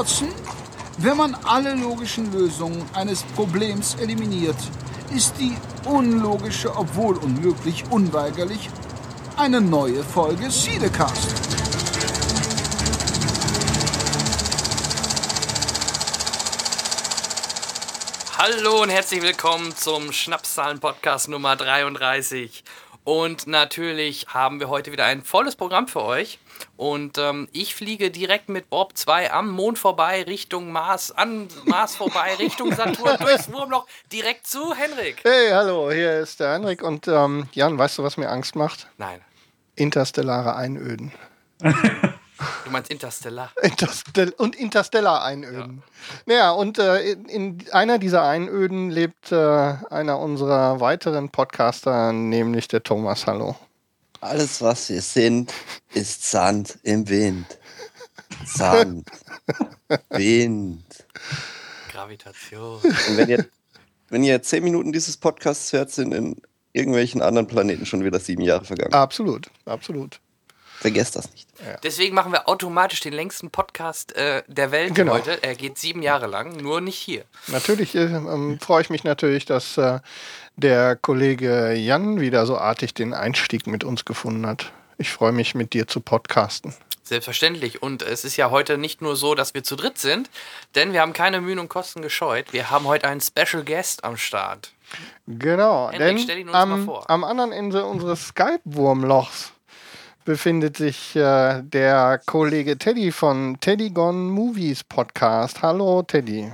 Watson, wenn man alle logischen Lösungen eines Problems eliminiert, ist die unlogische, obwohl unmöglich, unweigerlich eine neue Folge Siedecast. Hallo und herzlich willkommen zum Schnapszahlen-Podcast Nummer 33. Und natürlich haben wir heute wieder ein volles Programm für euch. Und ähm, ich fliege direkt mit Bob 2 am Mond vorbei, Richtung Mars, an Mars vorbei, Richtung Saturn, durchs Wurmloch, direkt zu Henrik. Hey, hallo, hier ist der Henrik. Und ähm, Jan, weißt du, was mir Angst macht? Nein. Interstellare Einöden. Du meinst Interstellar. Interstell und Interstellar-Einöden. Ja. Naja, und äh, in, in, einer dieser Einöden lebt äh, einer unserer weiteren Podcaster, nämlich der Thomas. Hallo. Alles, was wir sind, ist Sand im Wind. Sand. Wind. Gravitation. Und wenn ihr, wenn ihr zehn Minuten dieses Podcasts hört, sind in irgendwelchen anderen Planeten schon wieder sieben Jahre vergangen. Absolut, absolut. Vergesst das nicht. Ja. Deswegen machen wir automatisch den längsten Podcast äh, der Welt genau. heute. Er geht sieben Jahre lang, nur nicht hier. Natürlich äh, ähm, freue ich mich natürlich, dass äh, der Kollege Jan wieder so artig den Einstieg mit uns gefunden hat. Ich freue mich, mit dir zu podcasten. Selbstverständlich. Und es ist ja heute nicht nur so, dass wir zu dritt sind, denn wir haben keine Mühen und Kosten gescheut. Wir haben heute einen Special Guest am Start. Genau, Henrik, denn am, am anderen Ende unseres Skype-Wurmlochs befindet sich äh, der Kollege Teddy von Teddy Gone Movies Podcast. Hallo Teddy.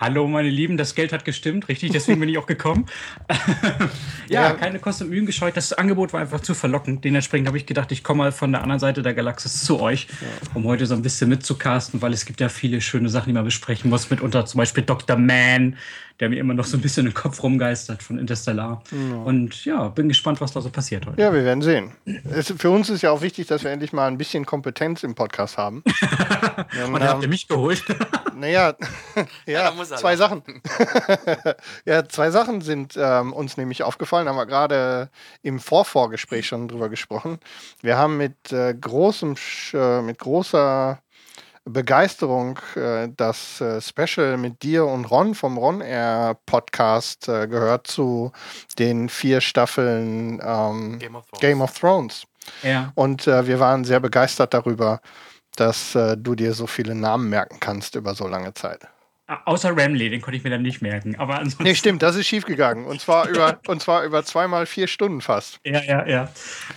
Hallo meine Lieben, das Geld hat gestimmt, richtig, deswegen bin ich auch gekommen. ja, ja, keine Kosten und Mühen gescheut. Das Angebot war einfach zu verlockend. Dementsprechend habe ich gedacht, ich komme mal von der anderen Seite der Galaxis zu euch, um heute so ein bisschen mitzucasten, weil es gibt ja viele schöne Sachen, die man besprechen muss. Mitunter zum Beispiel Dr. Man, der mir immer noch so ein bisschen im Kopf rumgeistert von Interstellar. Ja. Und ja, bin gespannt, was da so passiert heute. Ja, wir werden sehen. Es, für uns ist ja auch wichtig, dass wir endlich mal ein bisschen Kompetenz im Podcast haben. Und ähm, habt ihr mich geholt? naja, ja, ja zwei Sachen. ja, zwei Sachen sind ähm, uns nämlich aufgefallen, haben wir gerade im Vorvorgespräch schon drüber gesprochen. Wir haben mit äh, großem, äh, mit großer Begeisterung äh, das äh, Special mit dir und Ron vom Ron Air Podcast äh, gehört zu den vier Staffeln ähm, Game, of Game, of Thrones. Ja. Und äh, wir waren sehr begeistert darüber, dass äh, du dir so viele Namen merken kannst über so lange Zeit. Außer Ramley, den konnte ich mir dann nicht merken. Aber ansonsten nee, stimmt, das ist schiefgegangen. Und zwar über, und zwar über zweimal vier Stunden fast. Ja, ja, ja.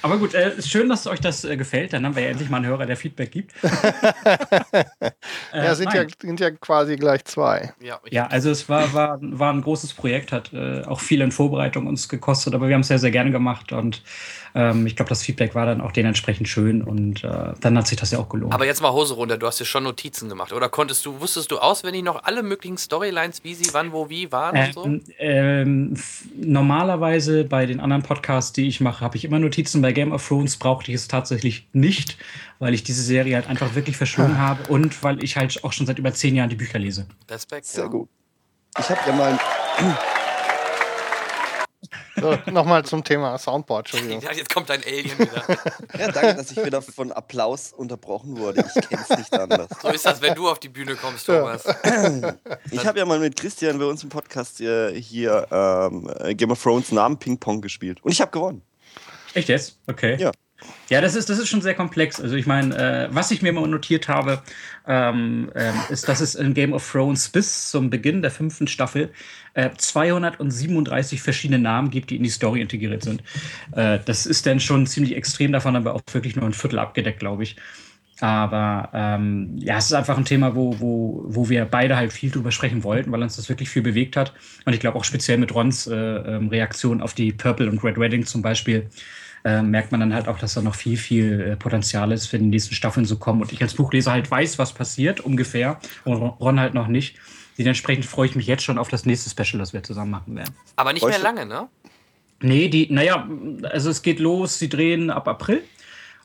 Aber gut, äh, schön, dass euch das äh, gefällt. Dann haben wir ja endlich mal einen Hörer, der Feedback gibt. äh, ja, sind ja, sind ja quasi gleich zwei. Ja, ja also es war, war, war ein großes Projekt, hat äh, auch viel in Vorbereitung uns gekostet, aber wir haben es sehr, sehr gerne gemacht und ähm, ich glaube, das Feedback war dann auch dementsprechend schön und äh, dann hat sich das ja auch gelohnt. Aber jetzt mal Hose runter, du hast dir schon Notizen gemacht oder konntest du, wusstest du auswendig noch alle möglichen Storylines, wie sie wann, wo, wie waren und so? Ähm, normalerweise bei den anderen Podcasts, die ich mache, habe ich immer Notizen. Bei Game of Thrones brauchte ich es tatsächlich nicht, weil ich diese Serie halt einfach wirklich verschlungen ah. habe und weil ich halt auch schon seit über zehn Jahren die Bücher lese. Respekt. Sehr ja. gut. Ich habe ja mal so, nochmal zum Thema Soundboard, Entschuldigung. Ja, jetzt kommt ein Alien wieder. ja, danke, dass ich wieder von Applaus unterbrochen wurde. Ich kenne es nicht anders. So ist das, wenn du auf die Bühne kommst, Thomas. ich habe ja mal mit Christian bei uns im Podcast hier, hier ähm, Game of Thrones Namen Ping-Pong gespielt. Und ich habe gewonnen. Echt jetzt? Okay. Ja. Ja, das ist, das ist schon sehr komplex. Also ich meine, äh, was ich mir mal notiert habe, ähm, äh, ist, dass es in Game of Thrones bis zum Beginn der fünften Staffel äh, 237 verschiedene Namen gibt, die in die Story integriert sind. Äh, das ist dann schon ziemlich extrem, davon aber auch wirklich nur ein Viertel abgedeckt, glaube ich. Aber ähm, ja, es ist einfach ein Thema, wo, wo, wo wir beide halt viel drüber sprechen wollten, weil uns das wirklich viel bewegt hat. Und ich glaube auch speziell mit Rons äh, ähm, Reaktion auf die Purple und Red Wedding zum Beispiel äh, merkt man dann halt auch, dass da noch viel, viel äh, Potenzial ist, für die nächsten Staffeln zu kommen. Und ich als Buchleser halt weiß, was passiert, ungefähr. Und Ron halt noch nicht. Dementsprechend freue ich mich jetzt schon auf das nächste Special, das wir zusammen machen werden. Aber nicht mehr lange, ne? Nee, die, naja, also es geht los, sie drehen ab April.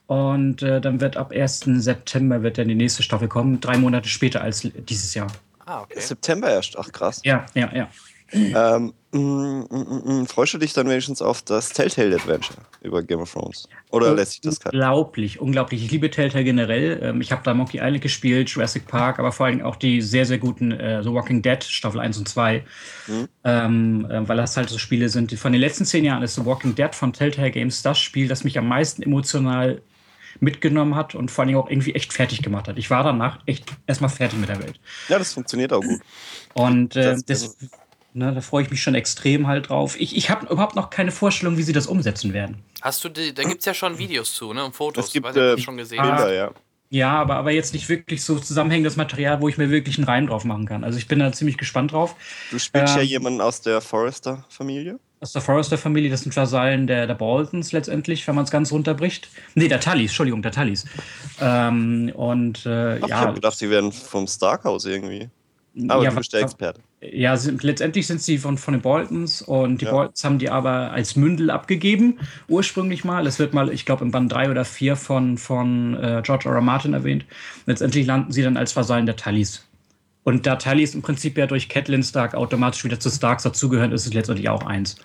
Und äh, dann wird ab 1. September wird dann die nächste Staffel kommen, drei Monate später als dieses Jahr. Ah, okay. September erst, ach krass. Ja, ja, ja. Ähm, mm, mm, mm, freust du dich dann wenigstens auf das Telltale Adventure über Game of Thrones? Oder lässt sich das kalt? Unglaublich, unglaublich. Ich liebe Telltale generell. Ähm, ich habe da Monkey Island gespielt, Jurassic Park, aber vor allem auch die sehr, sehr guten äh, The Walking Dead Staffel 1 und 2. Mhm. Ähm, äh, weil das halt so Spiele sind. Von den letzten zehn Jahren ist The Walking Dead von Telltale Games das Spiel, das mich am meisten emotional mitgenommen hat und vor allem auch irgendwie echt fertig gemacht hat. Ich war danach echt erstmal fertig mit der Welt. Ja, das funktioniert auch gut. Und äh, das, das, Ne, da freue ich mich schon extrem halt drauf. Ich, ich habe überhaupt noch keine Vorstellung, wie sie das umsetzen werden. Hast du die, da gibt es ja schon Videos zu, ne? Und Fotos. Es gibt weiß, äh, schon gesehen. Bilder, ja. Ja, aber, aber jetzt nicht wirklich so zusammenhängendes Material, wo ich mir wirklich einen Reim drauf machen kann. Also ich bin da ziemlich gespannt drauf. Du spielst ähm, ja jemanden aus der Forrester-Familie? Aus der Forrester-Familie, das sind Vasallen der, der Boltons letztendlich, wenn man es ganz runterbricht. Nee, der Tullys, Entschuldigung, der Tullys. Ähm, und äh, Ach, ja. Ich hab gedacht, die werden vom Starkhaus irgendwie. Aber ja, du bist der Experte. Ja, sind, letztendlich sind sie von, von den Boltons und die ja. Boltons haben die aber als Mündel abgegeben, ursprünglich mal. Es wird mal, ich glaube, im Band 3 oder 4 von, von äh, George R. R. Martin erwähnt. Letztendlich landen sie dann als Vasallen der Tullys. Und da Tullys im Prinzip ja durch Catelyn Stark automatisch wieder zu Starks dazugehören, ist es letztendlich auch eins.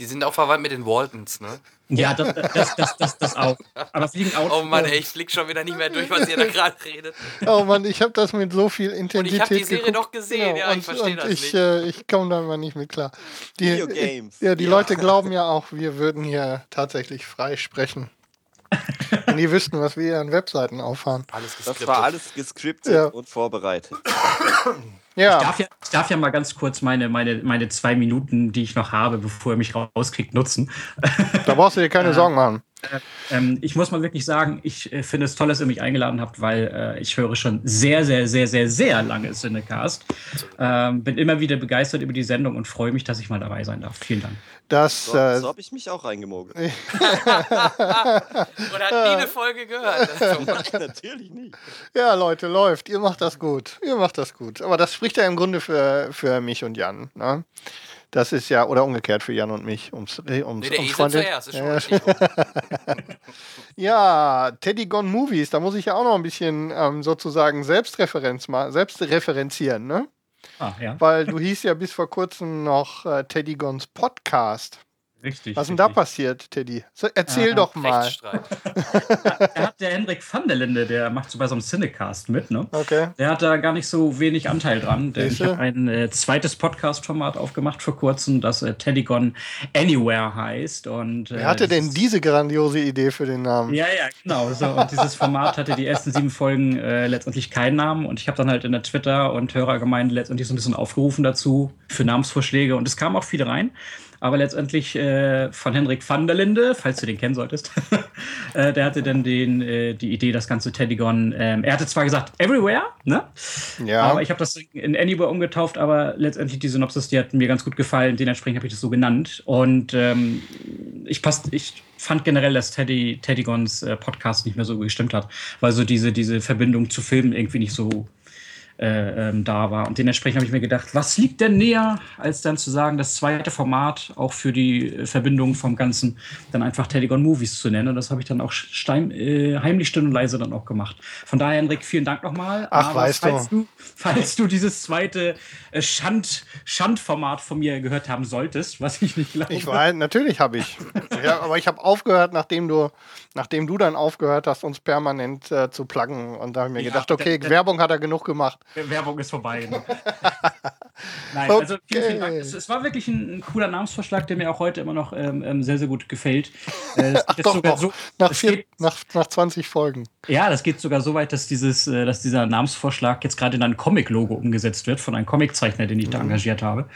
Die sind auch verwandt mit den Waltons, ne? Ja, das, das, das, das, das auch. Aber fliegen auch. Oh Mann, ey, ich flieg schon wieder nicht mehr durch, was ihr da gerade redet. Oh Mann, ich habe das mit so viel Intensität. Und ich habe die Serie geguckt. doch gesehen, genau. ja, ich verstehe das ich, nicht. Äh, ich komme da mal nicht mit klar. Die, Video Games. Ja, die ja. Leute glauben ja auch, wir würden hier tatsächlich frei sprechen. Und die wüssten, was wir hier an Webseiten auffahren. Alles das war alles gescriptet ja. und vorbereitet. Ja. Ich, darf ja, ich darf ja mal ganz kurz meine, meine, meine zwei Minuten, die ich noch habe, bevor er mich rauskriegt, nutzen. Da brauchst du dir keine Sorgen machen. Ähm, ich muss mal wirklich sagen, ich äh, finde es toll, dass ihr mich eingeladen habt, weil äh, ich höre schon sehr, sehr, sehr, sehr, sehr lange Cinecast. Ähm, bin immer wieder begeistert über die Sendung und freue mich, dass ich mal dabei sein darf. Vielen Dank. Das, so, äh, so habe ich mich auch reingemogelt. Oder hat nie eine Folge gehört? Natürlich nicht. Ja, Leute, läuft. Ihr macht das gut. Ihr macht das gut. Aber das spricht ja im Grunde für, für mich und Jan. Ne? Das ist ja, oder umgekehrt für Jan und mich, ums, ums, nee, der ums Freunde. Zuerst, ist schon ja, Teddy Gone Movies, da muss ich ja auch noch ein bisschen ähm, sozusagen Selbstreferenz mal, selbst referenzieren, ne? Ah, ja. Weil du hieß ja bis vor kurzem noch äh, Teddy Gons Podcast. Richtig. Was ist denn da passiert, Teddy? So, erzähl äh, doch mal. er hat der Hendrik van der Linde, der macht so bei so einem Cinecast mit, ne? Okay. Der hat da gar nicht so wenig Anteil dran. Denn ich habe ein äh, zweites Podcast-Format aufgemacht vor kurzem, das äh, Teddygon Anywhere heißt. Und, äh, Wer hatte denn diese grandiose Idee für den Namen? Ja, ja, genau. So, und dieses Format hatte die ersten sieben Folgen äh, letztendlich keinen Namen. Und ich habe dann halt in der Twitter- und Hörergemeinde letztendlich so ein bisschen aufgerufen dazu für Namensvorschläge. Und es kamen auch viele rein. Aber letztendlich äh, von Henrik van der Linde, falls du den kennen solltest, äh, der hatte dann den, äh, die Idee, das ganze Teddygon. Ähm, er hatte zwar gesagt Everywhere, ne? Ja. Aber ich habe das in Anywhere umgetauft, aber letztendlich die Synopsis, die hat mir ganz gut gefallen. Dementsprechend habe ich das so genannt. Und ähm, ich passt, ich fand generell, dass Teddy, Teddygons äh, Podcast nicht mehr so gestimmt hat, weil so diese, diese Verbindung zu Filmen irgendwie nicht so äh, ähm, da war. Und dementsprechend habe ich mir gedacht, was liegt denn näher, als dann zu sagen, das zweite Format auch für die Verbindung vom Ganzen dann einfach Telegon Movies zu nennen. Und das habe ich dann auch stein, äh, heimlich still und leise dann auch gemacht. Von daher, Henrik, vielen Dank nochmal. Ach, Aber weißt falls du. du. Falls du dieses zweite äh, Schand, Schandformat von mir gehört haben solltest, was ich nicht glaube. Ich weiß, natürlich habe ich. ja, aber ich habe aufgehört, nachdem du, nachdem du dann aufgehört hast, uns permanent äh, zu pluggen. Und da habe ich mir ja, gedacht, okay, Werbung hat er genug gemacht. Werbung ist vorbei. Ne? Nein, okay. also vielen, vielen Dank. Es, es, war wirklich ein, ein, cooler Namensvorschlag, der mir auch heute immer noch ähm, ähm sehr, sehr gut gefällt. Äh, Ach doch, noch. So, nach, vier, geht, nach, nach 20 Folgen. Ja, das geht sogar so weit, dass, dieses, äh, dass dieser Namensvorschlag jetzt gerade in ein Comic-Logo umgesetzt wird von einem Comiczeichner, den ich mhm. da engagiert habe,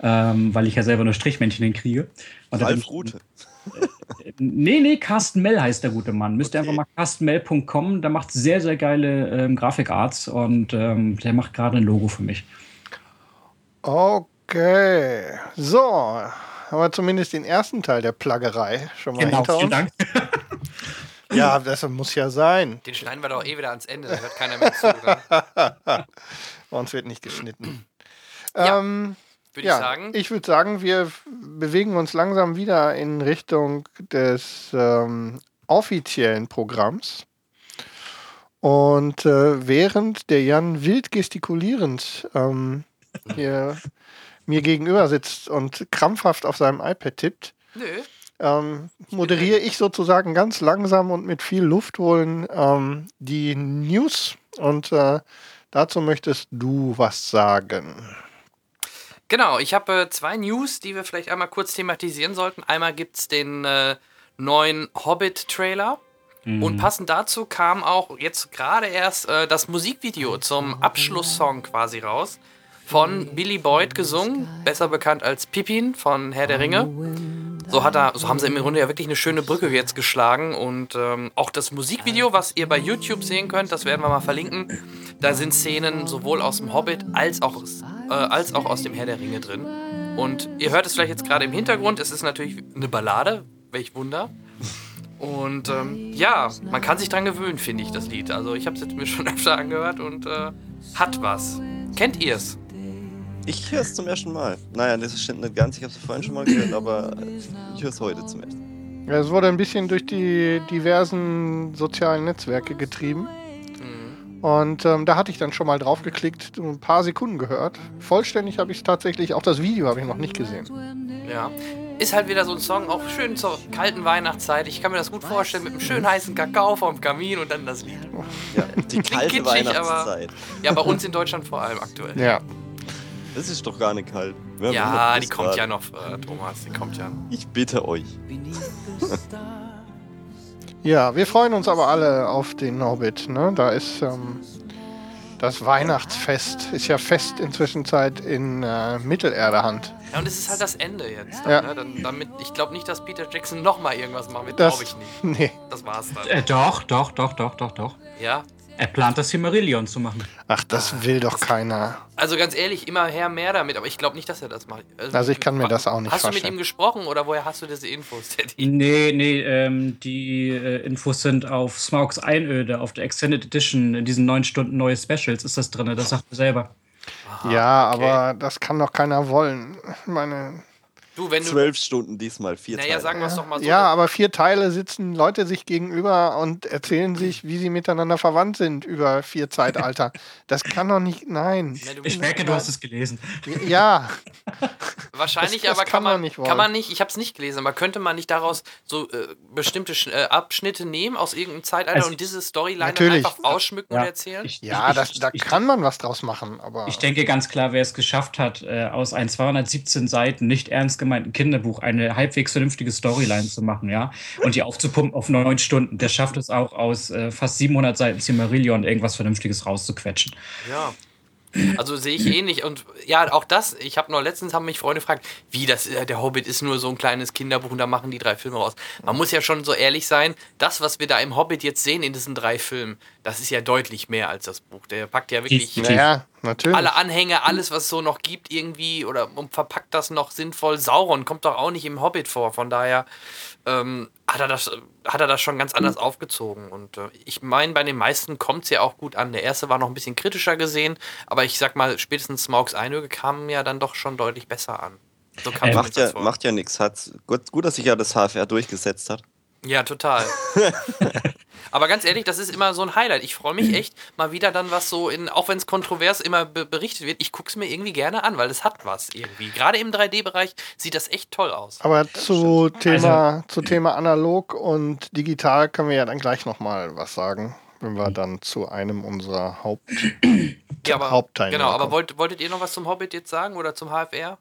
ähm, weil ich ja selber nur Strichmännchen hinkriege. Ralf Rute. Nee, nee, Carsten Mell heißt der gute Mann. Müsst ihr okay. einfach mal carstenmell.com. Der macht sehr, sehr geile ähm, Grafikarts und ähm, der macht gerade ein Logo für mich. Okay. So, haben wir zumindest den ersten Teil der Plaggerei schon mal genau, hinter uns. Dank. ja, das muss ja sein. Den schneiden wir doch eh wieder ans Ende, da hört keiner mehr zu. Bei uns wird nicht geschnitten. Ja. Ähm, würde ja, ich sagen. Ich würde sagen, wir bewegen uns langsam wieder in Richtung des ähm, offiziellen Programms. Und äh, während der Jan wild gestikulierend ähm, hier mir gegenüber sitzt und krampfhaft auf seinem iPad tippt, Nö. ähm, moderiere ich sozusagen ganz langsam und mit viel Luft holen ähm, die News und äh, dazu möchtest du was sagen. Genau, ich habe äh, zwei News, die wir vielleicht einmal kurz thematisieren sollten. Einmal gibt es den äh, neuen Hobbit-Trailer. Mhm. Und passend dazu kam auch jetzt gerade erst äh, das Musikvideo zum Abschlusssong quasi raus. Von Billy Boyd gesungen, besser bekannt als Pippin von Herr der Ringe. So, hat er, so haben sie im Grunde ja wirklich eine schöne Brücke jetzt geschlagen. Und ähm, auch das Musikvideo, was ihr bei YouTube sehen könnt, das werden wir mal verlinken. Da sind Szenen sowohl aus dem Hobbit als auch, äh, als auch aus dem Herr der Ringe drin. Und ihr hört es vielleicht jetzt gerade im Hintergrund. Es ist natürlich eine Ballade, welch Wunder. Und ähm, ja, man kann sich dran gewöhnen, finde ich, das Lied. Also ich habe es jetzt mir schon öfter angehört und äh, hat was. Kennt ihr es? Ich höre es zum ersten Mal. Naja, das stimmt nicht ganz. Ich habe es vorhin schon mal gehört, aber ich höre es heute zum ersten Mal. Ja, es wurde ein bisschen durch die diversen sozialen Netzwerke getrieben. Mhm. Und ähm, da hatte ich dann schon mal drauf geklickt, ein paar Sekunden gehört. Vollständig habe ich es tatsächlich, auch das Video habe ich noch nicht gesehen. Ja, ist halt wieder so ein Song, auch schön zur kalten Weihnachtszeit. Ich kann mir das gut vorstellen, mit einem schönen heißen Kakao vorm Kamin und dann das Lied. Ja, die kalte kitschig, Weihnachtszeit. Aber, ja, bei uns in Deutschland vor allem aktuell. Ja. Das ist doch gar nicht kalt. ja, die kommt ja noch, äh, Thomas, die kommt ja. Ich bitte euch. ja, wir freuen uns aber alle auf den Hobbit. Ne? Da ist ähm, das Weihnachtsfest ist ja fest inzwischen Zeit in äh, Mittelerde-Hand. Ja, und es ist halt das Ende jetzt. Dann, ja. ne? dann, damit, ich glaube nicht, dass Peter Jackson nochmal irgendwas machen wird. Glaube ich nicht. Nee. Das war's dann. Äh, doch, doch, doch, doch, doch, doch. Ja. Er plant das Silmarillion zu machen. Ach, das ah, will doch keiner. Also ganz ehrlich, immer her mehr damit, aber ich glaube nicht, dass er das macht. Also, also ich kann mir das auch nicht hast vorstellen. Hast du mit ihm gesprochen oder woher hast du diese Infos, Teddy? Nee, nee, ähm, die äh, Infos sind auf Smaugs Einöde, auf der Extended Edition, in diesen neun Stunden neue Specials ist das drin, das sagt er selber. Aha, ja, okay. aber das kann doch keiner wollen. Meine Du, wenn du Zwölf Stunden diesmal, vier naja, Teile. sagen wir es doch mal so. Ja, aber vier Teile sitzen Leute sich gegenüber und erzählen sich, wie sie miteinander verwandt sind über vier Zeitalter. Das kann doch nicht, nein. Ja, ich merke, du hast es gelesen. Ja. Wahrscheinlich, das, das aber kann, kann, man, nicht kann man nicht, ich habe es nicht gelesen, aber könnte man nicht daraus so äh, bestimmte äh, Abschnitte nehmen aus irgendeinem Zeitalter also, und diese Storyline einfach ausschmücken ja. und erzählen? Ich, ja, ich, das, da ich, kann man was draus machen, aber. Ich denke ganz klar, wer es geschafft hat, äh, aus ein 217 Seiten nicht ernst gemeinten Kinderbuch eine halbwegs vernünftige Storyline zu machen, ja, und die aufzupumpen auf neun Stunden. Der schafft es auch aus äh, fast 700 Seiten Cimmerillion irgendwas Vernünftiges rauszuquetschen. Ja. Also sehe ich ähnlich. Und ja, auch das, ich habe noch letztens haben mich Freunde gefragt, wie das, äh, der Hobbit ist nur so ein kleines Kinderbuch und da machen die drei Filme raus. Man muss ja schon so ehrlich sein, das, was wir da im Hobbit jetzt sehen in diesen drei Filmen, das ist ja deutlich mehr als das Buch. Der packt ja wirklich ja, alle Anhänge, alles, was es so noch gibt, irgendwie oder und verpackt das noch sinnvoll. Sauron kommt doch auch nicht im Hobbit vor. Von daher ähm, hat, er das, hat er das schon ganz anders mhm. aufgezogen. Und äh, ich meine, bei den meisten kommt es ja auch gut an. Der erste war noch ein bisschen kritischer gesehen, aber ich sag mal, spätestens Smaugs Einöge kam ja dann doch schon deutlich besser an. So äh, macht, ja, macht ja nichts. Gut, gut, dass sich ja das HFR durchgesetzt hat. Ja, total. Aber ganz ehrlich, das ist immer so ein Highlight. Ich freue mich echt mal wieder dann was so in, auch wenn es kontrovers immer be berichtet wird, ich gucke es mir irgendwie gerne an, weil es hat was irgendwie. Gerade im 3D-Bereich sieht das echt toll aus. Aber zu Thema, also, zu Thema analog und digital können wir ja dann gleich nochmal was sagen, wenn wir dann zu einem unserer Haupt ja, aber, Hauptteilnehmer Genau, aber wollt, wolltet ihr noch was zum Hobbit jetzt sagen oder zum HFR?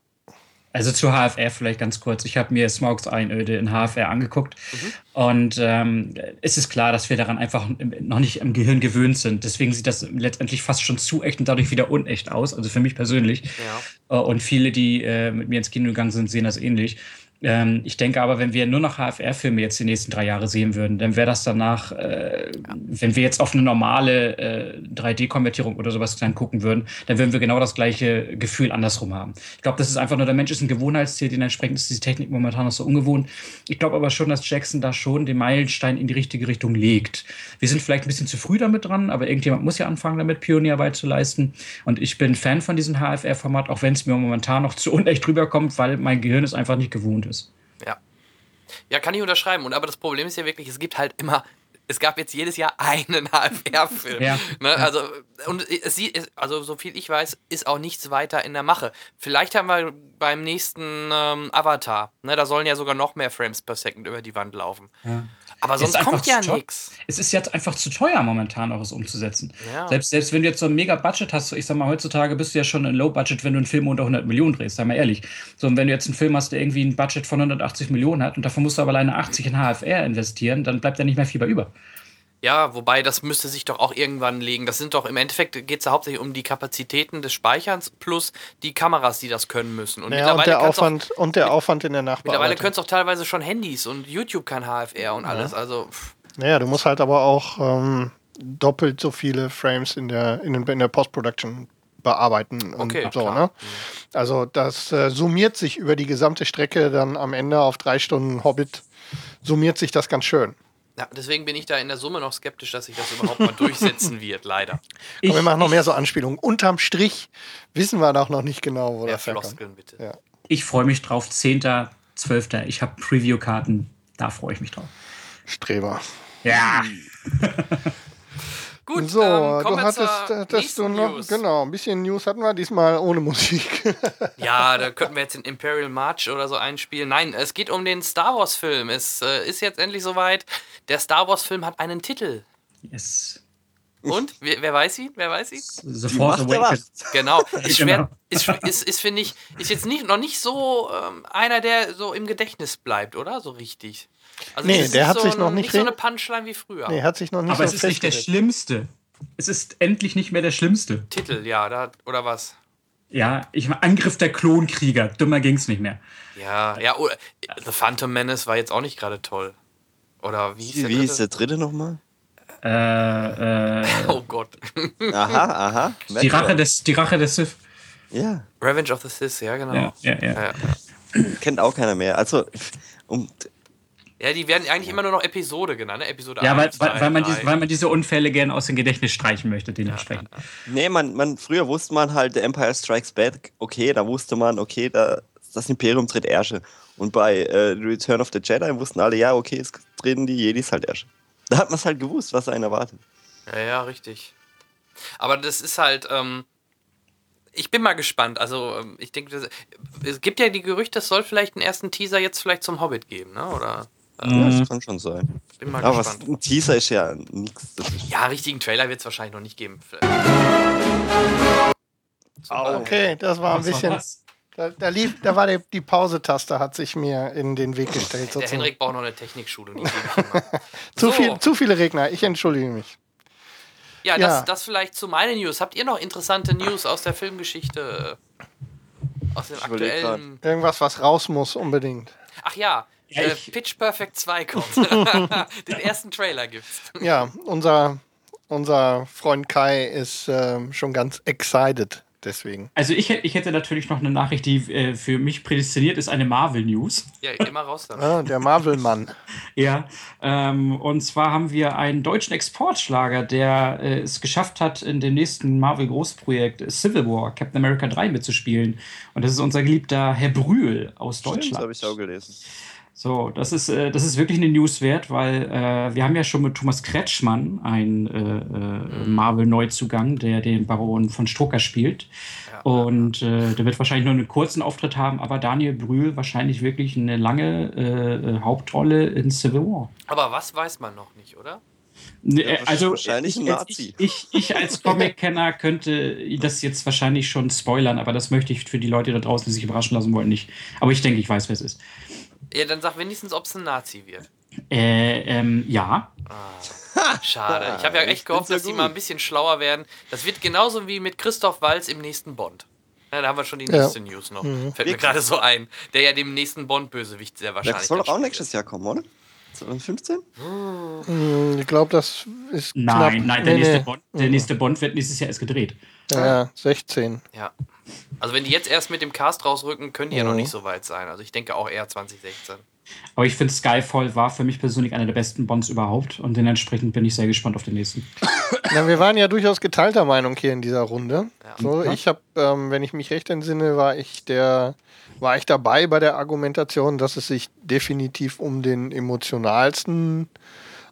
Also zu HFR vielleicht ganz kurz. Ich habe mir Smokes Einöde in HFR angeguckt mhm. und ähm, es ist klar, dass wir daran einfach noch nicht im Gehirn gewöhnt sind. Deswegen sieht das letztendlich fast schon zu echt und dadurch wieder unecht aus. Also für mich persönlich. Ja. Äh, und viele, die äh, mit mir ins Kino gegangen sind, sehen das ähnlich. Ähm, ich denke aber, wenn wir nur noch HFR-Filme jetzt die nächsten drei Jahre sehen würden, dann wäre das danach, äh, wenn wir jetzt auf eine normale äh, 3D-Konvertierung oder sowas dann gucken würden, dann würden wir genau das gleiche Gefühl andersrum haben. Ich glaube, das ist einfach nur, der Mensch ist ein Gewohnheitstier, dementsprechend ist diese Technik momentan noch so ungewohnt. Ich glaube aber schon, dass Jackson da schon den Meilenstein in die richtige Richtung legt. Wir sind vielleicht ein bisschen zu früh damit dran, aber irgendjemand muss ja anfangen, damit Pionierarbeit zu leisten. Und ich bin Fan von diesem HFR-Format, auch wenn es mir momentan noch zu unecht rüberkommt, weil mein Gehirn es einfach nicht gewohnt ist. Ja. Ja, kann ich unterschreiben. Und aber das Problem ist ja wirklich, es gibt halt immer es gab jetzt jedes Jahr einen HFR-Film. Ja. Ne? Also, und es sieht, also so viel ich weiß, ist auch nichts weiter in der Mache. Vielleicht haben wir beim nächsten ähm, Avatar, ne, da sollen ja sogar noch mehr Frames per Second über die Wand laufen. Ja. Aber sonst kommt ja nichts. Es ist jetzt einfach zu teuer momentan, auch es umzusetzen. Ja. Selbst, selbst wenn du jetzt so ein Mega-Budget hast, ich sag mal, heutzutage bist du ja schon in Low-Budget, wenn du einen Film unter 100 Millionen drehst, sei mal ehrlich. So, und wenn du jetzt einen Film hast, der irgendwie ein Budget von 180 Millionen hat und davon musst du aber alleine 80 in HFR investieren, dann bleibt ja nicht mehr viel bei über. Ja, wobei das müsste sich doch auch irgendwann legen. Das sind doch im Endeffekt geht es ja hauptsächlich um die Kapazitäten des Speicherns plus die Kameras, die das können müssen. Und, naja, und der Aufwand auch, und der Aufwand in der Nachbearbeitung. Mittlerweile können es auch teilweise schon Handys und YouTube kann HFR und alles. Ja. Also pff. naja, du musst halt aber auch ähm, doppelt so viele Frames in der in, in der Post-Production bearbeiten und okay, so. Ne? Also das äh, summiert sich über die gesamte Strecke dann am Ende auf drei Stunden Hobbit summiert sich das ganz schön. Ja, deswegen bin ich da in der Summe noch skeptisch, dass sich das überhaupt mal durchsetzen wird, leider. Ich, wir machen noch mehr so Anspielungen. Unterm Strich wissen wir doch noch nicht genau, wo das Floskeln, bitte. Ja. Ich freue mich drauf. 10., 12. Ich habe Preview-Karten. Da freue ich mich drauf. Streber. Ja. Gut, so, ähm, du hattest, hattest du noch, News. genau, ein bisschen News hatten wir, diesmal ohne Musik. ja, da könnten wir jetzt den Imperial March oder so einspielen. Nein, es geht um den Star Wars Film. Es äh, ist jetzt endlich soweit. Der Star Wars Film hat einen Titel. Yes. Und? Wer, wer, weiß ihn? Wer weiß ihn? The Force Awakens. Genau. Ist, schwer, ist, ist, ist finde ich, ist jetzt nicht, noch nicht so ähm, einer, der so im Gedächtnis bleibt, oder? So richtig. Also nee, der hat so sich noch nicht. Nicht so eine Punchline wie früher. Nee, hat sich noch nicht Aber so es ist nicht der schlimmste. Es ist endlich nicht mehr der schlimmste. Titel, ja, da, oder was? Ja, ich meine, Angriff der Klonkrieger. Dümmer ging's nicht mehr. Ja, ja, oh, The Phantom Menace war jetzt auch nicht gerade toll. Oder wie hieß der Wie dritte? hieß der dritte nochmal? Äh, äh, oh Gott. aha, aha. Die Rache, des, die Rache des Sith. Ja. Revenge of the Sith, ja, genau. Ja, ja, ja. ja. Kennt auch keiner mehr. Also, um, ja, die werden eigentlich immer nur noch Episode genannt, ne? Episode Ja, 1, weil, 2, weil, man diese, weil man diese Unfälle gerne aus dem Gedächtnis streichen möchte, dementsprechend. Ja, ja, ja. Nee, man, man, früher wusste man halt, The Empire Strikes Back, okay, da wusste man, okay, da, das Imperium tritt Ärsche. Und bei äh, Return of the Jedi wussten alle, ja, okay, es treten die Jedis halt Ärsche. Da hat man es halt gewusst, was einen erwartet. Ja, ja, richtig. Aber das ist halt, ähm, ich bin mal gespannt. Also, ähm, ich denke, es gibt ja die Gerüchte, es soll vielleicht einen ersten Teaser jetzt vielleicht zum Hobbit geben, ne? Oder ja, das kann schon sein. Bin mal Aber gespannt. Was, ein Teaser ist ja nichts. Ja, richtigen Trailer wird es wahrscheinlich noch nicht geben. okay, das war ein bisschen. Da, da, lief, da war die, die Pause-Taste, hat sich mir in den Weg gestellt. Der. Henrik braucht noch eine Technikschule. zu, so. viel, zu viele Regner, ich entschuldige mich. Ja, ja. Das, das vielleicht zu meinen News. Habt ihr noch interessante News aus der Filmgeschichte? Aus dem aktuellen. Irgendwas, was raus muss, unbedingt. Ach ja, ja, äh, Pitch Perfect 2 kommt. Den ersten Trailer gibt's. Ja, unser, unser Freund Kai ist äh, schon ganz excited deswegen. Also ich, ich hätte natürlich noch eine Nachricht, die äh, für mich prädestiniert ist, eine Marvel-News. Ja, immer raus damit. Ah, der Marvel-Mann. ja, ähm, und zwar haben wir einen deutschen Exportschlager, der äh, es geschafft hat, in dem nächsten Marvel-Großprojekt Civil War, Captain America 3 mitzuspielen. Und das ist unser geliebter Herr Brühl aus Deutschland. Das habe ich auch gelesen. So, das ist, äh, das ist wirklich eine News wert, weil äh, wir haben ja schon mit Thomas Kretschmann einen äh, äh mhm. Marvel-Neuzugang, der den Baron von Strucker spielt. Ja. Und äh, der wird wahrscheinlich nur einen kurzen Auftritt haben, aber Daniel Brühl wahrscheinlich wirklich eine lange äh, Hauptrolle in Civil War. Aber was weiß man noch nicht, oder? Ja, also wahrscheinlich ein Nazi. Ich, ich, ich als Comic-Kenner könnte das jetzt wahrscheinlich schon spoilern, aber das möchte ich für die Leute da draußen, die sich überraschen lassen wollen, nicht. Aber ich denke, ich weiß, wer es ist. Ja, dann sag wenigstens, ob es ein Nazi wird. Äh, ähm, ja. Ah, schade. Ich habe ja echt gehofft, dass die mal ein bisschen schlauer werden. Das wird genauso wie mit Christoph Walz im nächsten Bond. Ja, da haben wir schon die nächste ja. News noch. Mhm. Fällt mir gerade so ein. Der ja dem nächsten Bond-Bösewicht sehr wahrscheinlich. Das soll doch auch nächstes Jahr kommen, oder? 2015? Hm, ich glaube, das ist. Nein, knapp. nein, der, nee, nächste nee. Bond, der nächste Bond wird nächstes Jahr erst gedreht. Ja, 16. Ja. Also wenn die jetzt erst mit dem Cast rausrücken, können die mhm. ja noch nicht so weit sein. Also ich denke auch eher 2016. Aber ich finde, Skyfall war für mich persönlich einer der besten Bonds überhaupt und dementsprechend bin ich sehr gespannt auf den nächsten. Ja, wir waren ja durchaus geteilter Meinung hier in dieser Runde. Ja. So, ich habe, ähm, wenn ich mich recht entsinne, war ich der, war ich dabei bei der Argumentation, dass es sich definitiv um den emotionalsten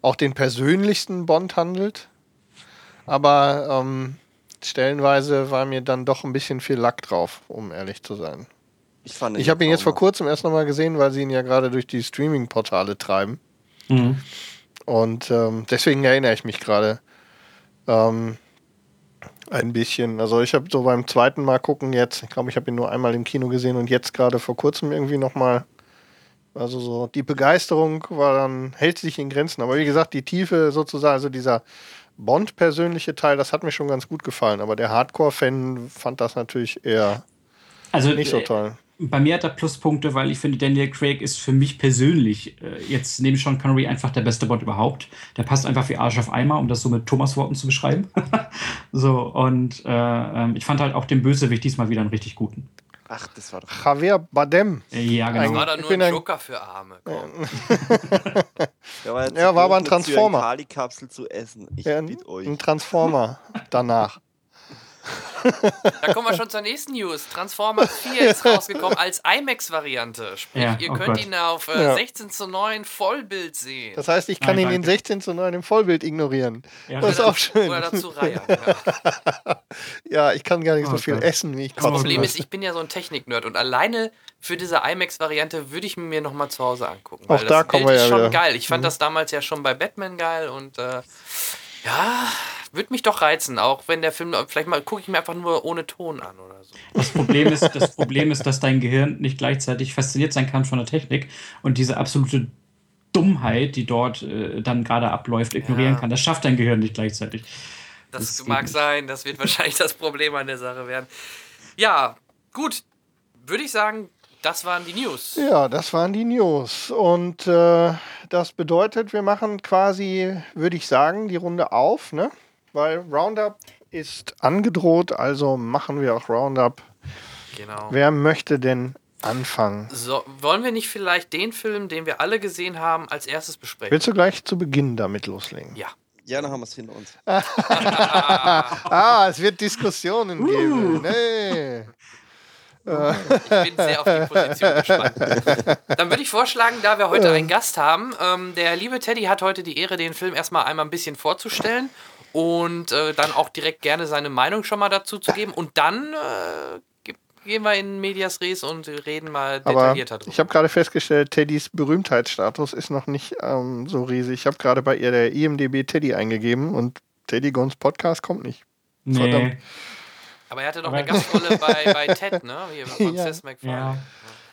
auch den persönlichsten Bond handelt. Aber ähm, stellenweise war mir dann doch ein bisschen viel Lack drauf, um ehrlich zu sein. Ich, ich habe ihn jetzt vor kurzem erst nochmal gesehen, weil sie ihn ja gerade durch die Streaming-Portale treiben. Mhm. Und ähm, deswegen erinnere ich mich gerade ähm, ein bisschen. Also ich habe so beim zweiten Mal gucken jetzt, ich glaube, ich habe ihn nur einmal im Kino gesehen und jetzt gerade vor kurzem irgendwie nochmal. Also so die Begeisterung war dann, hält sich in Grenzen. Aber wie gesagt, die Tiefe sozusagen, also dieser Bond-persönliche Teil, das hat mir schon ganz gut gefallen. Aber der Hardcore-Fan fand das natürlich eher also, nicht so äh, toll bei mir hat er Pluspunkte, weil ich finde, Daniel Craig ist für mich persönlich äh, jetzt neben Sean Connery einfach der beste Bond überhaupt. Der passt einfach wie Arsch auf Eimer, um das so mit Thomas Worten zu beschreiben. so, und äh, ähm, ich fand halt auch den Bösewicht diesmal wieder einen richtig guten. Ach, das war doch. Javier Bardem. Ja, genau. Das war doch nur ein Joker für Arme. ja, war, ja, war aber ein Transformer. Eine Kapsel zu essen. Ich ja, bitte euch. Ein Transformer danach. Da kommen wir schon zur nächsten News. Transformers 4 ist rausgekommen als IMAX-Variante. Sprich, ja, ihr oh könnt Gott. ihn auf äh, ja. 16 zu 9 Vollbild sehen. Das heißt, ich kann Nein, ihn in 16 zu 9 im Vollbild ignorieren. Ja. Das ist auch schön. Oder dazu reihen. Ja. ja, ich kann gar nicht oh so viel Gott. essen, wie ich Das Problem ist, ich bin ja so ein Technik-Nerd und alleine für diese IMAX-Variante würde ich mir noch mal zu Hause angucken. Auch da kommen wir ja ist schon wieder. geil. Ich fand mhm. das damals ja schon bei Batman geil und äh, ja, würde mich doch reizen, auch wenn der Film, vielleicht mal gucke ich mir einfach nur ohne Ton an oder so. Das Problem ist, das Problem ist, dass dein Gehirn nicht gleichzeitig fasziniert sein kann von der Technik und diese absolute Dummheit, die dort äh, dann gerade abläuft, ignorieren ja. kann. Das schafft dein Gehirn nicht gleichzeitig. Das, das mag sein, das wird wahrscheinlich das Problem an der Sache werden. Ja, gut. Würde ich sagen, das waren die News. Ja, das waren die News. Und äh, das bedeutet, wir machen quasi, würde ich sagen, die Runde auf, ne? Weil Roundup ist angedroht, also machen wir auch Roundup. Genau. Wer möchte denn anfangen? So, wollen wir nicht vielleicht den Film, den wir alle gesehen haben, als erstes besprechen? Willst du gleich zu Beginn damit loslegen? Ja. Ja, dann haben wir es hinter uns. ah, es wird Diskussionen geben. Uh. Nee. Ich bin sehr auf die Position gespannt. Dann würde ich vorschlagen, da wir heute einen Gast haben, ähm, der liebe Teddy hat heute die Ehre, den Film erstmal einmal ein bisschen vorzustellen und äh, dann auch direkt gerne seine Meinung schon mal dazu zu geben. Und dann äh, gehen wir in Medias Res und reden mal detaillierter drüber. Ich habe gerade festgestellt, Teddys Berühmtheitsstatus ist noch nicht ähm, so riesig. Ich habe gerade bei ihr der IMDB Teddy eingegeben und Teddy Gons Podcast kommt nicht. Nee. Verdammt. Aber er hatte doch eine Gastrolle bei, bei Ted, ne? Hier von ja. Seth MacFarlane.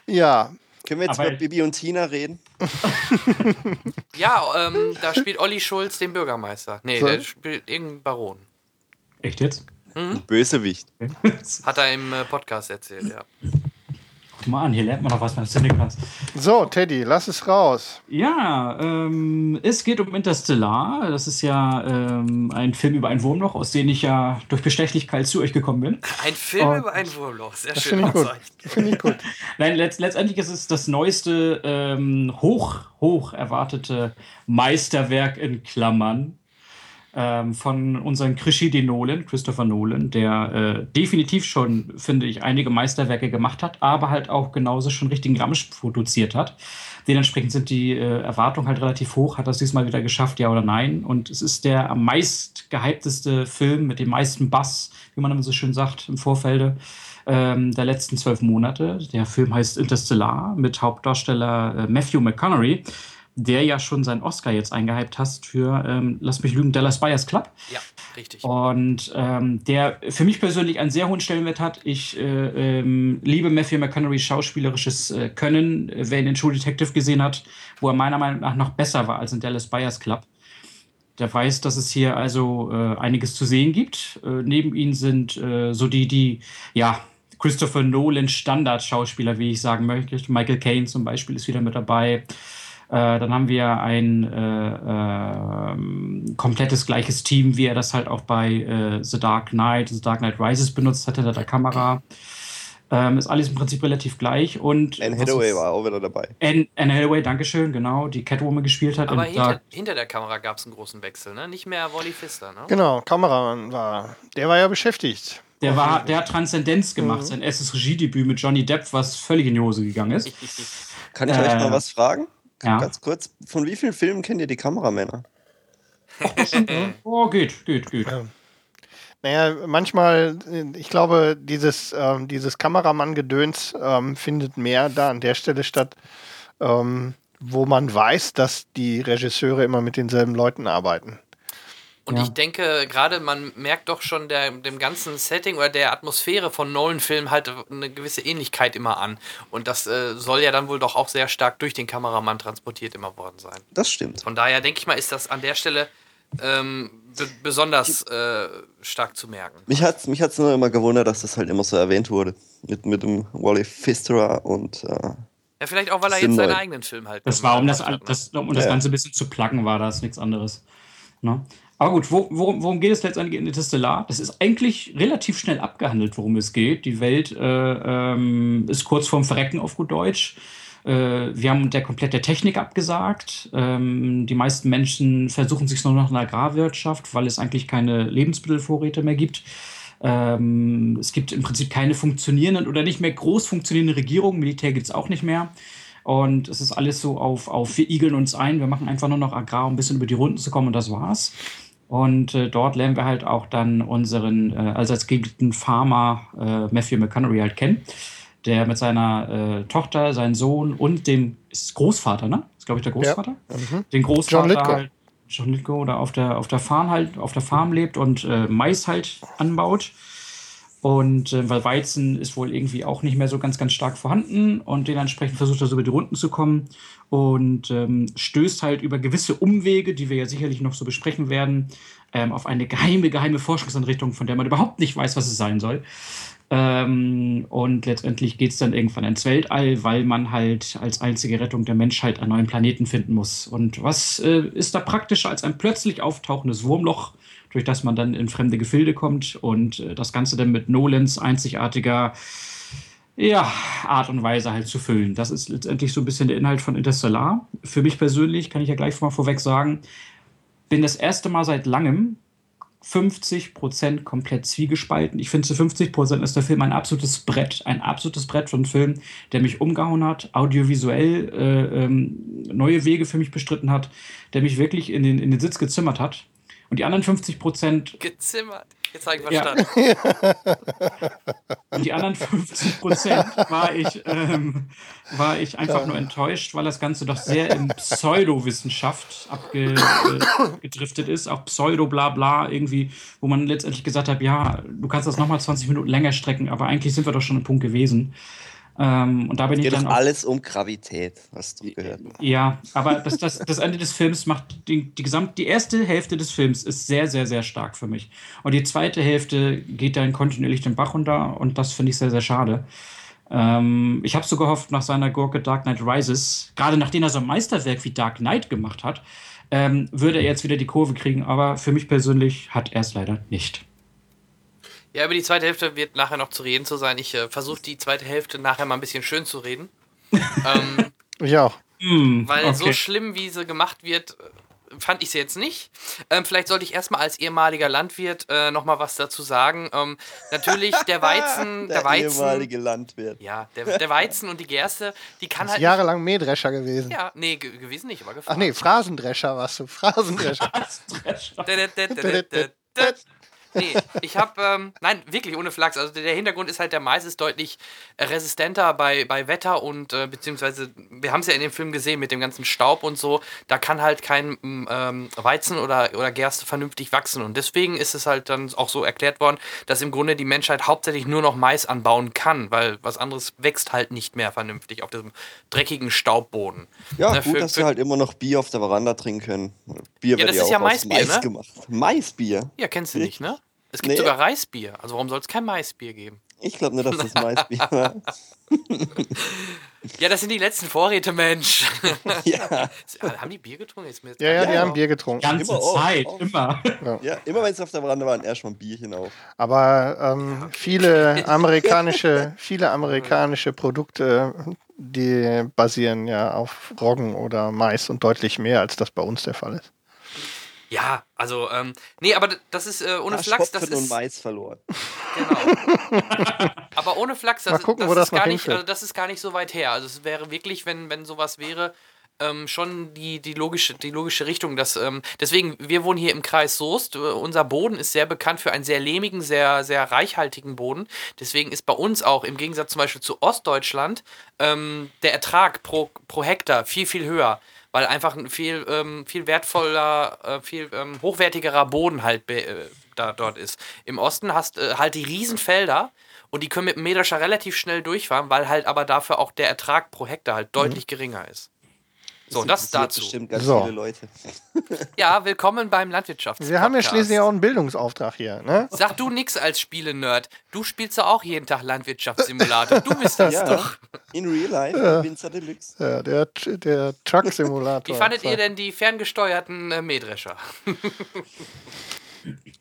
Ja. ja. Können wir jetzt Aber über Bibi und Tina reden? ja, ähm, da spielt Olli Schulz den Bürgermeister. Nee, so. der spielt irgendeinen Baron. Echt jetzt? Mhm. Bösewicht. Hat er im äh, Podcast erzählt, ja. Guck mal an, hier lernt man noch was beim Cinecast. So, Teddy, lass es raus. Ja, ähm, es geht um Interstellar. Das ist ja ähm, ein Film über ein Wurmloch, aus dem ich ja durch Bestechlichkeit zu euch gekommen bin. Ein Film Und über ein Wurmloch, sehr das schön. Finde ich, find ich gut. Nein, letzt, letztendlich ist es das neueste, ähm, hoch, hoch erwartete Meisterwerk in Klammern ähm, von unserem Krischi Nolan, Christopher Nolan, der äh, definitiv schon, finde ich, einige Meisterwerke gemacht hat, aber halt auch genauso schon richtigen Ramsch produziert hat. Dementsprechend sind die äh, Erwartungen halt relativ hoch. Hat das diesmal wieder geschafft, ja oder nein? Und es ist der am meist gehypteste Film mit dem meisten Bass, wie man immer so schön sagt, im Vorfelde ähm, der letzten zwölf Monate. Der Film heißt Interstellar mit Hauptdarsteller äh, Matthew McConaughey der ja schon seinen Oscar jetzt eingehypt hast für, ähm, lass mich lügen, Dallas Buyers Club. Ja, richtig. Und ähm, der für mich persönlich einen sehr hohen Stellenwert hat. Ich äh, ähm, liebe Matthew McConaughey's schauspielerisches äh, Können. Wer ihn in True Detective gesehen hat, wo er meiner Meinung nach noch besser war als in Dallas Buyers Club, der weiß, dass es hier also äh, einiges zu sehen gibt. Äh, neben ihm sind äh, so die, die, ja, Christopher Nolan Standard-Schauspieler, wie ich sagen möchte. Michael Caine zum Beispiel ist wieder mit dabei. Äh, dann haben wir ein äh, äh, komplettes gleiches Team, wie er das halt auch bei äh, The Dark Knight, The Dark Knight Rises benutzt hat hinter der Kamera. Ähm, ist alles im Prinzip relativ gleich. Und Anne Hathaway war auch wieder dabei. Anne, Anne Hathaway, Dankeschön, genau, die Catwoman gespielt hat. Aber hinter, hinter, der Kamera gab es einen großen Wechsel, ne? Nicht mehr Wally Pfister, ne? Genau, Kameramann war. Der war ja beschäftigt. Der, war, der hat Transzendenz gemacht, mhm. sein erstes Regiedebüt mit Johnny Depp, was völlig in die Hose gegangen ist. Kann ich äh, euch mal was fragen? Ja. Ganz kurz, von wie vielen Filmen kennt ihr die Kameramänner? oh, geht, geht, geht. Ja. Naja, manchmal, ich glaube, dieses, ähm, dieses Kameramann-Gedöns ähm, findet mehr da an der Stelle statt, ähm, wo man weiß, dass die Regisseure immer mit denselben Leuten arbeiten. Und ja. ich denke, gerade man merkt doch schon der, dem ganzen Setting oder der Atmosphäre von Nolan-Filmen halt eine gewisse Ähnlichkeit immer an. Und das äh, soll ja dann wohl doch auch sehr stark durch den Kameramann transportiert immer worden sein. Das stimmt. Von daher denke ich mal, ist das an der Stelle ähm, besonders äh, stark zu merken. Mich hat es mich hat's nur immer gewundert, dass das halt immer so erwähnt wurde. Mit, mit dem Wally Pfister und. Äh, ja, vielleicht auch, weil er jetzt seinen eigenen Film halt. Das war, um das, das, um das ja. Ganze ein bisschen zu placken, war das nichts anderes. Ne? Aber gut, wo, worum, worum, geht es letztendlich in Interstellar? Das ist eigentlich relativ schnell abgehandelt, worum es geht. Die Welt äh, ähm, ist kurz vorm Verrecken auf gut Deutsch. Äh, wir haben der komplette Technik abgesagt. Ähm, die meisten Menschen versuchen sich nur noch in Agrarwirtschaft, weil es eigentlich keine Lebensmittelvorräte mehr gibt. Ähm, es gibt im Prinzip keine funktionierenden oder nicht mehr groß funktionierende Regierungen. Militär gibt es auch nicht mehr. Und es ist alles so auf, auf wir igeln uns ein. Wir machen einfach nur noch Agrar, um ein bisschen über die Runden zu kommen und das war's. Und äh, dort lernen wir halt auch dann unseren äh, allseits geliebten Farmer äh, Matthew McConaughey halt kennen, der mit seiner äh, Tochter, seinem Sohn und dem ist Großvater, ne? Ist glaube ich der Großvater. Ja. Mhm. Den Großvater John Litko. halt John Litko oder auf der auf der Farm halt auf der Farm lebt und äh, Mais halt anbaut. Und äh, weil Weizen ist wohl irgendwie auch nicht mehr so ganz, ganz stark vorhanden und dementsprechend versucht er so über die Runden zu kommen und ähm, stößt halt über gewisse Umwege, die wir ja sicherlich noch so besprechen werden, ähm, auf eine geheime, geheime Forschungsanrichtung, von der man überhaupt nicht weiß, was es sein soll. Ähm, und letztendlich geht es dann irgendwann ins Weltall, weil man halt als einzige Rettung der Menschheit einen neuen Planeten finden muss. Und was äh, ist da praktischer als ein plötzlich auftauchendes Wurmloch? Durch das man dann in fremde Gefilde kommt und äh, das Ganze dann mit Nolans einzigartiger ja, Art und Weise halt zu füllen. Das ist letztendlich so ein bisschen der Inhalt von Interstellar. Für mich persönlich kann ich ja gleich mal vorweg sagen, bin das erste Mal seit langem 50% komplett zwiegespalten. Ich finde, zu 50% ist der Film ein absolutes Brett, ein absolutes Brett von Film, der mich umgehauen hat, audiovisuell äh, ähm, neue Wege für mich bestritten hat, der mich wirklich in den, in den Sitz gezimmert hat. Und die anderen 50 Prozent. Gezimmert. Jetzt habe ich verstanden. Ja. Und die anderen 50 Prozent war ich, ähm, war ich einfach ja. nur enttäuscht, weil das Ganze doch sehr in Pseudowissenschaft abgedriftet ist. Auch Pseudo-Blabla irgendwie, wo man letztendlich gesagt hat: Ja, du kannst das nochmal 20 Minuten länger strecken, aber eigentlich sind wir doch schon am Punkt gewesen. Ähm, und da bin es geht ich dann alles um Gravität, hast du gehört. Ja, aber das, das, das Ende des Films macht die, die gesamt, die erste Hälfte des Films ist sehr, sehr, sehr stark für mich. Und die zweite Hälfte geht dann kontinuierlich den Bach runter und das finde ich sehr, sehr schade. Ähm, ich habe so gehofft, nach seiner Gurke Dark Knight Rises, gerade nachdem er so ein Meisterwerk wie Dark Knight gemacht hat, ähm, würde er jetzt wieder die Kurve kriegen, aber für mich persönlich hat er es leider nicht. Ja, über die zweite Hälfte wird nachher noch zu reden zu sein. Ich äh, versuche die zweite Hälfte nachher mal ein bisschen schön zu reden. ähm, ja. Mm, weil okay. so schlimm, wie sie gemacht wird, äh, fand ich sie jetzt nicht. Ähm, vielleicht sollte ich erstmal als ehemaliger Landwirt äh, nochmal was dazu sagen. Ähm, natürlich, der Weizen. der, der Weizen, ehemalige Landwirt. Ja, der, der Weizen und die Gerste, die kann halt. Jahrelang Mähdrescher gewesen. Ja, nee, gewesen nicht, aber gefahren. Ach nee, Phrasendrescher warst du. Phrasendrescher. Phrasendrescher. Nee, ich habe, ähm, nein, wirklich ohne Flachs. Also der Hintergrund ist halt, der Mais ist deutlich resistenter bei, bei Wetter und äh, beziehungsweise, wir haben es ja in dem Film gesehen mit dem ganzen Staub und so, da kann halt kein ähm, Weizen oder, oder Gerste vernünftig wachsen. Und deswegen ist es halt dann auch so erklärt worden, dass im Grunde die Menschheit hauptsächlich nur noch Mais anbauen kann, weil was anderes wächst halt nicht mehr vernünftig auf diesem dreckigen Staubboden. Ja, Na, gut, für, dass sie halt immer noch Bier auf der Veranda trinken können. Bier ja, das ist ja Maisbier, Mais ne? gemacht. Maisbier? Ja, kennst du nicht, ne? Es gibt nee. sogar Reisbier. Also warum soll es kein Maisbier geben? Ich glaube nicht, dass das Maisbier war. ja, das sind die letzten Vorräte, Mensch. ja. Haben die Bier getrunken? Jetzt ja, ja, die ja. haben Bier getrunken. Die ganze immer Zeit, auf. immer. Ja, ja immer wenn es auf der Veranda waren, erstmal ein Bierchen auf. Aber ähm, viele amerikanische, viele amerikanische Produkte, die basieren ja auf Roggen oder Mais und deutlich mehr, als das bei uns der Fall ist. Ja, also, ähm, nee, aber das ist äh, ohne Flachs, das ist. und Mais verloren. Genau. aber ohne Flachs, das, Mal gucken, das, wo das ist gar nicht, also das ist gar nicht so weit her. Also es wäre wirklich, wenn, wenn sowas wäre, ähm, schon die, die, logische, die logische Richtung. Dass, ähm, deswegen, wir wohnen hier im Kreis Soest. Äh, unser Boden ist sehr bekannt für einen sehr lehmigen, sehr, sehr reichhaltigen Boden. Deswegen ist bei uns auch im Gegensatz zum Beispiel zu Ostdeutschland ähm, der Ertrag pro, pro Hektar viel, viel höher. Weil einfach ein viel, ähm, viel wertvoller, äh, viel ähm, hochwertigerer Boden halt äh, da, dort ist. Im Osten hast äh, halt die Riesenfelder und die können mit dem Mähdrescher relativ schnell durchfahren, weil halt aber dafür auch der Ertrag pro Hektar halt deutlich mhm. geringer ist. So, das, das dazu. Bestimmt ganz so. viele Leute. Ja, willkommen beim Landwirtschafts. Wir haben ja schließlich auch einen Bildungsauftrag hier. Ne? Sag du nix als Spiele-Nerd. Du spielst doch auch jeden Tag Landwirtschaftssimulator. Du bist das ja, doch. In real life, ja. Winzer Deluxe. Ja, der, der Truck-Simulator. Wie fandet ihr denn die ferngesteuerten äh, Mähdrescher?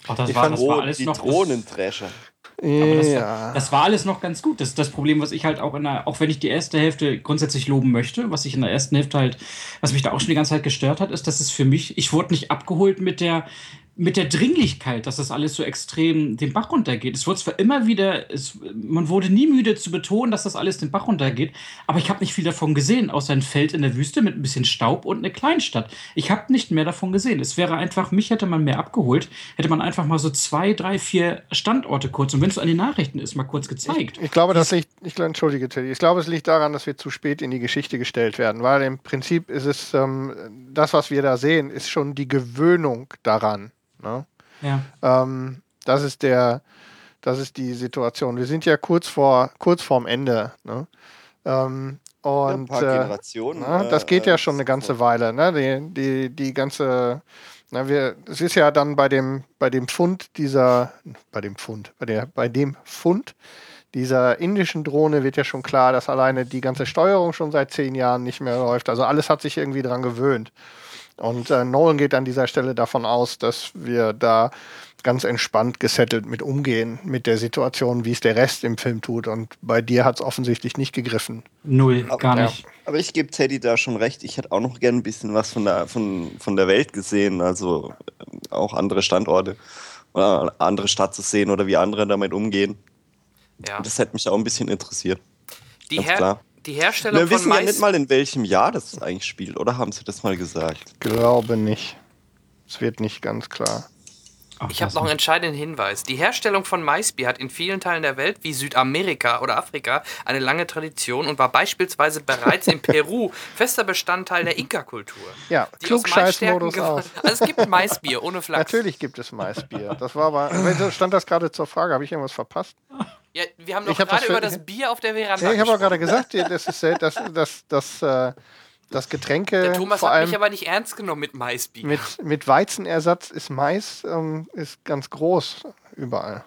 Ach, das, war, das war alles die noch. Drohnendrescher. Das, ja. das, war alles noch ganz gut. Das ist das Problem, was ich halt auch in der, auch wenn ich die erste Hälfte grundsätzlich loben möchte, was ich in der ersten Hälfte halt, was mich da auch schon die ganze Zeit gestört hat, ist, dass es für mich, ich wurde nicht abgeholt mit der, mit der Dringlichkeit, dass das alles so extrem den Bach runtergeht. Es wurde zwar immer wieder, es, man wurde nie müde zu betonen, dass das alles den Bach runtergeht, aber ich habe nicht viel davon gesehen, außer ein Feld in der Wüste mit ein bisschen Staub und eine Kleinstadt. Ich habe nicht mehr davon gesehen. Es wäre einfach, mich hätte man mehr abgeholt, hätte man einfach mal so zwei, drei, vier Standorte kurz und wenn es an den Nachrichten ist, mal kurz gezeigt. Ich, ich glaube, das liegt, ich entschuldige Teddy, ich glaube, es liegt daran, dass wir zu spät in die Geschichte gestellt werden, weil im Prinzip ist es, ähm, das, was wir da sehen, ist schon die Gewöhnung daran. Ne? Ja. Ähm, das ist der, das ist die Situation. Wir sind ja kurz vor, kurz vorm Ende. Ne? Ähm, und ja, ein paar äh, Generationen. Ne? Das geht ja äh, schon eine ganze Weile. Ne? Die, die, die ganze, na, wir, es ist ja dann bei dem, bei dem Fund dieser, bei dem Fund, bei der, bei dem Fund dieser indischen Drohne wird ja schon klar, dass alleine die ganze Steuerung schon seit zehn Jahren nicht mehr läuft. Also alles hat sich irgendwie dran gewöhnt. Und äh, Nolan geht an dieser Stelle davon aus, dass wir da ganz entspannt gesettelt mit umgehen, mit der Situation, wie es der Rest im Film tut. Und bei dir hat es offensichtlich nicht gegriffen. Null, aber, gar nicht. Ja. Aber ich gebe Teddy da schon recht. Ich hätte auch noch gern ein bisschen was von der, von, von der Welt gesehen, also äh, auch andere Standorte oder andere Stadt zu sehen oder wie andere damit umgehen. Ja. Das hätte mich auch ein bisschen interessiert. Die, Her die Herstellung Wir wissen ja nicht mal, in welchem Jahr das eigentlich spielt, oder haben Sie das mal gesagt? Ich glaube nicht. Es wird nicht ganz klar. Ach, ich habe noch einen entscheidenden Hinweis. Die Herstellung von Maisbier hat in vielen Teilen der Welt, wie Südamerika oder Afrika, eine lange Tradition und war beispielsweise bereits in Peru fester Bestandteil der Inka-Kultur. Ja, Klugscheißmodus aus. Also es gibt Maisbier ohne Flachs. Natürlich gibt es Maisbier. Das war aber, stand das gerade zur Frage, habe ich irgendwas verpasst? Ja, wir haben doch gerade über das Bier auf der Veranda ja, Ich habe auch gerade gesagt, das ist das, das, das, äh, das Getränke. Der Thomas vor hat mich aber nicht ernst genommen mit Maisbier. Mit, mit Weizenersatz ist Mais ähm, ist ganz groß überall.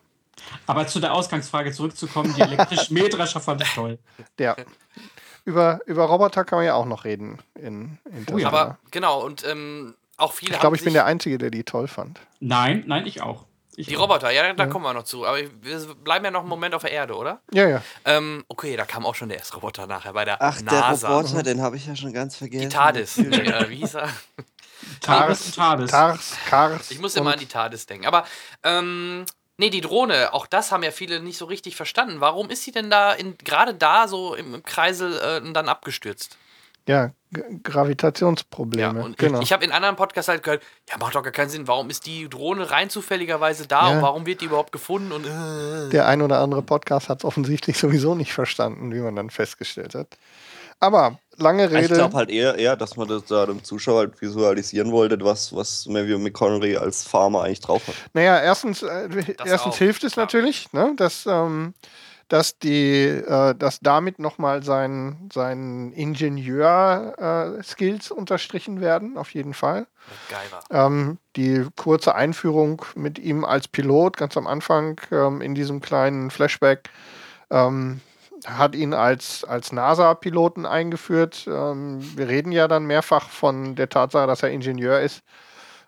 Aber zu der Ausgangsfrage zurückzukommen, die elektrischen Mähdrescher fand ich toll. Ja. Über, über Roboter kann man ja auch noch reden. In, in oh, ja. Aber genau, und ähm, auch viele Ich glaube, ich bin der Einzige, der die toll fand. Nein, nein, ich auch. Ich die Roboter, ja, da ja. kommen wir noch zu. Aber wir bleiben ja noch einen Moment auf der Erde, oder? Ja, ja. Ähm, okay, da kam auch schon der erste Roboter nachher bei der Ach, NASA. der Roboter, den habe ich ja schon ganz vergessen. Die TARDIS. äh, wie hieß er? TARS, TARDIS. TARS, Cars. Ich muss immer an die TARDIS denken. Aber, ähm, nee, die Drohne, auch das haben ja viele nicht so richtig verstanden. Warum ist sie denn da, gerade da so im, im Kreisel äh, dann abgestürzt? Ja, G Gravitationsprobleme. Ja, und genau. Ich habe in anderen Podcasts halt gehört, ja, macht doch gar keinen Sinn, warum ist die Drohne rein zufälligerweise da ja. und warum wird die überhaupt gefunden? Und, äh. Der ein oder andere Podcast hat es offensichtlich sowieso nicht verstanden, wie man dann festgestellt hat. Aber lange Rede. Ich glaube halt eher, eher, dass man das da dem Zuschauer halt visualisieren wollte, was, was Matthew McConaughey als Farmer eigentlich drauf hat. Naja, erstens, äh, erstens hilft es natürlich, ne, dass ähm, dass die, äh, dass damit nochmal sein, sein Ingenieur-Skills äh, unterstrichen werden, auf jeden Fall. Ähm, die kurze Einführung mit ihm als Pilot ganz am Anfang ähm, in diesem kleinen Flashback ähm, hat ihn als, als NASA-Piloten eingeführt. Ähm, wir reden ja dann mehrfach von der Tatsache, dass er Ingenieur ist.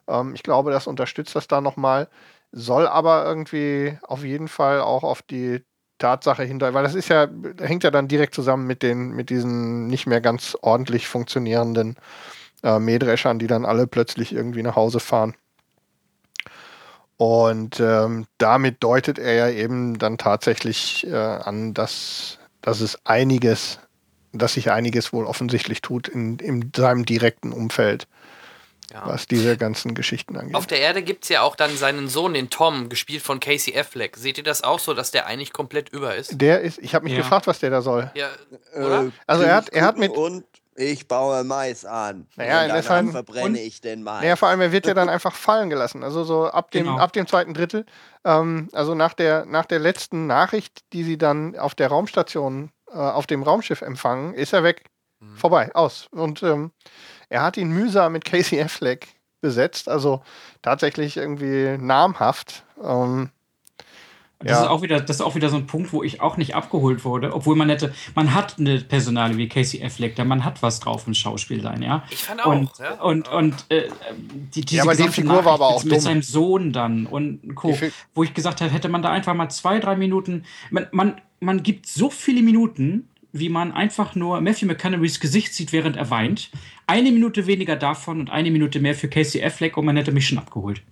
Ähm, ich glaube, das unterstützt das da nochmal soll aber irgendwie auf jeden Fall auch auf die Tatsache hinter, weil das ist ja, hängt ja dann direkt zusammen mit den, mit diesen nicht mehr ganz ordentlich funktionierenden äh, Mähdreschern, die dann alle plötzlich irgendwie nach Hause fahren. Und ähm, damit deutet er ja eben dann tatsächlich äh, an, dass, dass es einiges dass sich einiges wohl offensichtlich tut in, in seinem direkten Umfeld. Ja. was diese ganzen Geschichten angeht. Auf der Erde gibt es ja auch dann seinen Sohn, den Tom, gespielt von Casey Affleck. Seht ihr das auch so, dass der eigentlich komplett über ist? Der ist, ich habe mich ja. gefragt, was der da soll. Ja, oder? Äh, also er hat, er hat mit und ich baue Mais an. Naja, und dann verbrenne und, ich den Mais. Naja, vor allem, er wird ja dann einfach fallen gelassen. Also so ab dem, genau. ab dem zweiten Drittel. Ähm, also nach der, nach der letzten Nachricht, die sie dann auf der Raumstation, äh, auf dem Raumschiff empfangen, ist er weg. Mhm. Vorbei, aus. Und ähm, er hat ihn mühsam mit Casey Affleck besetzt, also tatsächlich irgendwie namhaft. Ähm, das, ja. ist auch wieder, das ist auch wieder so ein Punkt, wo ich auch nicht abgeholt wurde, obwohl man hätte, man hat eine Personale wie Casey Affleck, da man hat was drauf im Schauspiel sein, ja. Ich fand auch, und, ja. Und, und äh, die, diese ja, aber die Figur war aber auch mit dumm. seinem Sohn dann und Co., wo ich gesagt habe, hätte man da einfach mal zwei, drei Minuten, man, man, man gibt so viele Minuten, wie man einfach nur Matthew McConaughey's Gesicht sieht, während er weint. Eine Minute weniger davon und eine Minute mehr für Casey Affleck und man hätte mich schon abgeholt.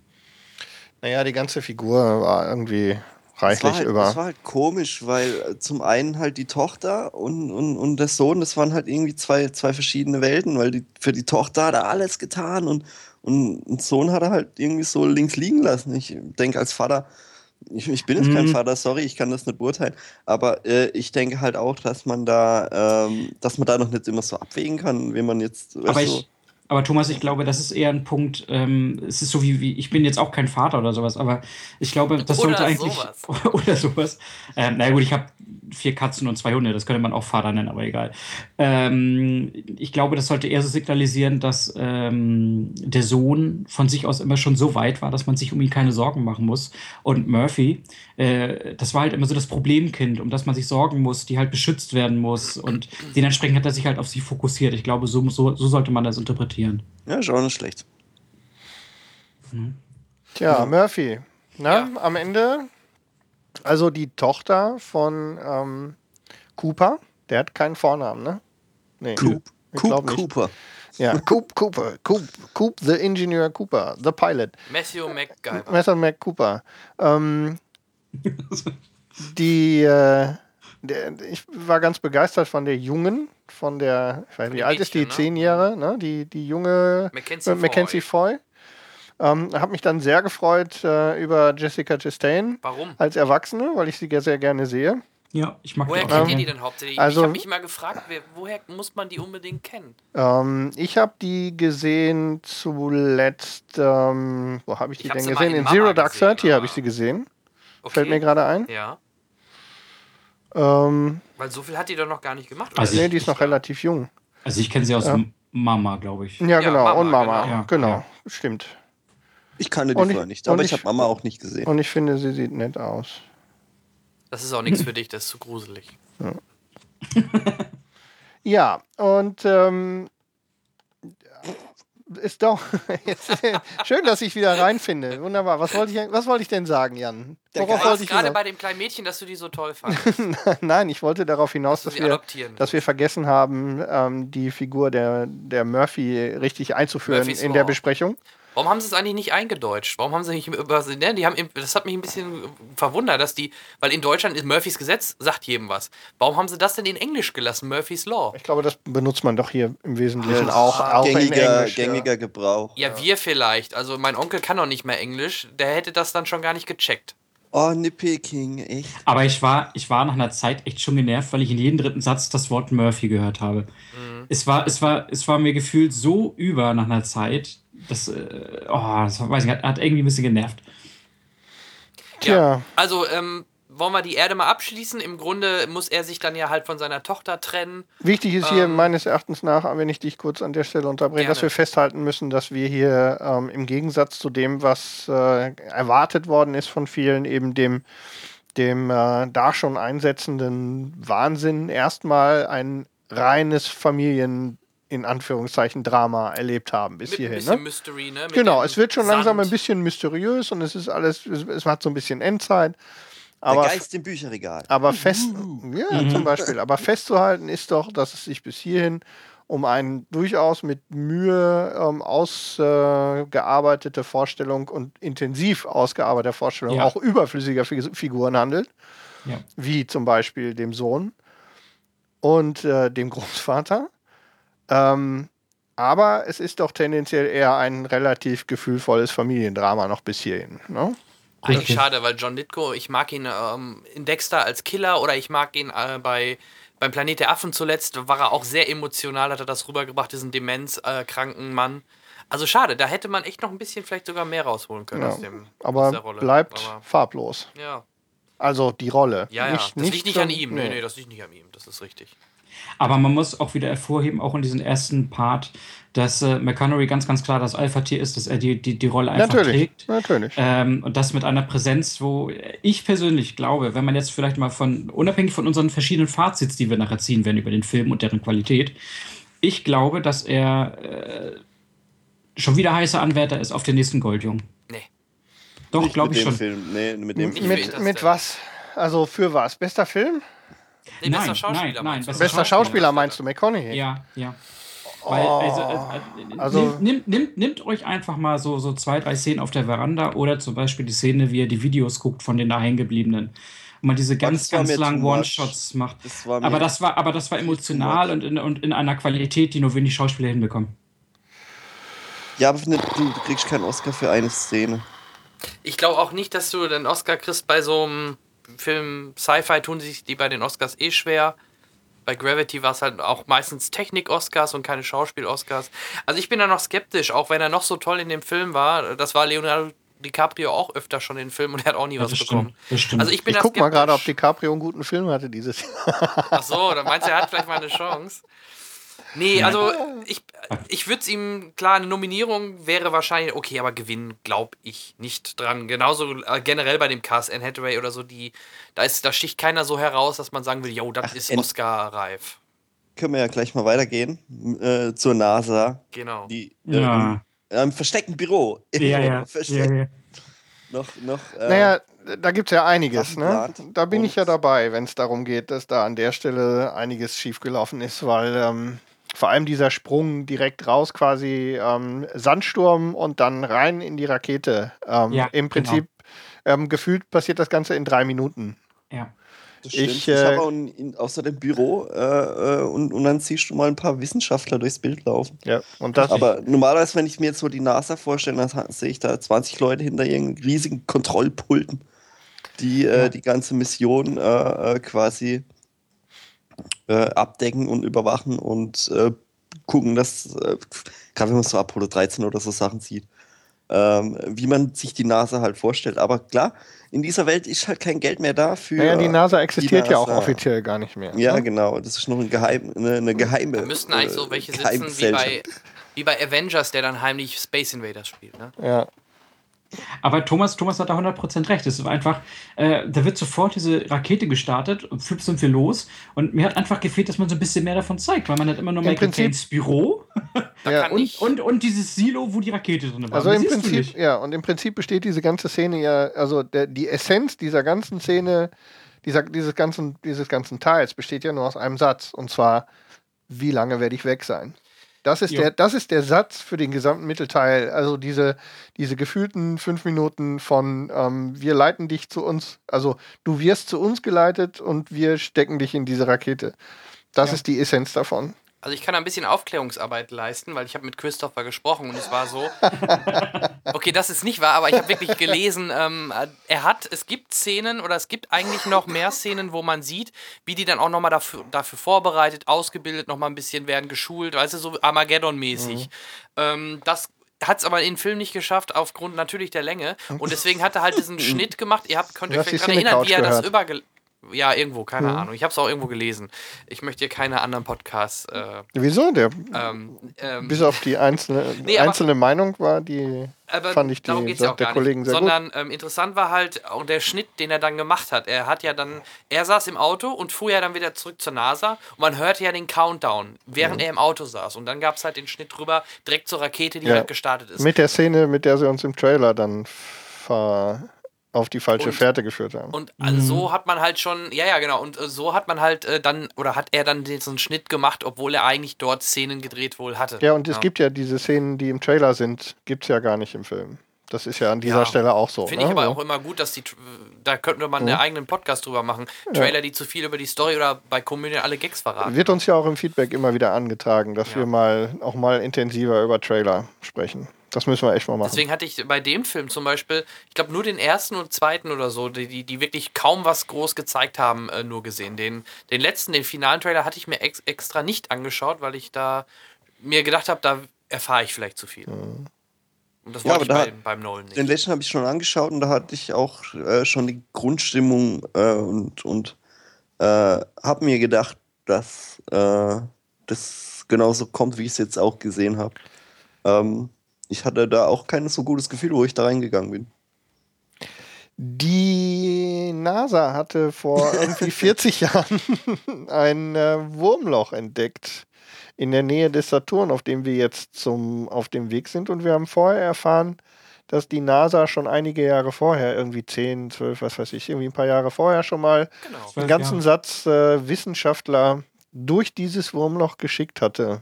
Naja, die ganze Figur war irgendwie reichlich das halt, über. Das war halt komisch, weil äh, zum einen halt die Tochter und, und, und der Sohn, das waren halt irgendwie zwei, zwei verschiedene Welten, weil die, für die Tochter hat er alles getan und, und ein Sohn hat er halt irgendwie so links liegen lassen. Ich denke, als Vater, ich, ich bin jetzt mhm. kein Vater, sorry, ich kann das nicht beurteilen, aber äh, ich denke halt auch, dass man da, ähm, dass man da noch nicht immer so abwägen kann, wenn man jetzt. Aber ich, aber Thomas, ich glaube, das ist eher ein Punkt, ähm, es ist so wie, wie, ich bin jetzt auch kein Vater oder sowas, aber ich glaube, das oder sollte eigentlich. Sowas. oder sowas. Ähm, na gut, ich habe vier Katzen und zwei Hunde, das könnte man auch Vater nennen, aber egal. Ähm, ich glaube, das sollte eher so signalisieren, dass ähm, der Sohn von sich aus immer schon so weit war, dass man sich um ihn keine Sorgen machen muss. Und Murphy, äh, das war halt immer so das Problemkind, um das man sich sorgen muss, die halt beschützt werden muss. Und dementsprechend hat er sich halt auf sie fokussiert. Ich glaube, so, so, so sollte man das interpretieren. Ja, ist auch nicht schlecht. Mhm. Tja, Murphy. Na, ja. am Ende also die Tochter von ähm, Cooper, der hat keinen Vornamen, ne? Nee, Coop. Coop Cooper. Ja, Coop Cooper. Coop, Coop, the Engineer Cooper, the Pilot. Matthew McGyver. Matthew McCooper. Ähm, die, äh, der, ich war ganz begeistert von der Jungen, von der, ich weiß nicht, wie alt ist die? Ne? Zehn Jahre, ne? Die, die junge Mackenzie, äh, Mackenzie Foy. Foy. Ähm, habe mich dann sehr gefreut äh, über Jessica Chastain. Warum? Als Erwachsene, weil ich sie sehr gerne sehe. Ja, ich mag Woher kennt ihr die denn hauptsächlich? Also, ich habe mich mal gefragt, wer, woher muss man die unbedingt kennen? Ähm, ich habe die gesehen zuletzt, ähm, wo habe ich die ich denn gesehen? In, in Zero Dark Thirty habe ich sie gesehen. Okay. Fällt mir gerade ein. Ja. Ähm, Weil so viel hat die doch noch gar nicht gemacht. Also nee, die ist noch relativ jung. Also ich kenne sie aus ja. Mama, glaube ich. Ja, genau. Mama, und Mama. Genau, ja, genau. stimmt. Ich kannte die vorher nicht, aber ich, ich habe Mama auch nicht gesehen. Und ich finde, sie sieht nett aus. Das ist auch nichts für dich, das ist zu gruselig. Ja, ja und ähm, ist doch schön, dass ich wieder reinfinde. Wunderbar. Was wollte ich, was wollte ich denn sagen, Jan? Worauf wollte ich gerade bei dem kleinen Mädchen, dass du die so toll fandest. Nein, ich wollte darauf hinaus, dass, dass wir, dass wir vergessen haben, ähm, die Figur der, der Murphy richtig einzuführen Murphy's in der Besprechung. Warum haben sie es eigentlich nicht eingedeutscht? Warum haben sie nicht über. Ne, die haben, das hat mich ein bisschen verwundert, dass die. Weil in Deutschland ist Murphys Gesetz, sagt jedem was. Warum haben sie das denn in Englisch gelassen, Murphys Law? Ich glaube, das benutzt man doch hier im Wesentlichen ja, auch, auch gängiger, Englisch, gängiger ja. Gebrauch. Ja, wir vielleicht. Also mein Onkel kann noch nicht mehr Englisch. Der hätte das dann schon gar nicht gecheckt. Oh, Nitpicking, echt. Aber ich war, ich war nach einer Zeit echt schon genervt, weil ich in jedem dritten Satz das Wort Murphy gehört habe. Mhm. Es, war, es, war, es war mir gefühlt so über nach einer Zeit, das, äh, oh, das weiß ich, hat, hat irgendwie ein bisschen genervt. Ja, ja. also ähm, wollen wir die Erde mal abschließen? Im Grunde muss er sich dann ja halt von seiner Tochter trennen. Wichtig ist hier ähm, meines Erachtens nach, wenn ich dich kurz an der Stelle unterbreche, gerne. dass wir festhalten müssen, dass wir hier ähm, im Gegensatz zu dem, was äh, erwartet worden ist von vielen, eben dem, dem äh, da schon einsetzenden Wahnsinn erstmal ein reines Familien in Anführungszeichen Drama erlebt haben bis Mit hierhin. Ein bisschen ne? Mystery, ne? Mit genau, es wird schon Sand. langsam ein bisschen mysteriös und es ist alles, es, es hat so ein bisschen Endzeit. Aber, Der Geist im Bücherregal. Aber fest, uh. ja, mhm. zum Beispiel. Aber festzuhalten ist doch, dass es sich bis hierhin um eine durchaus mit Mühe ähm, ausgearbeitete äh, Vorstellung und intensiv ausgearbeitete Vorstellung ja. auch überflüssiger Figuren handelt. Ja. Wie zum Beispiel dem Sohn. und äh, dem Großvater. Ähm, aber es ist doch tendenziell eher ein relativ gefühlvolles Familiendrama noch bis hierhin. Ne? Eigentlich schade, weil John Ditko, ich mag ihn ähm, in Dexter als Killer oder ich mag ihn äh, bei beim Planet der Affen zuletzt war er auch sehr emotional, hat er das rübergebracht, diesen demenzkranken äh, Mann. Also schade, da hätte man echt noch ein bisschen vielleicht sogar mehr rausholen können ja, aus, dem, aber aus der Rolle. bleibt aber farblos. Ja. Also die Rolle. Ja, ja. Nicht, das nicht liegt nicht an ihm. Nee. nee, nee, das liegt nicht an ihm. Das ist richtig. Aber man muss auch wieder hervorheben, auch in diesem ersten Part, dass äh, McConaughey ganz, ganz klar das Alpha-Tier ist, dass er die, die, die Rolle einfach natürlich, trägt. Natürlich. Ähm, und das mit einer Präsenz, wo ich persönlich glaube, wenn man jetzt vielleicht mal von, unabhängig von unseren verschiedenen Fazits, die wir nachher ziehen werden über den Film und deren Qualität, ich glaube, dass er äh, schon wieder heißer Anwärter ist auf den nächsten Goldjungen. Nee. Doch, glaube ich schon. Film. Nee, mit dem Film. Mit, mit was? Also für was? Bester Film? Nee, nein, bester Schauspieler. Nein, nein, bester, bester Schauspieler meinst du, McConaughey? Ja, ja. Weil, also, äh, also nimmt, nimmt, nimmt euch einfach mal so, so zwei, drei Szenen auf der Veranda oder zum Beispiel die Szene, wie er die Videos guckt von den da hängengebliebenen. Und man diese ganz, ganz langen One-Shots macht. Das aber, das war, aber das war emotional und in, und in einer Qualität, die nur wenig Schauspieler hinbekommen. Ja, aber du, du kriegst keinen Oscar für eine Szene. Ich glaube auch nicht, dass du den Oscar kriegst bei so einem Film Sci-Fi tun sich die bei den Oscars eh schwer bei Gravity war es halt auch meistens Technik-Oscars und keine Schauspiel-Oscars. Also ich bin da noch skeptisch, auch wenn er noch so toll in dem Film war. Das war Leonardo DiCaprio auch öfter schon in den Film und er hat auch nie was bekommen. Stimmt, also ich bin ich guck mal gerade, ob DiCaprio einen guten Film hatte dieses Jahr. Ach so, dann meinst du, er hat vielleicht mal eine Chance. Nee, also ich, ich würde es ihm, klar, eine Nominierung wäre wahrscheinlich okay, aber gewinnen glaube ich nicht dran. Genauso äh, generell bei dem Cast, Anne Hathaway oder so, die, da, ist, da sticht keiner so heraus, dass man sagen will, yo, das ist Oscar-reif. Können wir ja gleich mal weitergehen äh, zur NASA. Genau. Die, äh, ja. im, versteckten Büro. Ja, ja. Versteckt. ja, ja. Noch, noch, äh, naja, da gibt es ja einiges. Ne? Da bin ich ja dabei, wenn es darum geht, dass da an der Stelle einiges schiefgelaufen ist, weil ähm, vor allem dieser Sprung direkt raus, quasi ähm, Sandsturm und dann rein in die Rakete. Ähm, ja, Im. Prinzip genau. ähm, gefühlt passiert das Ganze in drei Minuten. Ja. Das stimmt. Ich, äh, ich habe auch in, außer dem Büro äh, äh, und, und dann siehst du mal ein paar Wissenschaftler durchs Bild laufen. Ja, und das Aber normalerweise, wenn ich mir jetzt so die NASA vorstelle, dann sehe ich da 20 Leute hinter ihren riesigen Kontrollpulten, die äh, ja. die ganze Mission äh, äh, quasi äh, abdecken und überwachen und äh, gucken, dass, äh, gerade wenn man so Apollo 13 oder so Sachen sieht, ähm, wie man sich die NASA halt vorstellt. Aber klar, in dieser Welt ist halt kein Geld mehr da für. Naja, die NASA existiert die NASA. ja auch offiziell gar nicht mehr. Ja, ne? genau. Das ist noch ein Geheim, eine, eine geheime. Da müssten eigentlich so welche sitzen wie bei, wie bei Avengers, der dann heimlich Space Invaders spielt. Ne? Ja. Aber Thomas, Thomas hat da 100% recht. Es ist einfach, äh, da wird sofort diese Rakete gestartet und flipp sind wir los. Und mir hat einfach gefehlt, dass man so ein bisschen mehr davon zeigt, weil man hat immer nur Michael Caines Büro ja. und, und, und dieses Silo, wo die Rakete drin war. Also im Prinzip, ja, und im Prinzip besteht diese ganze Szene ja, also der, die Essenz dieser ganzen Szene, dieser, dieses, ganzen, dieses ganzen Teils besteht ja nur aus einem Satz. Und zwar, wie lange werde ich weg sein? Das ist, der, das ist der Satz für den gesamten Mittelteil. Also diese, diese gefühlten fünf Minuten von ähm, wir leiten dich zu uns, also du wirst zu uns geleitet und wir stecken dich in diese Rakete. Das ja. ist die Essenz davon. Also ich kann ein bisschen Aufklärungsarbeit leisten, weil ich habe mit Christopher gesprochen und es war so. Okay, das ist nicht wahr, aber ich habe wirklich gelesen, ähm, er hat, es gibt Szenen oder es gibt eigentlich noch mehr Szenen, wo man sieht, wie die dann auch nochmal dafür, dafür vorbereitet, ausgebildet, nochmal ein bisschen werden geschult, weißt du, so Armageddon-mäßig. Mhm. Ähm, das hat es aber in den Film nicht geschafft, aufgrund natürlich der Länge. Und deswegen hat er halt diesen Schnitt gemacht. Ihr habt, könnt euch vielleicht daran erinnern, wie er das über, ja, irgendwo, keine mhm. Ahnung. Ich habe es auch irgendwo gelesen. Ich möchte hier keine anderen Podcasts. Äh, Wieso? Der, ähm, ähm, bis auf die einzelne, nee, einzelne aber, Meinung war die. fand ich die darum geht's ja auch der Kollegen sehr Sondern gut. Ähm, interessant war halt auch der Schnitt, den er dann gemacht hat. Er hat ja dann, er saß im Auto und fuhr ja dann wieder zurück zur NASA und man hörte ja den Countdown, während mhm. er im Auto saß. Und dann gab es halt den Schnitt drüber direkt zur Rakete, die ja. halt gestartet ist. Mit der Szene, mit der sie uns im Trailer dann ver auf die falsche und, Fährte geführt haben. Und also so hat man halt schon, ja, ja, genau, und äh, so hat man halt äh, dann, oder hat er dann diesen Schnitt gemacht, obwohl er eigentlich dort Szenen gedreht wohl hatte. Ja, und es ja. gibt ja diese Szenen, die im Trailer sind, gibt es ja gar nicht im Film. Das ist ja an dieser ja, Stelle auch so. Finde ich ne? aber auch immer gut, dass die, da könnte man einen mhm. eigenen Podcast drüber machen. Trailer, die zu viel über die Story oder bei Komödien alle Gags verraten. Wird uns ja auch im Feedback immer wieder angetragen, dass ja. wir mal auch mal intensiver über Trailer sprechen. Das müssen wir echt mal machen. Deswegen hatte ich bei dem Film zum Beispiel, ich glaube, nur den ersten und zweiten oder so, die, die wirklich kaum was groß gezeigt haben, äh, nur gesehen. Den, den letzten, den finalen Trailer hatte ich mir ex extra nicht angeschaut, weil ich da mir gedacht habe, da erfahre ich vielleicht zu viel. Mhm. Und das ja, wollte ich bei, beim Nolan nicht. Den letzten habe ich schon angeschaut und da hatte ich auch äh, schon die Grundstimmung äh, und, und äh, habe mir gedacht, dass äh, das genauso kommt, wie ich es jetzt auch gesehen habe. Ähm, ich hatte da auch kein so gutes Gefühl, wo ich da reingegangen bin. Die NASA hatte vor irgendwie 40 Jahren ein äh, Wurmloch entdeckt in der Nähe des Saturn, auf dem wir jetzt zum, auf dem Weg sind. Und wir haben vorher erfahren, dass die NASA schon einige Jahre vorher, irgendwie 10, 12, was weiß ich, irgendwie ein paar Jahre vorher schon mal genau. einen ganzen Jahre. Satz äh, Wissenschaftler durch dieses Wurmloch geschickt hatte.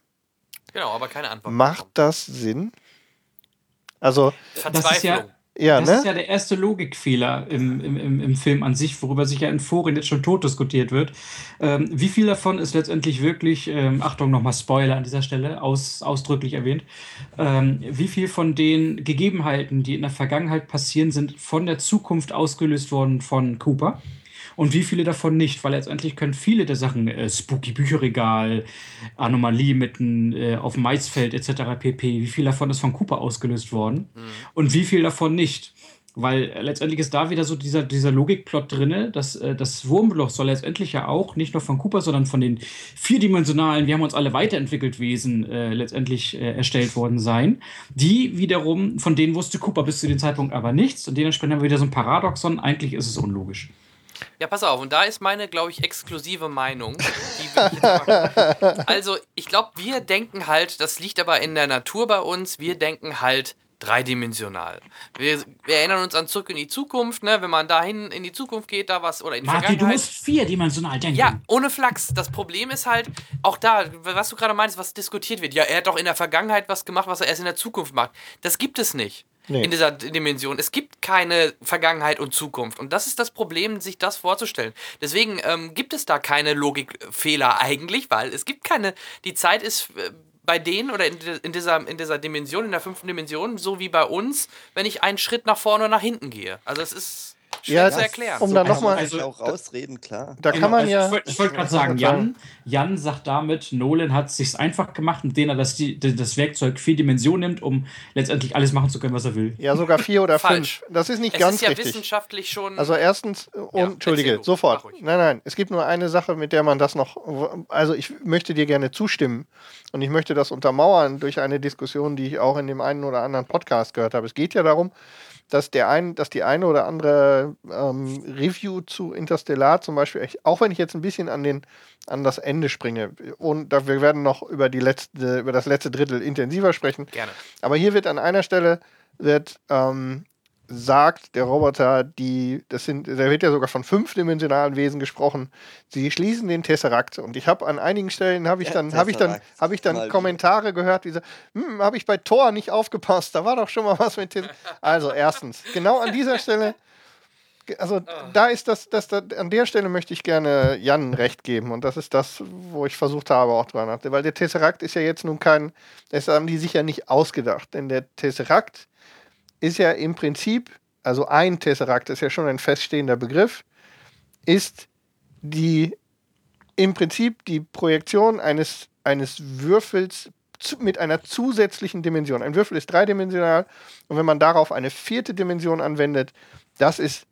Genau, aber keine Antwort. Macht das Sinn? Also, das ist ja, ja, das ne? ist ja der erste Logikfehler im, im, im Film an sich, worüber sich ja in Foren jetzt schon tot diskutiert wird. Ähm, wie viel davon ist letztendlich wirklich, ähm, Achtung, nochmal Spoiler an dieser Stelle, aus, ausdrücklich erwähnt, ähm, wie viel von den Gegebenheiten, die in der Vergangenheit passieren, sind von der Zukunft ausgelöst worden von Cooper? Und wie viele davon nicht, weil letztendlich können viele der Sachen, äh, Spooky Bücherregal, Anomalie mitten äh, auf dem Maisfeld etc. pp, wie viel davon ist von Cooper ausgelöst worden mhm. und wie viel davon nicht. Weil letztendlich ist da wieder so dieser, dieser Logikplot drin, dass äh, das Wurmloch soll letztendlich ja auch nicht nur von Cooper, sondern von den vierdimensionalen, wir haben uns alle weiterentwickelt Wesen äh, letztendlich äh, erstellt worden sein. Die wiederum, von denen wusste Cooper bis zu dem Zeitpunkt aber nichts und dementsprechend haben wir wieder so ein Paradoxon, eigentlich ist es unlogisch. Ja, pass auf, und da ist meine, glaube ich, exklusive Meinung. also, ich glaube, wir denken halt, das liegt aber in der Natur bei uns, wir denken halt dreidimensional. Wir, wir erinnern uns an Zurück in die Zukunft, ne? wenn man dahin in die Zukunft geht, da was, oder in die Martin, Vergangenheit. du musst vierdimensional denken. Ja, ohne Flachs. Das Problem ist halt, auch da, was du gerade meinst, was diskutiert wird. Ja, er hat doch in der Vergangenheit was gemacht, was er erst in der Zukunft macht. Das gibt es nicht nee. in dieser Dimension. Es gibt keine Vergangenheit und Zukunft. Und das ist das Problem, sich das vorzustellen. Deswegen ähm, gibt es da keine Logikfehler eigentlich, weil es gibt keine. Die Zeit ist äh, bei denen oder in, dieser, in dieser Dimension, in der fünften Dimension, so wie bei uns, wenn ich einen Schritt nach vorne oder nach hinten gehe. Also es ist Schwer ja, zu erklären. Um so, dann nochmal. Also, auch rausreden, klar. Da kann man ja. Also, ich wollte gerade sagen, Jan, Jan sagt damit, Nolan hat es sich einfach gemacht, indem er das, die, das Werkzeug vier Dimensionen nimmt, um letztendlich alles machen zu können, was er will. Ja, sogar vier oder fünf. Das ist nicht es ganz ist ja richtig. wissenschaftlich schon. Also erstens, und, ja, entschuldige, sofort. Nein, nein, es gibt nur eine Sache, mit der man das noch. Also ich möchte dir gerne zustimmen und ich möchte das untermauern durch eine Diskussion, die ich auch in dem einen oder anderen Podcast gehört habe. Es geht ja darum, dass, der ein, dass die eine oder andere ähm, Review zu Interstellar zum Beispiel, auch wenn ich jetzt ein bisschen an, den, an das Ende springe, und da, wir werden noch über, die letzte, über das letzte Drittel intensiver sprechen. Gerne. Aber hier wird an einer Stelle wird ähm, sagt der Roboter, die, das sind, da wird ja sogar von fünfdimensionalen Wesen gesprochen, sie schließen den Tesserakt. Und ich habe an einigen Stellen habe ich dann, ja, habe ich dann, habe ich dann Kommentare gehört, wie so, hm, habe ich bei Thor nicht aufgepasst, da war doch schon mal was mit Tesserakt. Also erstens, genau an dieser Stelle, also ah. da ist das, das, das, an der Stelle möchte ich gerne Jan recht geben. Und das ist das, wo ich versucht habe, auch dran hatte. Weil der Tesserakt ist ja jetzt nun kein, das haben die sich ja nicht ausgedacht. Denn der Tesserakt ist ja im Prinzip, also ein Tesserakt ist ja schon ein feststehender Begriff, ist die im Prinzip die Projektion eines, eines Würfels zu, mit einer zusätzlichen Dimension. Ein Würfel ist dreidimensional und wenn man darauf eine vierte Dimension anwendet, das ist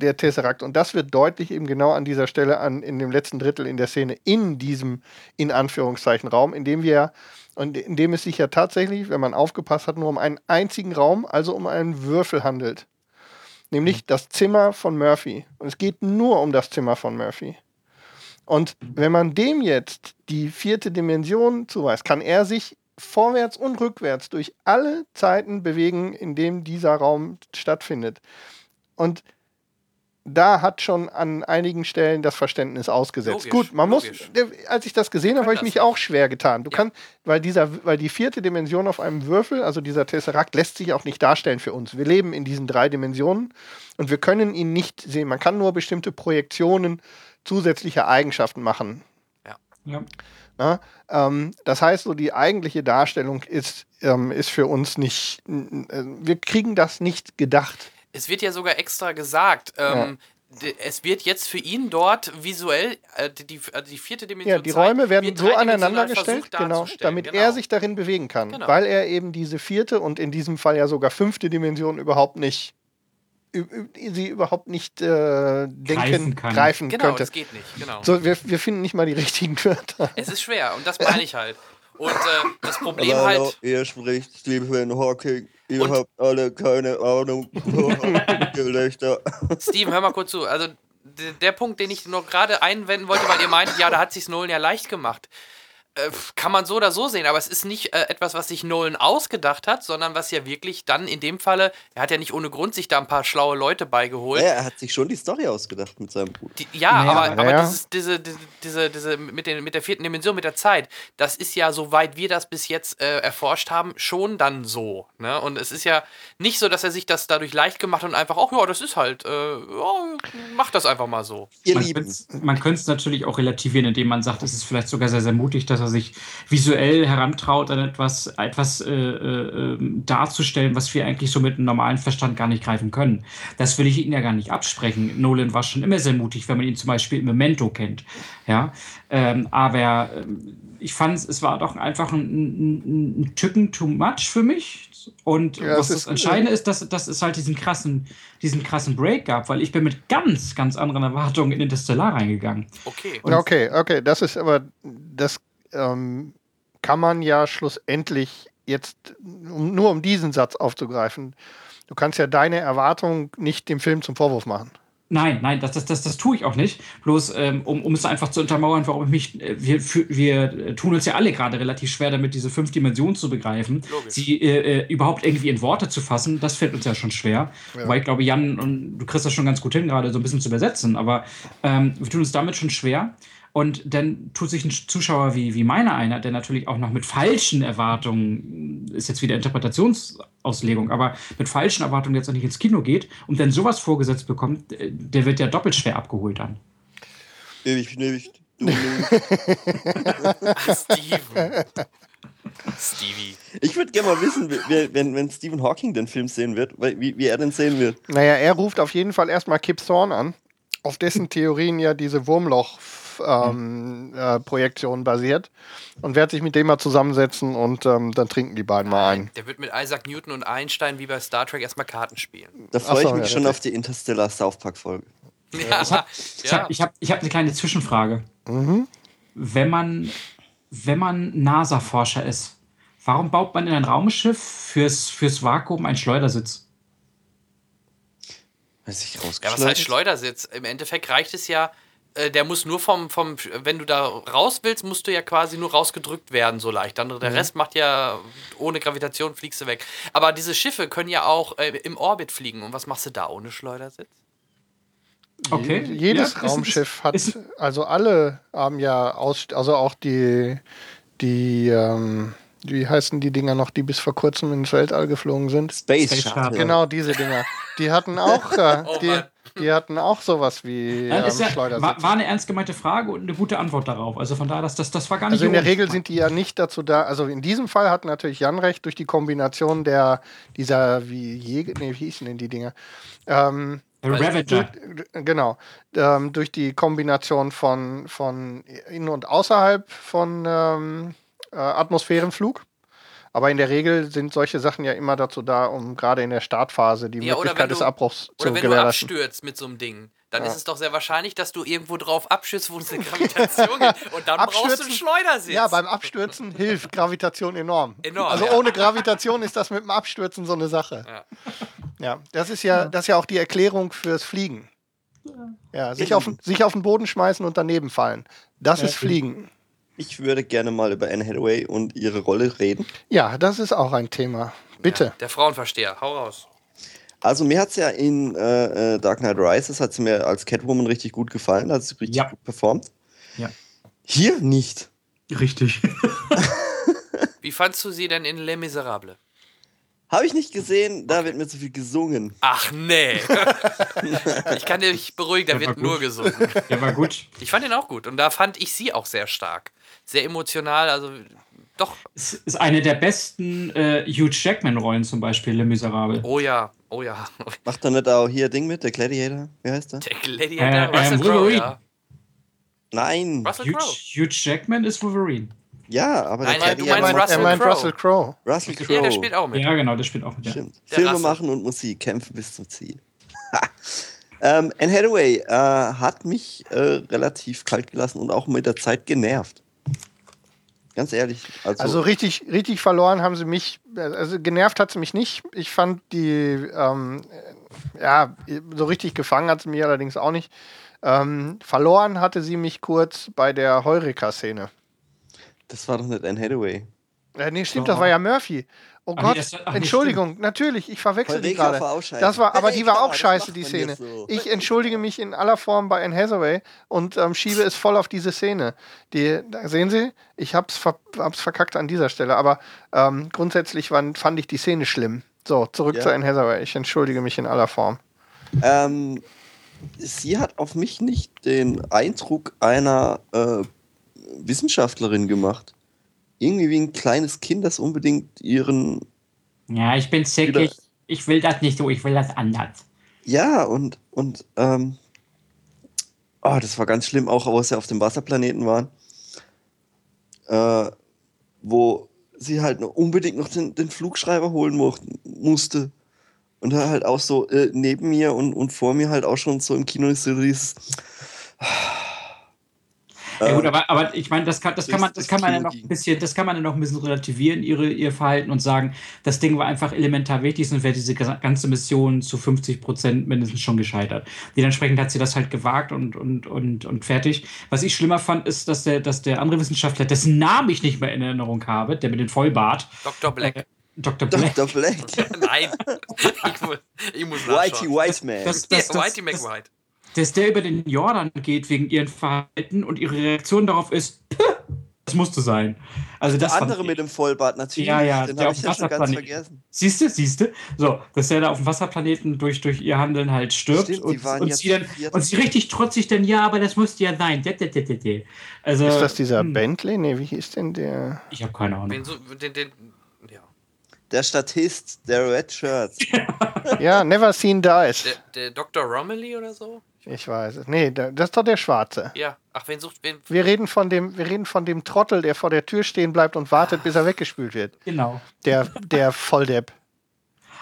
der Tesserakt. Und das wird deutlich eben genau an dieser Stelle an, in dem letzten Drittel in der Szene, in diesem, in Anführungszeichen, Raum, in dem wir und in dem es sich ja tatsächlich, wenn man aufgepasst hat, nur um einen einzigen Raum, also um einen Würfel handelt. Nämlich mhm. das Zimmer von Murphy. Und es geht nur um das Zimmer von Murphy. Und wenn man dem jetzt die vierte Dimension zuweist, kann er sich vorwärts und rückwärts durch alle Zeiten bewegen, in denen dieser Raum stattfindet. Und da hat schon an einigen Stellen das Verständnis ausgesetzt. Logisch, Gut, man logisch. muss, als ich das gesehen habe, habe ich mich auch schwer getan. Du ja. kannst, weil dieser, weil die vierte Dimension auf einem Würfel, also dieser Tesseract, lässt sich auch nicht darstellen für uns. Wir leben in diesen drei Dimensionen und wir können ihn nicht sehen. Man kann nur bestimmte Projektionen zusätzliche Eigenschaften machen. Ja. ja. Na, ähm, das heißt, so die eigentliche Darstellung ist, ähm, ist für uns nicht, äh, wir kriegen das nicht gedacht. Es wird ja sogar extra gesagt, ähm, ja. es wird jetzt für ihn dort visuell äh, die, also die vierte Dimension. Ja, die Räume werden so aneinander gestellt, genau, damit genau. er sich darin bewegen kann, genau. weil er eben diese vierte und in diesem Fall ja sogar fünfte Dimension überhaupt nicht sie überhaupt nicht äh, denken, greifen, greifen genau, könnte. das geht nicht. Genau. So, wir, wir finden nicht mal die richtigen Wörter. Es ist schwer und das meine ich halt. Und äh, das Problem Aber halt. Ihr spricht Stephen Hawking. Ihr habt alle keine Ahnung. Gelächter. Steven, hör mal kurz zu. Also der Punkt, den ich noch gerade einwenden wollte, weil ihr meint, ja, da hat sich Nolan ja leicht gemacht. Äh, kann man so oder so sehen, aber es ist nicht äh, etwas, was sich Nolan ausgedacht hat, sondern was ja wirklich dann in dem Falle, er hat ja nicht ohne Grund sich da ein paar schlaue Leute beigeholt. Ja, er hat sich schon die Story ausgedacht mit seinem Bruder. Die, ja, ja, aber, aber ja. Dieses, diese, diese, diese, diese mit, den, mit der vierten Dimension, mit der Zeit, das ist ja, soweit wir das bis jetzt äh, erforscht haben, schon dann so. Ne? Und es ist ja nicht so, dass er sich das dadurch leicht gemacht hat und einfach, ach ja, das ist halt, äh, ja, mach das einfach mal so. Ihr man könnte es natürlich auch relativieren, indem man sagt, es ist vielleicht sogar sehr, sehr mutig, dass er sich visuell herantraut, an etwas, etwas äh, äh, ähm, darzustellen, was wir eigentlich so mit einem normalen Verstand gar nicht greifen können. Das will ich Ihnen ja gar nicht absprechen. Nolan war schon immer sehr mutig, wenn man ihn zum Beispiel im Memento kennt. Ja, ähm, aber ähm, ich fand, es war doch einfach ein, ein, ein Tücken too much für mich. Und ja, was das Entscheidende ist, dass, dass es halt diesen krassen, diesen krassen Break gab, weil ich bin mit ganz, ganz anderen Erwartungen in Interstellar reingegangen. Okay. Und okay, okay, das ist aber, das ähm, kann man ja schlussendlich jetzt, um, nur um diesen Satz aufzugreifen, du kannst ja deine Erwartungen nicht dem Film zum Vorwurf machen. Nein, nein, das, das, das, das tue ich auch nicht. Bloß ähm, um, um es einfach zu untermauern, warum ich mich. Äh, wir, für, wir tun uns ja alle gerade relativ schwer damit, diese fünf Dimensionen zu begreifen. Logisch. Sie äh, äh, überhaupt irgendwie in Worte zu fassen, das fällt uns ja schon schwer. Ja. Wobei ich glaube, Jan, und du kriegst das schon ganz gut hin, gerade so ein bisschen zu übersetzen, aber ähm, wir tun uns damit schon schwer. Und dann tut sich ein Zuschauer wie, wie meiner einer, der natürlich auch noch mit falschen Erwartungen, ist jetzt wieder Interpretationsauslegung, aber mit falschen Erwartungen jetzt noch nicht ins Kino geht und dann sowas vorgesetzt bekommt, der wird ja doppelt schwer abgeholt dann. Ich nicht. Du Steven. Stevie. Ich würde gerne mal wissen, wie, wenn, wenn Stephen Hawking den Film sehen wird, wie, wie er den sehen wird. Naja, er ruft auf jeden Fall erstmal Kip Thorne an, auf dessen Theorien ja diese Wurmloch ähm, äh, Projektion basiert und werde sich mit dem mal zusammensetzen und ähm, dann trinken die beiden mal ein. Der wird mit Isaac Newton und Einstein wie bei Star Trek erstmal Karten spielen. Da freue ich mich ja, schon auf die Interstellar South Park Folge. Ja, ich habe ich hab, ich hab, ich hab eine kleine Zwischenfrage. Mhm. Wenn man, wenn man NASA-Forscher ist, warum baut man in ein Raumschiff fürs, fürs Vakuum einen Schleudersitz? Weiß ich ja, was heißt Schleudersitz? Im Endeffekt reicht es ja, äh, der muss nur vom, vom, wenn du da raus willst, musst du ja quasi nur rausgedrückt werden, so leicht. Dann, der mhm. Rest macht ja, ohne Gravitation fliegst du weg. Aber diese Schiffe können ja auch äh, im Orbit fliegen. Und was machst du da ohne Schleudersitz? Okay. Jedes ja, Raumschiff hat, also alle haben ja, aus, also auch die, die, ähm, wie heißen die Dinger noch, die bis vor kurzem ins Weltall geflogen sind? Space, Space Shuttle. Genau, diese Dinger. Die hatten auch, äh, oh, die, die hatten auch sowas wie ähm, ja, war, war, eine ernst gemeinte Frage und eine gute Antwort darauf. Also von daher, das, das, das war gar nicht Also in der Regel sind die ja nicht dazu da. Also in diesem Fall hat natürlich Jan recht durch die Kombination der dieser wie Jäger, nee, wie hießen denn die Dinger? Ähm, Ravager. Genau. Ähm, durch die Kombination von, von in- und außerhalb von ähm, äh, Atmosphärenflug. Aber in der Regel sind solche Sachen ja immer dazu da, um gerade in der Startphase die ja, Möglichkeit du, des Abbruchs zu gewährleisten. Oder wenn du abstürzt mit so einem Ding, dann ja. ist es doch sehr wahrscheinlich, dass du irgendwo drauf abschützt, wo es eine Gravitation gibt. Und dann brauchst du einen Schleudersitz. Ja, beim Abstürzen hilft Gravitation enorm. Enorm. Also ja. ohne Gravitation ist das mit dem Abstürzen so eine Sache. Ja, ja das ist ja, das ist ja auch die Erklärung fürs Fliegen. Ja, sich auf, sich auf den Boden schmeißen und daneben fallen. Das ist Fliegen. Ich würde gerne mal über Anne Hathaway und ihre Rolle reden. Ja, das ist auch ein Thema. Bitte. Ja, der Frauenversteher, hau raus. Also mir hat es ja in äh, äh, Dark Knight Rises hat mir als Catwoman richtig gut gefallen, hat sie richtig ja. gut performt. Ja. Hier nicht. Richtig. Wie fandst du sie denn in Les Miserables? Habe ich nicht gesehen, da wird mir zu viel gesungen. Ach nee. ich kann dich beruhigen, da wird nur gesungen. Der war gut. Ich fand ihn auch gut und da fand ich sie auch sehr stark. Sehr emotional, also doch. Es ist eine der besten äh, Hugh Jackman-Rollen zum Beispiel, Le Miserable. Oh ja, oh ja. Macht er nicht auch hier Ding mit, der Gladiator? Wie heißt der? Der Gladiator, äh, Russell Crowe, ja. Nein. Russell Hugh, Hugh Jackman ist Wolverine. Ja, aber Nein, der du meinst Russell er meint Russell Crowe. Russell Crowe. Ja, der spielt auch mit. Ja, genau, der spielt auch mit. Stimmt. Ja. Filme Russell. machen und Musik, kämpfen bis zum Ziel. ähm, Anne Hathaway äh, hat mich äh, relativ kalt gelassen und auch mit der Zeit genervt. Ganz ehrlich. Also, also, richtig, richtig verloren haben sie mich, also genervt hat sie mich nicht. Ich fand die, ähm, ja, so richtig gefangen hat sie mich allerdings auch nicht. Ähm, verloren hatte sie mich kurz bei der Heureka-Szene. Das war doch nicht Anne Hathaway. Äh, nee, stimmt, das war ja Murphy. Oh ach Gott, ach, Entschuldigung, natürlich, ich verwechsel die gerade. Das war, aber die war auch scheiße, die Szene. So. Ich entschuldige mich in aller Form bei Anne Hathaway und ähm, schiebe es voll auf diese Szene. Die, da sehen Sie, ich hab's, ver, hab's verkackt an dieser Stelle, aber ähm, grundsätzlich waren, fand ich die Szene schlimm. So, zurück ja. zu Anne Hathaway. Ich entschuldige mich in aller Form. Ähm, sie hat auf mich nicht den Eindruck einer äh, Wissenschaftlerin gemacht. Irgendwie wie ein kleines Kind, das unbedingt ihren. Ja, ich bin zickig. Ich will das nicht so, ich will das anders. Ja, und, und, ähm, oh, das war ganz schlimm, auch als sie auf dem Wasserplaneten waren. Äh, wo sie halt noch unbedingt noch den, den Flugschreiber holen musste. Und da halt auch so äh, neben mir und, und vor mir halt auch schon so im Kino ist so dieses. Ja gut, aber, aber ich meine, das kann, das kann man, das kann man ja noch ein bisschen, das kann man ja noch ein bisschen relativieren, ihre, ihr Verhalten und sagen, das Ding war einfach elementar wichtig, sonst wäre diese ganze Mission zu 50 Prozent mindestens schon gescheitert. Dementsprechend hat sie das halt gewagt und, und, und, und fertig. Was ich schlimmer fand, ist, dass der, dass der andere Wissenschaftler, dessen Namen ich nicht mehr in Erinnerung habe, der mit dem Vollbart. Dr. Black. Äh, Dr. Black. Dr. Black. Nein. Ich muss, ich muss Whitey White Man. Das, das, das, Whitey McWhite dass der über den Jordan geht wegen ihren Verhalten und ihre Reaktion darauf ist, das musste sein. Also das der andere mit dem Vollbart natürlich. Ja, ja, den habe ich ja schon ganz vergessen. Siehst du, siehst du? So, dass er da auf dem Wasserplaneten durch, durch ihr Handeln halt stirbt Stimmt, und, und, sie dann, und sie richtig trotzig dann, ja, aber das musste ja sein. Also, ist das dieser hm. Bentley? Nee, wie hieß denn der? Ich habe keine Ahnung. Den, den, ja. Der Statist, der Red Shirt. ja, Never Seen Dies. Der, der Dr. Romilly oder so? Ich weiß es. Nee, das ist doch der Schwarze. Ja. Ach, wen sucht wen? Wir reden von dem, wir reden von dem Trottel, der vor der Tür stehen bleibt und wartet, bis er weggespült wird. Genau. Der, der Volldepp.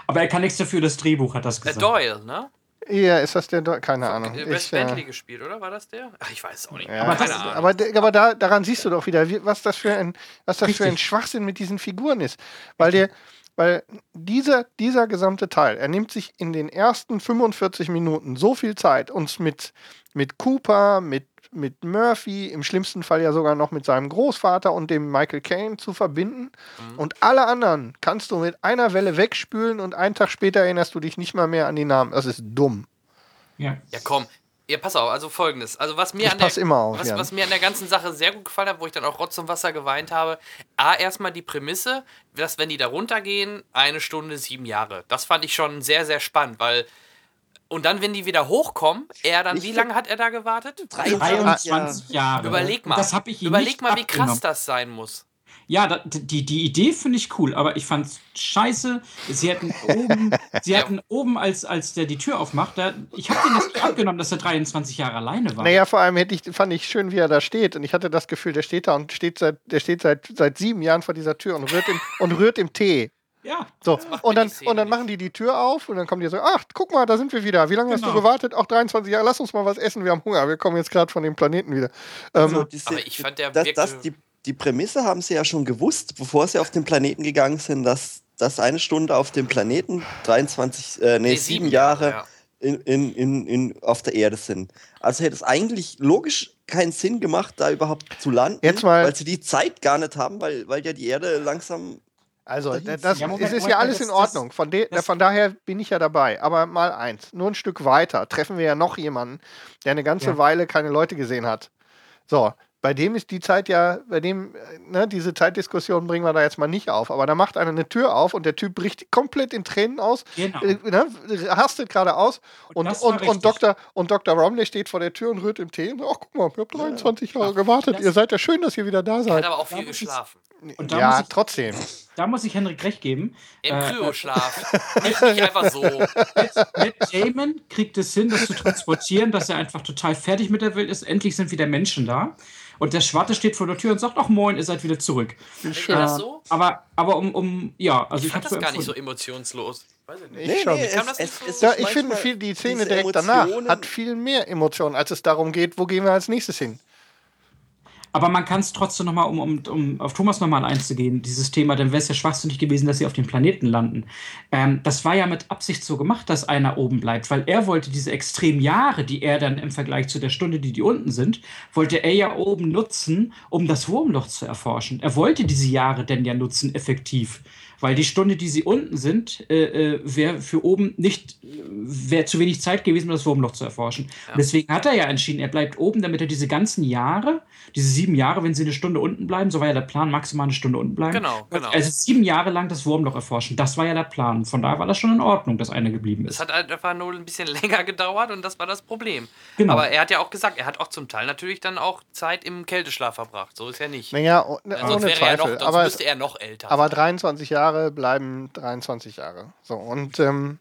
Aber er kann nichts dafür, das Drehbuch hat das gesagt. Der Doyle, ne? Ja, ist das der Doyle? Keine Von, Ahnung. West ich, Bentley äh, gespielt, oder? War das der? Ach, ich weiß es auch nicht. Ja. Aber, das, aber, aber da, daran siehst du doch wieder, was das für ein, was das für ein Schwachsinn mit diesen Figuren ist. Weil der, weil dieser, dieser gesamte Teil, er nimmt sich in den ersten 45 Minuten so viel Zeit, uns mit, mit Cooper, mit, mit Murphy, im schlimmsten Fall ja sogar noch mit seinem Großvater und dem Michael Caine zu verbinden. Mhm. Und alle anderen kannst du mit einer Welle wegspülen und einen Tag später erinnerst du dich nicht mal mehr an die Namen. Das ist dumm. Ja, ja komm, ja, pass auf, also folgendes. Also was mir, ich an der, immer auf, was, was, mir an der ganzen Sache sehr gut gefallen hat, wo ich dann auch Rotz und Wasser geweint habe, A, erstmal die Prämisse, dass wenn die da runtergehen, eine Stunde, sieben Jahre. Das fand ich schon sehr, sehr spannend, weil. Und dann, wenn die wieder hochkommen, er dann, ich wie lange hat er da gewartet? 23 Jahre. Überleg mal. Das ich Überleg mal, wie krass das sein muss. Ja, da, die, die Idee finde ich cool, aber ich fand es scheiße. Sie hätten oben, sie ja. hätten oben als, als der die Tür aufmacht, da, ich habe den das nicht abgenommen, dass er 23 Jahre alleine war. Naja, vor allem hätte ich, fand ich schön, wie er da steht. Und ich hatte das Gefühl, der steht da und steht seit, der steht seit, seit sieben Jahren vor dieser Tür und rührt im, und rührt im Tee. Ja. So, und dann, und dann machen die die Tür auf und dann kommen die so, ach, guck mal, da sind wir wieder. Wie lange genau. hast du genau. gewartet? Auch 23 Jahre, lass uns mal was essen, wir haben Hunger, wir kommen jetzt gerade von dem Planeten wieder. Also, ähm, diese, aber ich fand der das, das, die, die Prämisse haben sie ja schon gewusst, bevor sie auf den Planeten gegangen sind, dass, dass eine Stunde auf dem Planeten 23, äh, nee, nee sieben, sieben Jahre ja. in, in, in, in, auf der Erde sind. Also hätte es eigentlich logisch keinen Sinn gemacht, da überhaupt zu landen, Jetzt mal weil sie die Zeit gar nicht haben, weil, weil ja die Erde langsam Also, das, ja, ist ja alles in Ordnung. Von, de, von daher bin ich ja dabei. Aber mal eins, nur ein Stück weiter treffen wir ja noch jemanden, der eine ganze ja. Weile keine Leute gesehen hat. So, bei dem ist die Zeit ja, bei dem, ne, diese Zeitdiskussion bringen wir da jetzt mal nicht auf, aber da macht einer eine Tür auf und der Typ bricht komplett in Tränen aus, genau. äh, ne, hastet gerade aus und, und, und, und, Dr., und Dr. Romney steht vor der Tür und rührt im Tee und sagt, ach guck mal, ihr habt 23 Jahre gewartet, ihr seid ja schön, dass ihr wieder da seid. Er hat aber auch viel geschlafen. ja, ich, trotzdem. Da muss ich Henrik recht geben. Im äh, Kryoschlaf. nicht, nicht einfach so. Matt Damon kriegt es hin, das zu transportieren, dass er einfach total fertig mit der Welt ist. Endlich sind wieder Menschen da. Und der Schwarte steht vor der Tür und sagt, ach moin, ihr seid wieder zurück. Ist das so? Aber, aber um, um, ja, also ich, ich fand das gar nicht so emotionslos. Weiß ich nicht. Nee, nee, es, es, es, ja, ich finde, viel, die Szene direkt danach hat viel mehr Emotionen, als es darum geht, wo gehen wir als nächstes hin. Aber man kann es trotzdem nochmal, um, um, um auf Thomas nochmal einzugehen, dieses Thema, dann wäre es ja schwachsinnig gewesen, dass sie auf dem Planeten landen. Ähm, das war ja mit Absicht so gemacht, dass einer oben bleibt, weil er wollte diese extremen Jahre, die er dann im Vergleich zu der Stunde, die die unten sind, wollte er ja oben nutzen, um das Wurmloch zu erforschen. Er wollte diese Jahre denn ja nutzen, effektiv. Weil die Stunde, die sie unten sind, äh, äh wäre für oben nicht, wäre zu wenig Zeit gewesen, um das Wurmloch zu erforschen. Ja. deswegen hat er ja entschieden, er bleibt oben, damit er diese ganzen Jahre, diese sieben Jahre, wenn sie eine Stunde unten bleiben, so war ja der Plan, maximal eine Stunde unten bleiben. Genau, genau. Also sieben Jahre lang das Wurmloch erforschen. Das war ja der Plan. Von daher war das schon in Ordnung, dass einer geblieben ist. Es hat halt einfach nur ein bisschen länger gedauert und das war das Problem. Genau. Aber er hat ja auch gesagt, er hat auch zum Teil natürlich dann auch Zeit im Kälteschlaf verbracht. So ist er nicht. Naja, oh, ne, sonst ohne Zweifel. Er noch, sonst aber, müsste er noch älter. Aber 23 Jahre bleiben 23 Jahre. So, und ähm,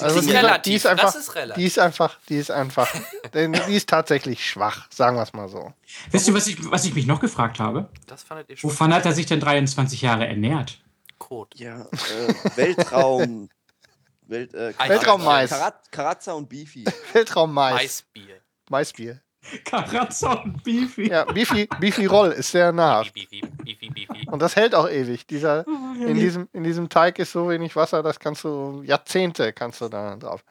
also die, relativ, die ist einfach, das ist relativ. Die ist einfach, die ist einfach, die ist tatsächlich schwach, sagen wir es mal so. Wisst ihr, was ich, was ich mich noch gefragt habe? Das fandet ihr schon. Wovon hat er sich denn 23 Jahre ernährt? Kot. Ja, äh, Weltraum. Welt, äh, Weltraummais. Karazza und Beefy. Weltraummais. Maisbier. Maisbier. Karazza und Beefy. Ja, Beefy, Beefy Roll ist sehr nahrhaft. Beefy, Beefy, Beefy. Und das hält auch ewig. Dieser, oh, in, diesem, in diesem Teig ist so wenig Wasser, das kannst du, Jahrzehnte kannst du da drauf.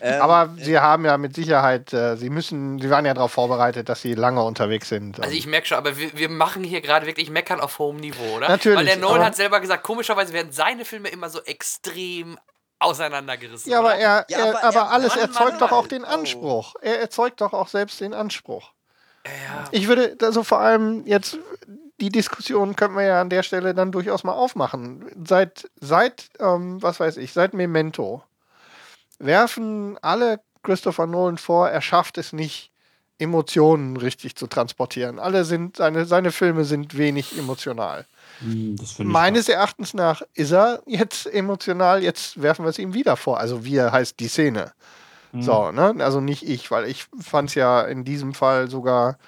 Ähm, Aber sie äh, haben ja mit Sicherheit, äh, sie müssen, sie waren ja darauf vorbereitet, dass sie lange unterwegs sind. Also ich merke schon, aber wir, wir machen hier gerade wirklich Meckern auf hohem Niveau, oder? Natürlich. Weil der Nolan hat selber gesagt, komischerweise werden seine Filme immer so extrem auseinandergerissen. Ja, aber, er, ja, aber, aber er, alles Mann, erzeugt Mann, doch auch den Anspruch. Oh. Er erzeugt doch auch selbst den Anspruch. Ja. Ich würde, also vor allem jetzt, die Diskussion können wir ja an der Stelle dann durchaus mal aufmachen. Seit, seit ähm, was weiß ich, seit Memento werfen alle Christopher Nolan vor, er schafft es nicht, Emotionen richtig zu transportieren. Alle sind, seine, seine Filme sind wenig emotional. Hm, Meines Erachtens nach ist er jetzt emotional, jetzt werfen wir es ihm wieder vor. Also wir heißt die Szene. Mhm. So, ne? Also nicht ich, weil ich fand es ja in diesem Fall sogar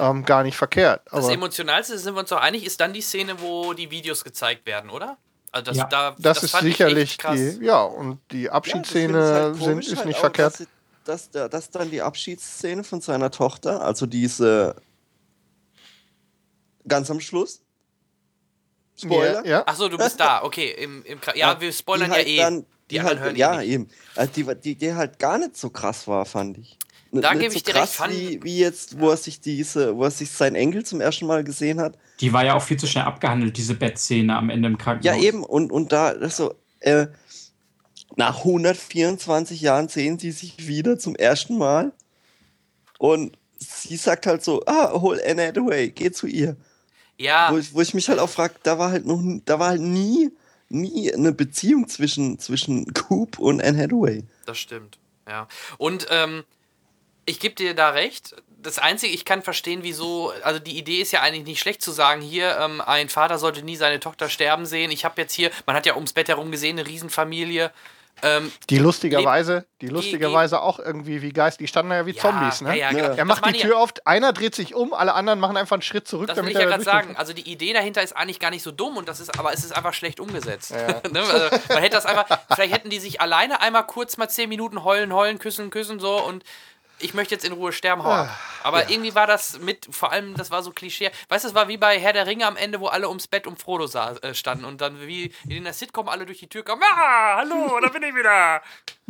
ähm, gar nicht verkehrt. das Emotionalste, sind wir uns doch einig, ist dann die Szene, wo die Videos gezeigt werden, oder? Also das, ja. da, das, das ist sicherlich die, ja, und die Abschiedsszene ja, halt sind, ist halt nicht auch, verkehrt. Dass, dass, dass dann die Abschiedsszene von seiner Tochter, also diese ganz am Schluss, Spoiler. Ja, ja. Achso, du bist da, okay. Im, im, ja, wir spoilern ja, halt eh. Dann, die, die halt, hören ja, eh eben. Also die, die, die halt gar nicht so krass war, fand ich. Da gebe so ich dir krass, recht. Wie, wie jetzt, wo er sich diese, wo er sich sein Enkel zum ersten Mal gesehen hat. Die war ja auch viel zu schnell abgehandelt, diese Bettszene am Ende im Krankenhaus. Ja, eben, und, und da, so, äh, nach 124 Jahren sehen sie sich wieder zum ersten Mal. Und sie sagt halt so, ah, hol Anne Hathaway, geh zu ihr. Ja. Wo ich, wo ich mich halt auch frage, da war halt noch, da war halt nie, nie eine Beziehung zwischen, zwischen Coop und Anne Hathaway. Das stimmt, ja. Und ähm, ich gebe dir da recht. Das Einzige, ich kann verstehen, wieso, also die Idee ist ja eigentlich nicht schlecht zu sagen, hier, ähm, ein Vater sollte nie seine Tochter sterben sehen. Ich habe jetzt hier, man hat ja ums Bett herum gesehen, eine Riesenfamilie. Ähm, die lustigerweise, die lustigerweise auch irgendwie wie Geist, die standen ja wie ja, Zombies, ne? Ja, ja, er macht die Tür auf, einer dreht sich um, alle anderen machen einfach einen Schritt zurück. Das will ich ja gerade sagen. Also die Idee dahinter ist eigentlich gar nicht so dumm und das ist, aber es ist einfach schlecht umgesetzt. ne? also man hätte das einfach, vielleicht hätten die sich alleine einmal kurz mal zehn Minuten heulen, heulen, küssen, küssen so und ich möchte jetzt in Ruhe sterben, hau Aber ja. irgendwie war das mit, vor allem, das war so Klischee. Weißt du, es war wie bei Herr der Ringe am Ende, wo alle ums Bett um Frodo sah, äh, standen und dann wie in der Sitcom alle durch die Tür kamen. Ah, hallo, da bin ich wieder.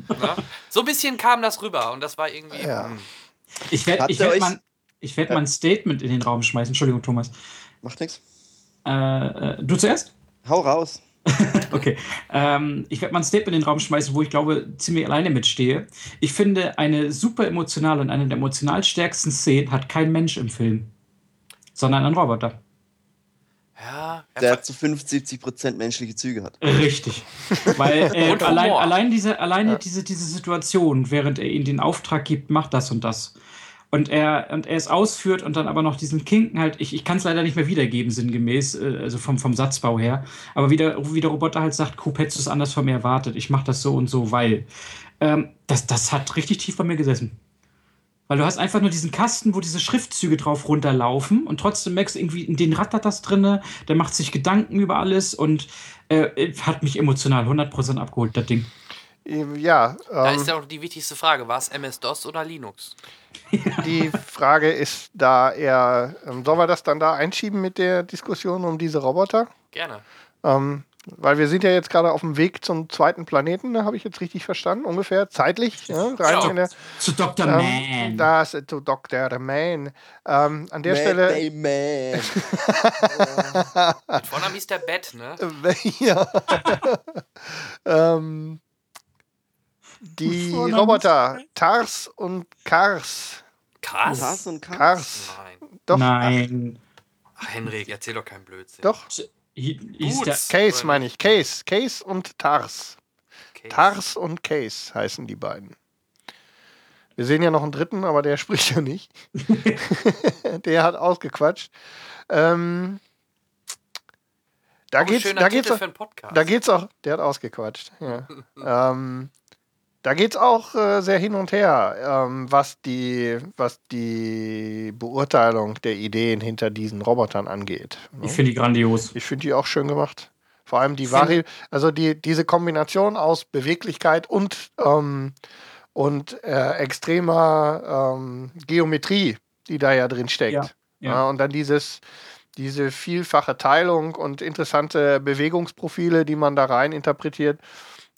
Na? So ein bisschen kam das rüber und das war irgendwie. Ja. Hm. Ich werde ich werd mal, werd ja. mal ein Statement in den Raum schmeißen. Entschuldigung, Thomas. Macht nichts. Äh, äh, du zuerst? Hau raus. okay. Ähm, ich werde mal ein Statement in den Raum schmeißen, wo ich glaube, ziemlich alleine mitstehe. Ich finde, eine super emotionale und eine der emotional stärksten Szenen hat kein Mensch im Film, sondern ein Roboter. Ja, der zu 75 Prozent menschliche Züge hat. Richtig. Weil äh, allein, allein, diese, alleine ja. diese, diese Situation, während er ihnen den Auftrag gibt, macht das und das und er, und er es ausführt und dann aber noch diesen Kinken halt, ich, ich kann es leider nicht mehr wiedergeben, sinngemäß, äh, also vom, vom Satzbau her, aber wie der, wie der Roboter halt sagt, Coop hättest du es anders von mir erwartet, ich mache das so und so, weil. Ähm, das, das hat richtig tief bei mir gesessen. Weil du hast einfach nur diesen Kasten, wo diese Schriftzüge drauf runterlaufen und trotzdem merkst du irgendwie, in den rattert das drinne, der macht sich Gedanken über alles und äh, hat mich emotional 100% abgeholt, das Ding. Ja. Ähm, da ist ja auch die wichtigste Frage: War es MS-DOS oder Linux? Die Frage ist da eher: ähm, Sollen wir das dann da einschieben mit der Diskussion um diese Roboter? Gerne. Ähm, weil wir sind ja jetzt gerade auf dem Weg zum zweiten Planeten, da habe ich jetzt richtig verstanden, ungefähr zeitlich. Ja, rein ja, in der, zu Dr. Ähm, Man. Das zu Dr. Man. Ähm, an der man, Stelle. Hey, man. Vornamen hieß der Bett, ne? ja. ähm, die Roboter Tars und Kars. Kars? Kars und Kars? Kars. Nein. Doch. Nein. Ach, Henrik, erzähl doch keinen Blödsinn. Doch. Boots, Case meine ich. Case. Case und Tars. Case. Tars und Case heißen die beiden. Wir sehen ja noch einen dritten, aber der spricht ja nicht. der hat ausgequatscht. Ähm, da geht's, da geht's, auch, da geht's auch, der hat ausgequatscht. Ja. ähm, da geht es auch äh, sehr hin und her, ähm, was, die, was die Beurteilung der Ideen hinter diesen Robotern angeht. Ne? Ich finde die grandios. Ich finde die auch schön gemacht. Vor allem die Vari also die, diese Kombination aus Beweglichkeit und, ähm, und äh, extremer ähm, Geometrie, die da ja drin steckt. Ja, ja. Ja, und dann dieses, diese vielfache Teilung und interessante Bewegungsprofile, die man da rein interpretiert.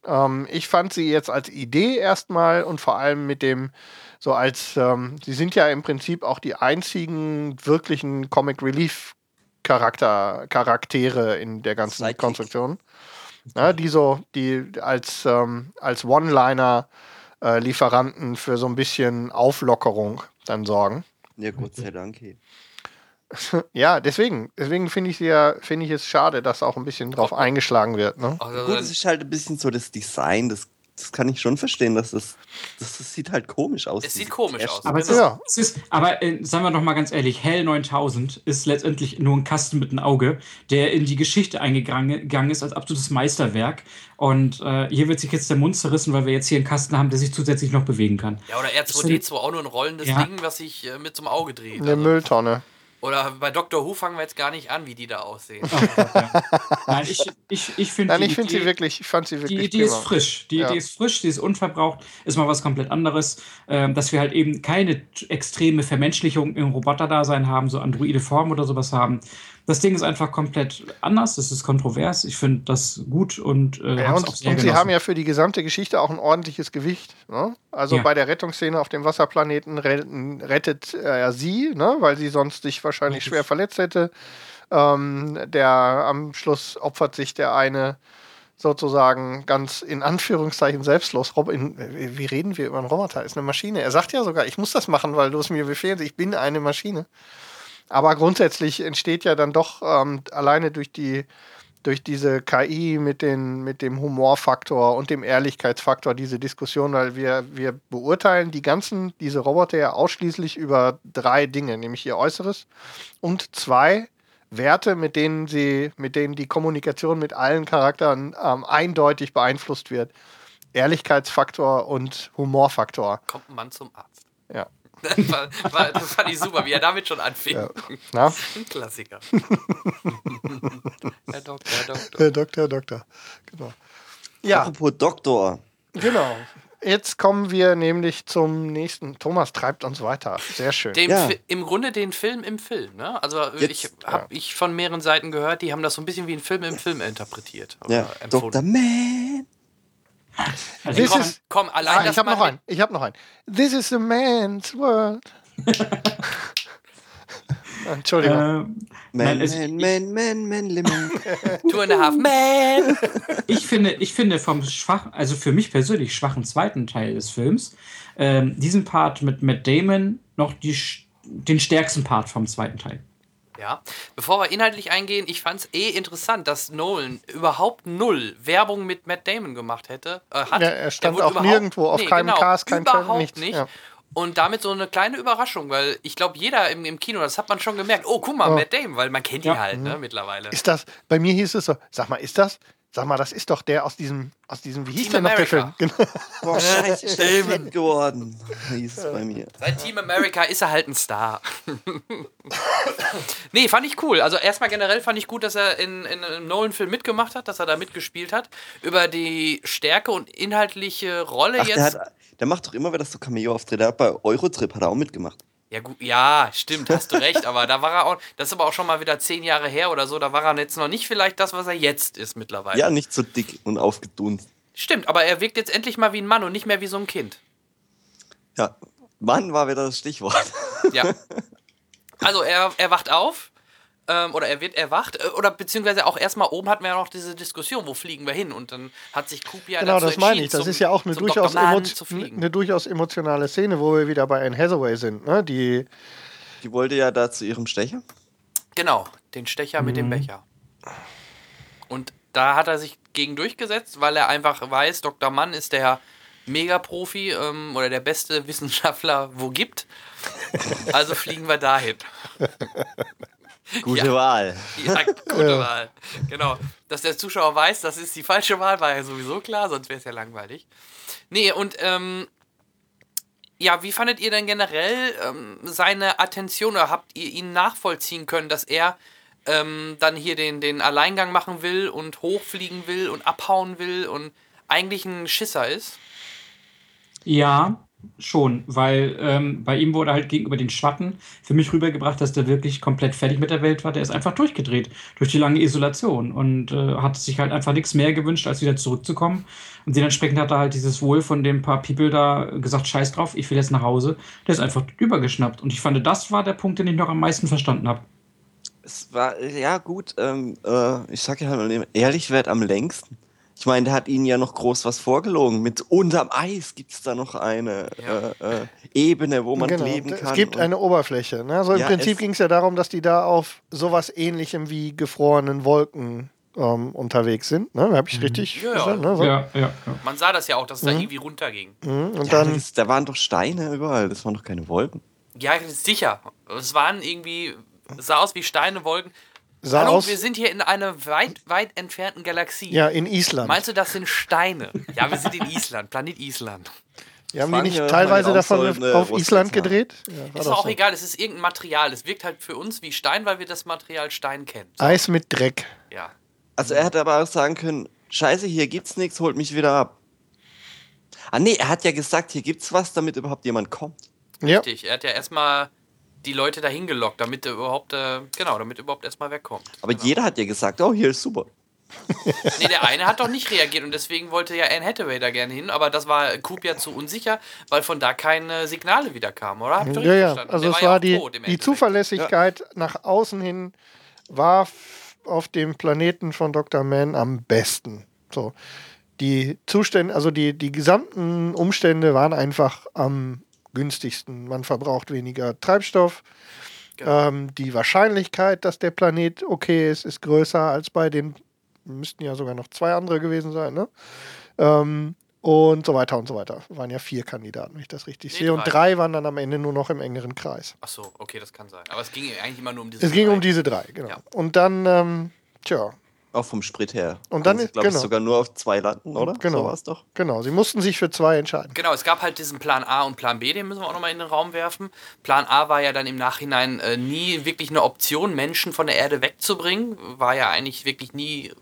Ähm, ich fand sie jetzt als Idee erstmal und vor allem mit dem, so als, ähm, sie sind ja im Prinzip auch die einzigen wirklichen Comic Relief Charakter, Charaktere in der ganzen Sidekick. Konstruktion. Ja, die so, die als, ähm, als One-Liner-Lieferanten äh, für so ein bisschen Auflockerung dann sorgen. Ja, Gott sei Dank. Ja, deswegen, deswegen finde ich, ja, find ich es schade, dass auch ein bisschen drauf eingeschlagen wird. Ne? Also, Gut, es ist halt ein bisschen so das Design, das, das kann ich schon verstehen, dass das, das, das sieht halt komisch aus. Es sieht komisch aus. Aber, es ist, ja. es ist, aber äh, sagen wir doch mal ganz ehrlich, Hell 9000 ist letztendlich nur ein Kasten mit einem Auge, der in die Geschichte eingegangen ist als absolutes Meisterwerk. Und äh, hier wird sich jetzt der Mund zerrissen, weil wir jetzt hier einen Kasten haben, der sich zusätzlich noch bewegen kann. Ja, oder R2D2 auch nur ein rollendes ja. Ding, was sich äh, mit zum Auge dreht. Eine also. Mülltonne. Oder bei Dr. Who fangen wir jetzt gar nicht an, wie die da aussehen. Nein, ich, ich, ich finde ich find sie wirklich, ich fand sie wirklich. Die Idee ist frisch. Die ja. Idee ist frisch, die ist unverbraucht, ist mal was komplett anderes. Ähm, dass wir halt eben keine extreme Vermenschlichung im Roboterdasein haben, so androide Form oder sowas haben. Das Ding ist einfach komplett anders, es ist kontrovers. Ich finde das gut und. Äh, ja, und, und sie haben ja für die gesamte Geschichte auch ein ordentliches Gewicht. Ne? Also ja. bei der Rettungsszene auf dem Wasserplaneten rettet er sie, ne? weil sie sonst sich wahrscheinlich schwer verletzt hätte. Ähm, der am Schluss opfert sich der eine sozusagen ganz in Anführungszeichen selbstlos. Robin, wie reden wir über einen Roboter? Ist eine Maschine. Er sagt ja sogar, ich muss das machen, weil du es mir befehlst. Ich bin eine Maschine. Aber grundsätzlich entsteht ja dann doch ähm, alleine durch die durch diese KI mit, den, mit dem Humorfaktor und dem Ehrlichkeitsfaktor diese Diskussion, weil wir, wir beurteilen die ganzen, diese Roboter ja ausschließlich über drei Dinge, nämlich ihr Äußeres und zwei Werte, mit denen sie, mit denen die Kommunikation mit allen Charakteren ähm, eindeutig beeinflusst wird. Ehrlichkeitsfaktor und Humorfaktor. Kommt ein Mann zum Arzt. Ja. Das, war, war, das fand ich super, wie er damit schon anfing. Ja. Ein Klassiker. Herr Doktor, Herr Doktor. Herr Doktor, Herr Doktor. Genau. Ja. Apropos Doktor. Genau. Jetzt kommen wir nämlich zum nächsten. Thomas treibt uns weiter. Sehr schön. Ja. Im Grunde den Film im Film. Ne? Also Jetzt, ich habe ja. ich von mehreren Seiten gehört, die haben das so ein bisschen wie ein Film im Film interpretiert. Ja. Dr. Man. Also komm, is, komm, allein ah, Ich habe noch einen. Ich habe noch einen. This is a man's world. Entschuldigung. Ähm, Man, also man, man, man, man, lemon. Two and a half man. Ich finde, ich finde vom schwachen, also für mich persönlich schwachen zweiten Teil des Films, ähm, diesen Part mit Matt Damon noch die, den stärksten Part vom zweiten Teil. Ja, bevor wir inhaltlich eingehen, ich fand es eh interessant, dass Nolan überhaupt null Werbung mit Matt Damon gemacht hätte. Äh, hat. Ja, er stand auch nirgendwo, auf nee, keinem genau, Cast, kein Überhaupt nichts. nicht. Ja. Und damit so eine kleine Überraschung, weil ich glaube, jeder im, im Kino, das hat man schon gemerkt, oh, guck mal, oh. Matt Damon, weil man kennt ihn halt ne, mhm. mittlerweile. Ist das, bei mir hieß es so, sag mal, ist das, Sag mal, das ist doch der aus diesem, aus diesem, wie hieß Team der noch der Film? Genau. Boah, scheiße, ist geworden, hieß es bei mir. Seit Team America ist er halt ein Star. nee, fand ich cool. Also erstmal generell fand ich gut, dass er in, in einem Nolan-Film mitgemacht hat, dass er da mitgespielt hat. Über die Stärke und inhaltliche Rolle Ach, jetzt. Der, hat, der macht doch immer wieder so Cameo-Auftritte. Er hat bei Eurotrip hat er auch mitgemacht. Ja, gut, ja, stimmt, hast du recht, aber da war er auch, das ist aber auch schon mal wieder zehn Jahre her oder so, da war er jetzt noch nicht vielleicht das, was er jetzt ist mittlerweile. Ja, nicht so dick und aufgedunst. Stimmt, aber er wirkt jetzt endlich mal wie ein Mann und nicht mehr wie so ein Kind. Ja, Mann war wieder das Stichwort. Ja. Also er, er wacht auf, ähm, oder er wird erwacht, äh, oder beziehungsweise auch erstmal oben hatten wir ja noch diese Diskussion, wo fliegen wir hin? Und dann hat sich Coop ja Genau, das meine ich. Das zum, ist ja auch eine durchaus, eine durchaus emotionale Szene, wo wir wieder bei Anne Hathaway sind. Ne? Die, die wollte ja da zu ihrem Stecher. Genau, den Stecher mhm. mit dem mhm. Becher. Und da hat er sich gegen durchgesetzt, weil er einfach weiß, Dr. Mann ist der Megaprofi ähm, oder der beste Wissenschaftler, wo gibt. Also fliegen wir dahin. Gute ja. Wahl. Ja, gute ja. Wahl. Genau. Dass der Zuschauer weiß, das ist die falsche Wahl, war ja sowieso klar, sonst wäre es ja langweilig. Nee, und ähm, ja, wie fandet ihr denn generell ähm, seine Attention oder habt ihr ihn nachvollziehen können, dass er ähm, dann hier den, den Alleingang machen will und hochfliegen will und abhauen will und eigentlich ein Schisser ist? Ja, Schon, weil ähm, bei ihm wurde halt gegenüber den Schwatten für mich rübergebracht, dass der wirklich komplett fertig mit der Welt war. Der ist einfach durchgedreht durch die lange Isolation und äh, hat sich halt einfach nichts mehr gewünscht, als wieder zurückzukommen. Und dementsprechend hat er halt dieses Wohl von den paar People da gesagt: Scheiß drauf, ich will jetzt nach Hause. Der ist einfach übergeschnappt. Und ich fand, das war der Punkt, den ich noch am meisten verstanden habe. Es war, ja, gut, ähm, äh, ich sag ja halt, ehrlich wird am längsten. Ich meine, der hat ihnen ja noch groß was vorgelogen. Mit unterm Eis gibt es da noch eine ja. äh, äh, Ebene, wo man genau. leben kann. Es gibt eine Oberfläche. Ne? So im ja, Prinzip ging es ja darum, dass die da auf sowas ähnlichem wie gefrorenen Wolken ähm, unterwegs sind. Ne? Habe ich mhm. richtig ja, gesagt? Ne? So. Ja, ja, Man sah das ja auch, dass es mhm. da irgendwie runterging. Mhm. Und dann, das, da waren doch Steine überall, das waren doch keine Wolken. Ja, sicher. Es waren irgendwie, es sah aus wie Steine, Wolken sah Hallo, aus. wir sind hier in einer weit, weit entfernten Galaxie. Ja, in Island. Meinst du, das sind Steine? ja, wir sind in Island, Planet Island. Ja, haben die nicht teilweise davon auf Island gedreht? Ja, ist auch so. egal, es ist irgendein Material. Es wirkt halt für uns wie Stein, weil wir das Material Stein kennen. So. Eis mit Dreck. Ja. Also er hätte aber auch sagen können, scheiße, hier gibt's nichts, holt mich wieder ab. Ah nee, er hat ja gesagt, hier gibt's was, damit überhaupt jemand kommt. Richtig, ja. er hat ja erstmal die Leute dahin gelockt, damit überhaupt, äh, genau, damit überhaupt erstmal wegkommt. Aber genau. jeder hat ja gesagt, oh, hier ist super. nee, der eine hat doch nicht reagiert und deswegen wollte ja Anne Hathaway da gerne hin, aber das war Coop ja zu unsicher, weil von da keine Signale wieder kamen, oder? Habt ihr ja, ja. Verstanden? Also es war, war die, die Zuverlässigkeit ja. nach außen hin war auf dem Planeten von Dr. Man am besten. So. Die Zustände, also die, die gesamten Umstände waren einfach am günstigsten. Man verbraucht weniger Treibstoff. Genau. Ähm, die Wahrscheinlichkeit, dass der Planet okay ist, ist größer als bei den, müssten ja sogar noch zwei andere gewesen sein, ne? Ähm, und so weiter und so weiter. Waren ja vier Kandidaten, wenn ich das richtig nee, sehe. Und drei waren dann am Ende nur noch im engeren Kreis. Ach so, okay, das kann sein. Aber es ging eigentlich immer nur um diese Es drei. ging um diese drei, genau. Ja. Und dann, ähm, tja, auch vom Sprit her. Und dann ist, glaube genau. ich, sogar nur auf zwei landen, oder? Genau. So war es doch. Genau, sie mussten sich für zwei entscheiden. Genau, es gab halt diesen Plan A und Plan B, den müssen wir auch nochmal in den Raum werfen. Plan A war ja dann im Nachhinein äh, nie wirklich eine Option, Menschen von der Erde wegzubringen. War ja eigentlich wirklich nie.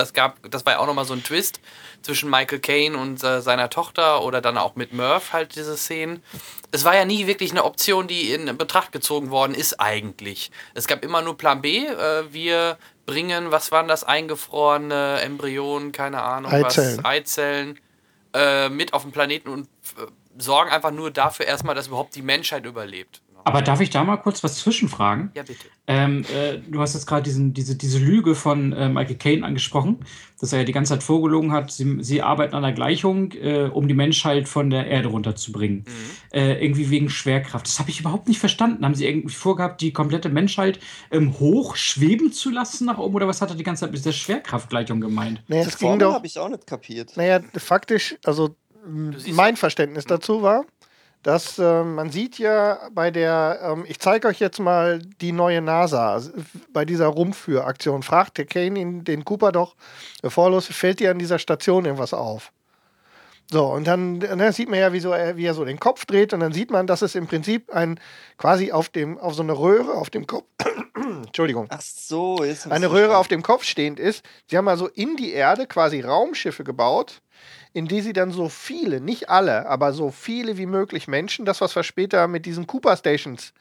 Das gab, das war ja auch nochmal so ein Twist zwischen Michael Caine und äh, seiner Tochter oder dann auch mit Murph halt diese Szenen. Es war ja nie wirklich eine Option, die in Betracht gezogen worden ist eigentlich. Es gab immer nur Plan B. Äh, wir bringen, was waren das, eingefrorene Embryonen, keine Ahnung, Eizellen. was, Eizellen, äh, mit auf den Planeten und äh, sorgen einfach nur dafür erstmal, dass überhaupt die Menschheit überlebt. Aber darf ich da mal kurz was zwischenfragen? Ja, bitte. Ähm, äh, du hast jetzt gerade diese, diese Lüge von äh, Michael Caine angesprochen, dass er ja die ganze Zeit vorgelogen hat, sie, sie arbeiten an der Gleichung, äh, um die Menschheit von der Erde runterzubringen. Mhm. Äh, irgendwie wegen Schwerkraft. Das habe ich überhaupt nicht verstanden. Haben sie irgendwie vorgehabt, die komplette Menschheit ähm, hoch schweben zu lassen nach oben? Oder was hat er die ganze Zeit mit der Schwerkraftgleichung gemeint? Naja, das ging doch. habe ich auch nicht kapiert. Naja, faktisch, also mein Verständnis dazu war, dass äh, man sieht ja bei der, ähm, ich zeige euch jetzt mal die neue NASA, bei dieser Rumführaktion. Fragt der Kane den Cooper doch, bevor los fällt dir an dieser Station irgendwas auf. So, und dann, dann sieht man ja, wie, so, wie er so den Kopf dreht und dann sieht man, dass es im Prinzip ein quasi auf dem, auf so eine Röhre auf dem Kopf, Entschuldigung. Ach so, jetzt Eine Röhre auf dem Kopf stehend ist. Sie haben also in die Erde quasi Raumschiffe gebaut, in die sie dann so viele, nicht alle, aber so viele wie möglich Menschen, das, was wir später mit diesen Cooper Stations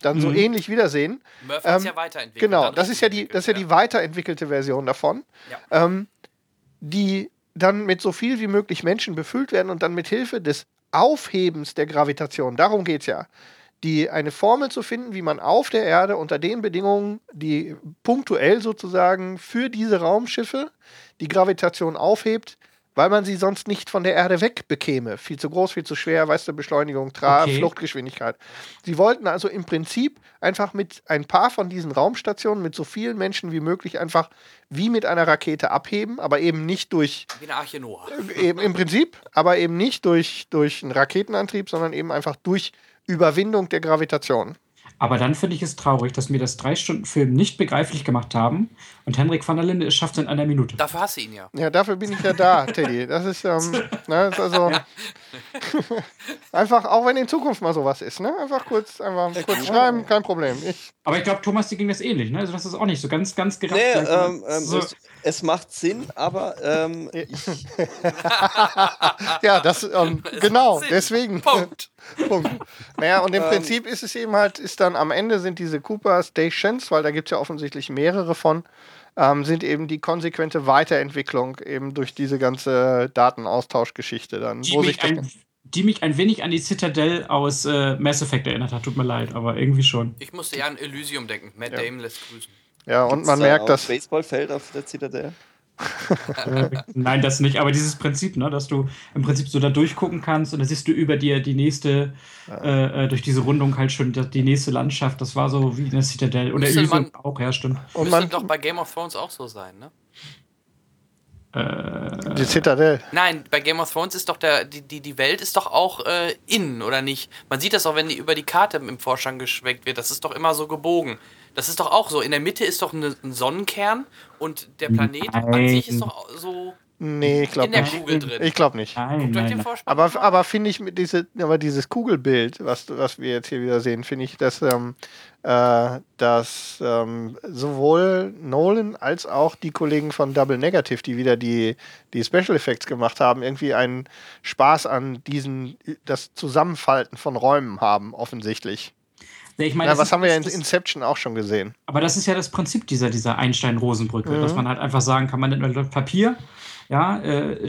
dann mhm. so ähnlich wiedersehen. Murphy ähm, ja weiterentwickelt. Genau, das ist ja die, das ist ja die weiterentwickelte Version davon. Ja. Ähm, die dann mit so viel wie möglich Menschen befüllt werden und dann mit Hilfe des Aufhebens der Gravitation, darum geht es ja, die eine Formel zu finden, wie man auf der Erde unter den Bedingungen, die punktuell sozusagen für diese Raumschiffe die Gravitation aufhebt, weil man sie sonst nicht von der Erde wegbekäme. Viel zu groß, viel zu schwer, weißt du, Beschleunigung, Tra okay. Fluchtgeschwindigkeit. Sie wollten also im Prinzip einfach mit ein paar von diesen Raumstationen mit so vielen Menschen wie möglich einfach wie mit einer Rakete abheben, aber eben nicht durch. Wie eine Arche Noah. Äh, eben im Prinzip, aber eben nicht durch, durch einen Raketenantrieb, sondern eben einfach durch Überwindung der Gravitation. Aber dann finde ich es traurig, dass mir das drei Stunden Film nicht begreiflich gemacht haben und Henrik van der Linde es schafft in einer Minute. Dafür hast du ihn ja. Ja, dafür bin ich ja da, Teddy. Das ist, ähm, ne, ist also ja. einfach, auch wenn in Zukunft mal sowas ist, ne? Einfach kurz, einfach kurz schreiben, kein Problem. Ich, Aber ich glaube, Thomas, dir ging das ähnlich, ne? Also das ist auch nicht so ganz, ganz gerafft. Nee, ähm, ähm, so. es, es, macht Sinn, aber ähm, ja, das ähm, genau, deswegen. Punkt. Punkt. Naja, und im ähm. Prinzip ist es eben halt, ist dann am Ende sind diese Cooper Stations, weil da gibt es ja offensichtlich mehrere von, ähm, sind eben die konsequente Weiterentwicklung eben durch diese ganze Datenaustauschgeschichte dann. Die, mich ein, die mich ein wenig an die Citadel aus äh, Mass Effect erinnert hat, tut mir leid, aber irgendwie schon. Ich musste ja an Elysium denken. Matt ja. Damon lässt grüßen. Ja, und Gibt's man merkt, dass. Baseballfeld auf der Citadel? Nein, das nicht, aber dieses Prinzip, ne, dass du im Prinzip so da durchgucken kannst und da siehst du über dir die nächste, äh, äh, durch diese Rundung halt schon die nächste Landschaft, das war so wie eine Citadel. Oder man, auch, ja, stimmt. Und müsste doch bei Game of Thrones auch so sein, ne? Äh, die Citadel. Nein, bei Game of Thrones ist doch der, die, die, die Welt ist doch auch äh, innen, oder nicht? Man sieht das auch, wenn die über die Karte im Vorschlag geschwenkt wird. Das ist doch immer so gebogen. Das ist doch auch so. In der Mitte ist doch eine, ein Sonnenkern und der Planet nein. an sich ist doch so. Nee, ich glaube nicht. Kugel drin. Ich glaube nicht. Nein, nein, aber, aber finde ich diese, aber dieses Kugelbild, was, was wir jetzt hier wieder sehen, finde ich, dass, ähm, äh, dass ähm, sowohl Nolan als auch die Kollegen von Double Negative, die wieder die, die Special Effects gemacht haben, irgendwie einen Spaß an diesen, das Zusammenfalten von Räumen haben, offensichtlich. Ich meine, ja, was haben wir ja in Inception auch schon gesehen. Aber das ist ja das Prinzip dieser, dieser Einstein-Rosenbrücke, mhm. dass man halt einfach sagen kann, man nimmt ein Papier, ja, äh,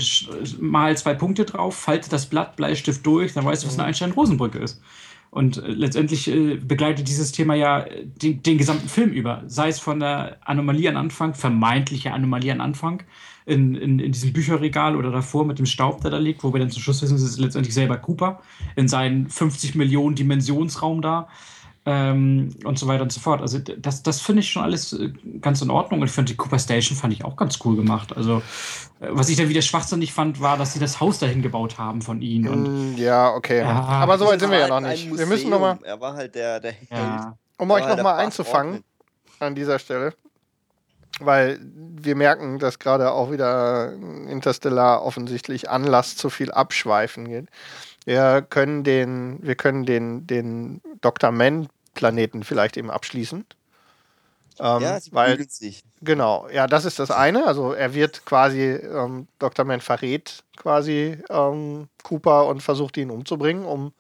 mal zwei Punkte drauf, faltet das Blatt, Bleistift durch, dann weißt du, was eine mhm. Einstein-Rosenbrücke ist. Und äh, letztendlich äh, begleitet dieses Thema ja den, den, gesamten Film über. Sei es von der Anomalie an Anfang, vermeintliche Anomalie an Anfang, in, in, in diesem Bücherregal oder davor mit dem Staub, der da liegt, wo wir dann zum Schluss wissen, es ist letztendlich selber Cooper in seinem 50 Millionen Dimensionsraum da ähm, und so weiter und so fort. Also das, das finde ich schon alles äh, ganz in Ordnung. Und ich finde die Cooper Station fand ich auch ganz cool gemacht. Also äh, was ich dann wieder schwachsinnig fand, war, dass sie das Haus dahin gebaut haben von ihnen. Und, mm, ja, okay. Ja, Aber so weit sind wir ja noch nicht. Wir müssen noch mal. Er war halt der, der ja. Um euch noch mal einzufangen an dieser Stelle, weil wir merken, dass gerade auch wieder Interstellar offensichtlich Anlass zu viel Abschweifen geht. Wir können den, wir können den, den Dr. Man-Planeten vielleicht eben abschließen. Ähm, ja, sie weil, sich. Genau, ja, das ist das eine. Also er wird quasi, ähm, Dr. Man verrät quasi ähm, Cooper und versucht ihn umzubringen, um,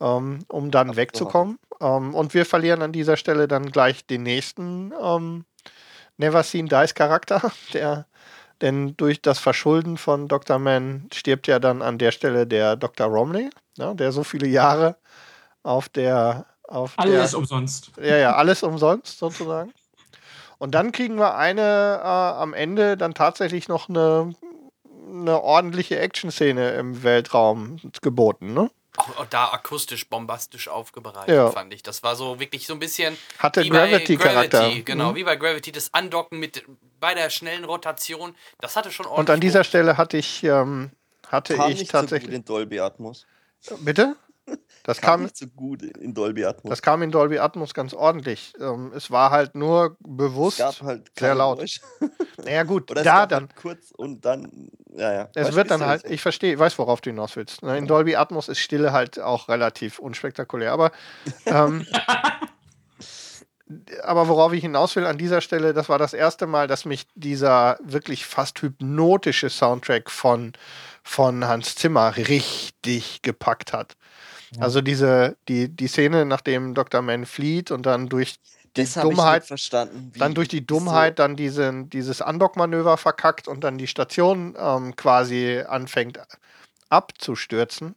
ähm, um dann Ach, wegzukommen. Ähm, und wir verlieren an dieser Stelle dann gleich den nächsten ähm, Never Seen Dice Charakter, der denn durch das Verschulden von Dr. Mann stirbt ja dann an der Stelle der Dr. Romney, ja, der so viele Jahre auf der, Auf alles der, umsonst. Ja, ja, alles umsonst sozusagen. Und dann kriegen wir eine äh, am Ende dann tatsächlich noch eine, eine ordentliche Action-Szene im Weltraum geboten, ne? Auch da akustisch bombastisch aufbereitet, ja. fand ich. Das war so wirklich so ein bisschen. Hatte Gravity-Charakter. Gravity, genau, mhm. wie bei Gravity, das Andocken mit bei der schnellen Rotation, das hatte schon ordentlich. Und an dieser. Stelle hatte ich, ähm, hatte Kam ich nicht tatsächlich. So gut in Dolby Atmos. Bitte? Das kam, kam, nicht so gut in Dolby Atmos. Das kam in Dolby Atmos ganz ordentlich. Ähm, es war halt nur bewusst halt sehr laut. Naja, gut, Oder da dann. Halt kurz und dann, ja, ja. Es wird dann halt, ich verstehe, ich weiß, worauf du hinaus willst. Ne? In Dolby Atmos ist Stille halt auch relativ unspektakulär. Aber, ähm, aber worauf ich hinaus will an dieser Stelle, das war das erste Mal, dass mich dieser wirklich fast hypnotische Soundtrack von, von Hans Zimmer richtig gepackt hat. Also diese, die, die Szene, nachdem Dr. Mann flieht und dann durch die das Dummheit, verstanden, dann durch die Dummheit so dann diesen, dieses Andockmanöver verkackt und dann die Station ähm, quasi anfängt abzustürzen.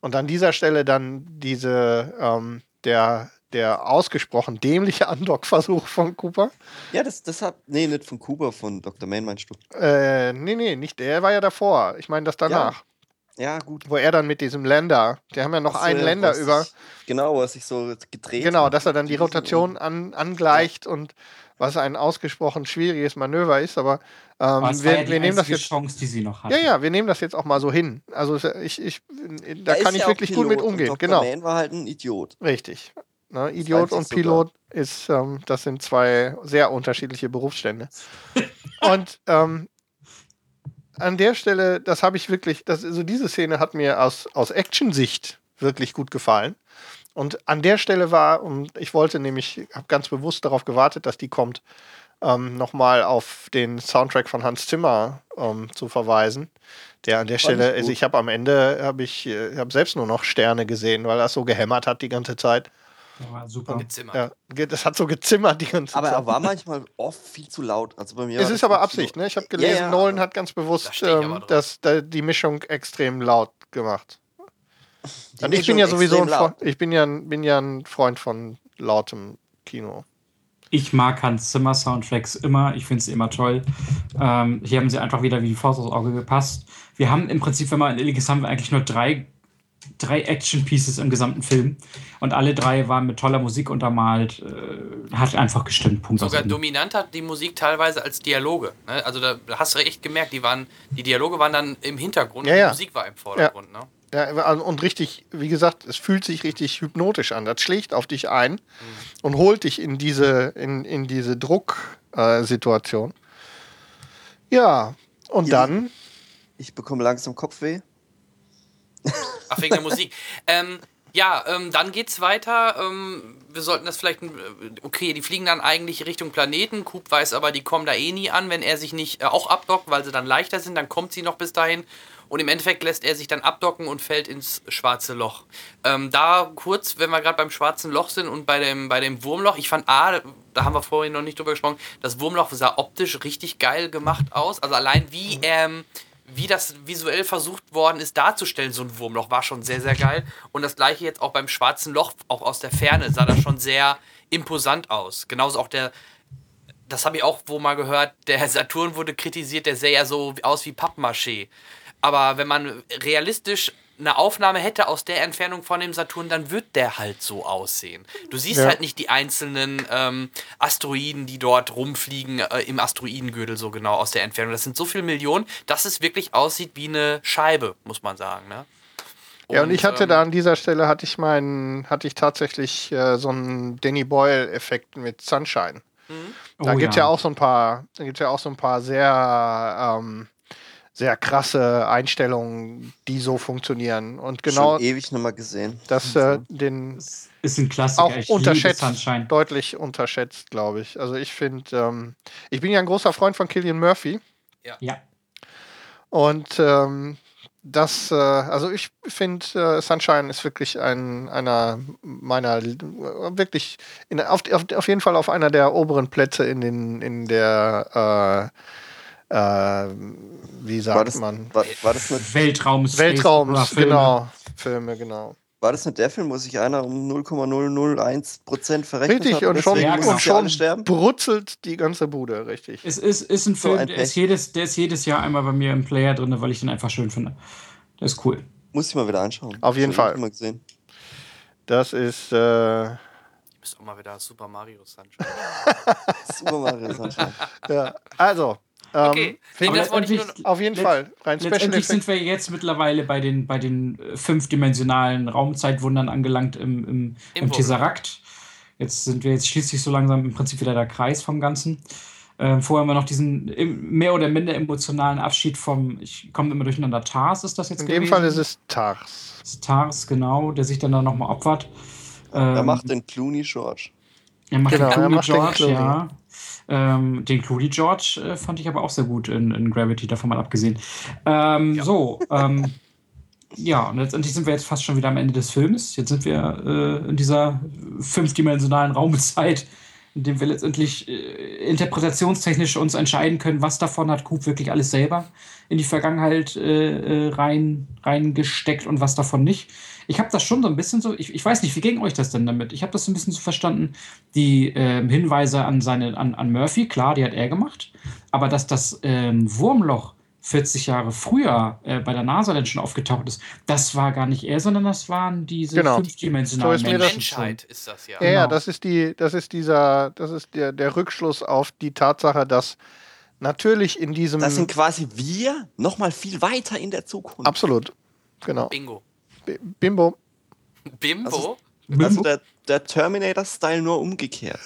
Und an dieser Stelle dann diese, ähm, der, der ausgesprochen dämliche Andockversuch von Cooper. Ja, das, das hat, nee, nicht von Cooper, von Dr. Main meinst du? Äh, nee, nee, nicht, der war ja davor. Ich meine das danach. Ja. Ja, gut. Wo er dann mit diesem Länder, die haben ja noch einen ja, Länder über. Sich, genau, was sich so gedreht Genau, dass er dann die Rotation an, angleicht ja. und was ein ausgesprochen schwieriges Manöver ist, aber ähm, wir, ja wir nehmen das jetzt. Chance, die sie noch hat. Ja, ja, wir nehmen das jetzt auch mal so hin. Also ich, ich, da, kann ich wirklich gut mit umgehen. Und genau. Man war halt ein Idiot. Richtig. Ne, Idiot und Pilot ist, ähm, das sind zwei sehr unterschiedliche Berufsstände. und ähm, an der Stelle, das habe ich wirklich, das, also diese Szene hat mir aus, aus Action-Sicht wirklich gut gefallen. Und an der Stelle war, und ich wollte nämlich, habe ganz bewusst darauf gewartet, dass die kommt, ähm, nochmal auf den Soundtrack von Hans Zimmer ähm, zu verweisen. Der an der Stelle, also ich habe am Ende, habe ich, äh, habe selbst nur noch Sterne gesehen, weil das so gehämmert hat die ganze Zeit. Super. Ja, das hat so gezimmert die ganze aber Zeit. Aber er war manchmal oft viel zu laut. Also bei mir es ist aber Absicht, ne? Ich habe gelesen, ja, ja, Nolan hat ganz bewusst da ähm, das, da, die Mischung extrem laut gemacht. Die Und ich bin ja sowieso ein Freund, ich bin ja, bin ja ein Freund von lautem Kino. Ich mag Hans Zimmer Soundtracks immer. Ich finde sie immer toll. Ähm, hier haben sie einfach wieder wie die Faust aufs Auge gepasst. Wir haben im Prinzip, wenn man ehrlich ist, haben wir eigentlich nur drei drei Action-Pieces im gesamten Film. Und alle drei waren mit toller Musik untermalt. Äh, hat einfach gestimmt. Punkt Sogar dominant hat die Musik teilweise als Dialoge. Ne? Also da hast du echt gemerkt, die, waren, die Dialoge waren dann im Hintergrund ja, und die Musik war im Vordergrund. Ja. Ne? Ja, und richtig, wie gesagt, es fühlt sich richtig hypnotisch an. Das schlägt auf dich ein mhm. und holt dich in diese, in, in diese Drucksituation. Äh, ja, und ja, dann. Ich bekomme langsam Kopfweh. Ach, wegen der Musik. Ähm, ja, ähm, dann geht's weiter. Ähm, wir sollten das vielleicht. Äh, okay, die fliegen dann eigentlich Richtung Planeten. Coop weiß aber, die kommen da eh nie an, wenn er sich nicht äh, auch abdockt, weil sie dann leichter sind. Dann kommt sie noch bis dahin. Und im Endeffekt lässt er sich dann abdocken und fällt ins schwarze Loch. Ähm, da kurz, wenn wir gerade beim schwarzen Loch sind und bei dem, bei dem Wurmloch, ich fand A, da haben wir vorhin noch nicht drüber gesprochen, das Wurmloch sah optisch richtig geil gemacht aus. Also allein wie er wie das visuell versucht worden ist darzustellen, so ein Wurmloch, war schon sehr, sehr geil. Und das gleiche jetzt auch beim schwarzen Loch, auch aus der Ferne, sah das schon sehr imposant aus. Genauso auch der, das habe ich auch wo mal gehört, der Saturn wurde kritisiert, der sähe ja so aus wie Pappmaché. Aber wenn man realistisch eine Aufnahme hätte aus der Entfernung von dem Saturn, dann wird der halt so aussehen. Du siehst ja. halt nicht die einzelnen ähm, Asteroiden, die dort rumfliegen äh, im Asteroidengürtel so genau aus der Entfernung. Das sind so viele Millionen, dass es wirklich aussieht wie eine Scheibe, muss man sagen. Ne? Und, ja, und ich hatte ähm, da an dieser Stelle hatte ich meinen, hatte ich tatsächlich äh, so einen Danny Boyle-Effekt mit Sunshine. Mhm. Da oh, gibt es ja. ja. auch so ein paar, da gibt ja auch so ein paar sehr ähm, sehr krasse Einstellungen, die so funktionieren. Und genau. Schon ewig nochmal gesehen. Das äh, den ist ein Klassiker. Auch ich unterschätzt, deutlich unterschätzt, glaube ich. Also ich finde, ähm, ich bin ja ein großer Freund von Killian Murphy. Ja. ja. Und ähm, das, äh, also ich finde, äh, Sunshine ist wirklich ein, einer meiner, wirklich, in, auf, auf, auf jeden Fall auf einer der oberen Plätze in, den, in der äh, äh, wie sagt war das, man? War, war das mit Weltraums, Weltraums, genau. Filme, genau. War das nicht der Film, wo sich einer um 0,001% verrechnet richtig, hat? und schon, Ja, genau. und schon brutzelt die ganze Bude, richtig. Es ist, ist ein So Film, ein der, ist jedes, der ist jedes Jahr einmal bei mir im Player drin, weil ich den einfach schön finde. Der ist cool. Muss ich mal wieder anschauen. Auf jeden Fall. Mal gesehen. Das ist, äh, Ich muss auch mal wieder Super Mario Sunshine. Super Mario Sunshine. ja. Also, Okay, Film- nee, das wollte ich nur auf jeden Fall. Rein Letztendlich sind wir jetzt mittlerweile bei den, bei den äh, fünfdimensionalen Raumzeitwundern angelangt im, im, Im Tesseract. Jetzt sind wir jetzt schließlich so langsam im Prinzip wieder der Kreis vom Ganzen. Ähm, vorher haben wir noch diesen im- mehr oder minder emotionalen Abschied vom, ich komme immer durcheinander, Tars ist das jetzt In dem Fall ist gewesen? es Tars. es Tars, genau, der sich dann da nochmal opfert. Er Ähm, macht den Clooney George. Er macht Genau, den er Clooney macht den George, Clooney. ja. Ähm, den Clooney George äh, fand ich aber auch sehr gut in, in Gravity, davon mal abgesehen. Ähm, So, ähm, ja, und letztendlich sind wir jetzt fast schon wieder am Ende des Films. Jetzt sind wir äh, in dieser fünfdimensionalen Raumzeit, in dem wir letztendlich äh, interpretationstechnisch uns entscheiden können, was davon hat Coop wirklich alles selber in die Vergangenheit äh, äh, rein, reingesteckt und was davon nicht. Ich habe das schon so ein bisschen so, ich, ich weiß nicht, wie ging euch das denn damit? Ich habe das so ein bisschen so verstanden, die ähm, Hinweise an, seine, an, an Murphy, klar, die hat er gemacht, aber dass das ähm, Wurmloch 40 Jahre früher äh, bei der NASA dann schon aufgetaucht ist, das war gar nicht er, sondern das waren diese Genau. fünfdimensionalen So ist Menschen. Menschheit ist das ja. Ja, ja, Genau. das ist die, das ist dieser, das ist der, der Rückschluss auf die Tatsache, dass natürlich in diesem Das sind quasi wir nochmal viel weiter in der Zukunft. absolut, genau, Bingo. B- Bimbo, Bimbo? Also der, der Terminator-Style nur umgekehrt.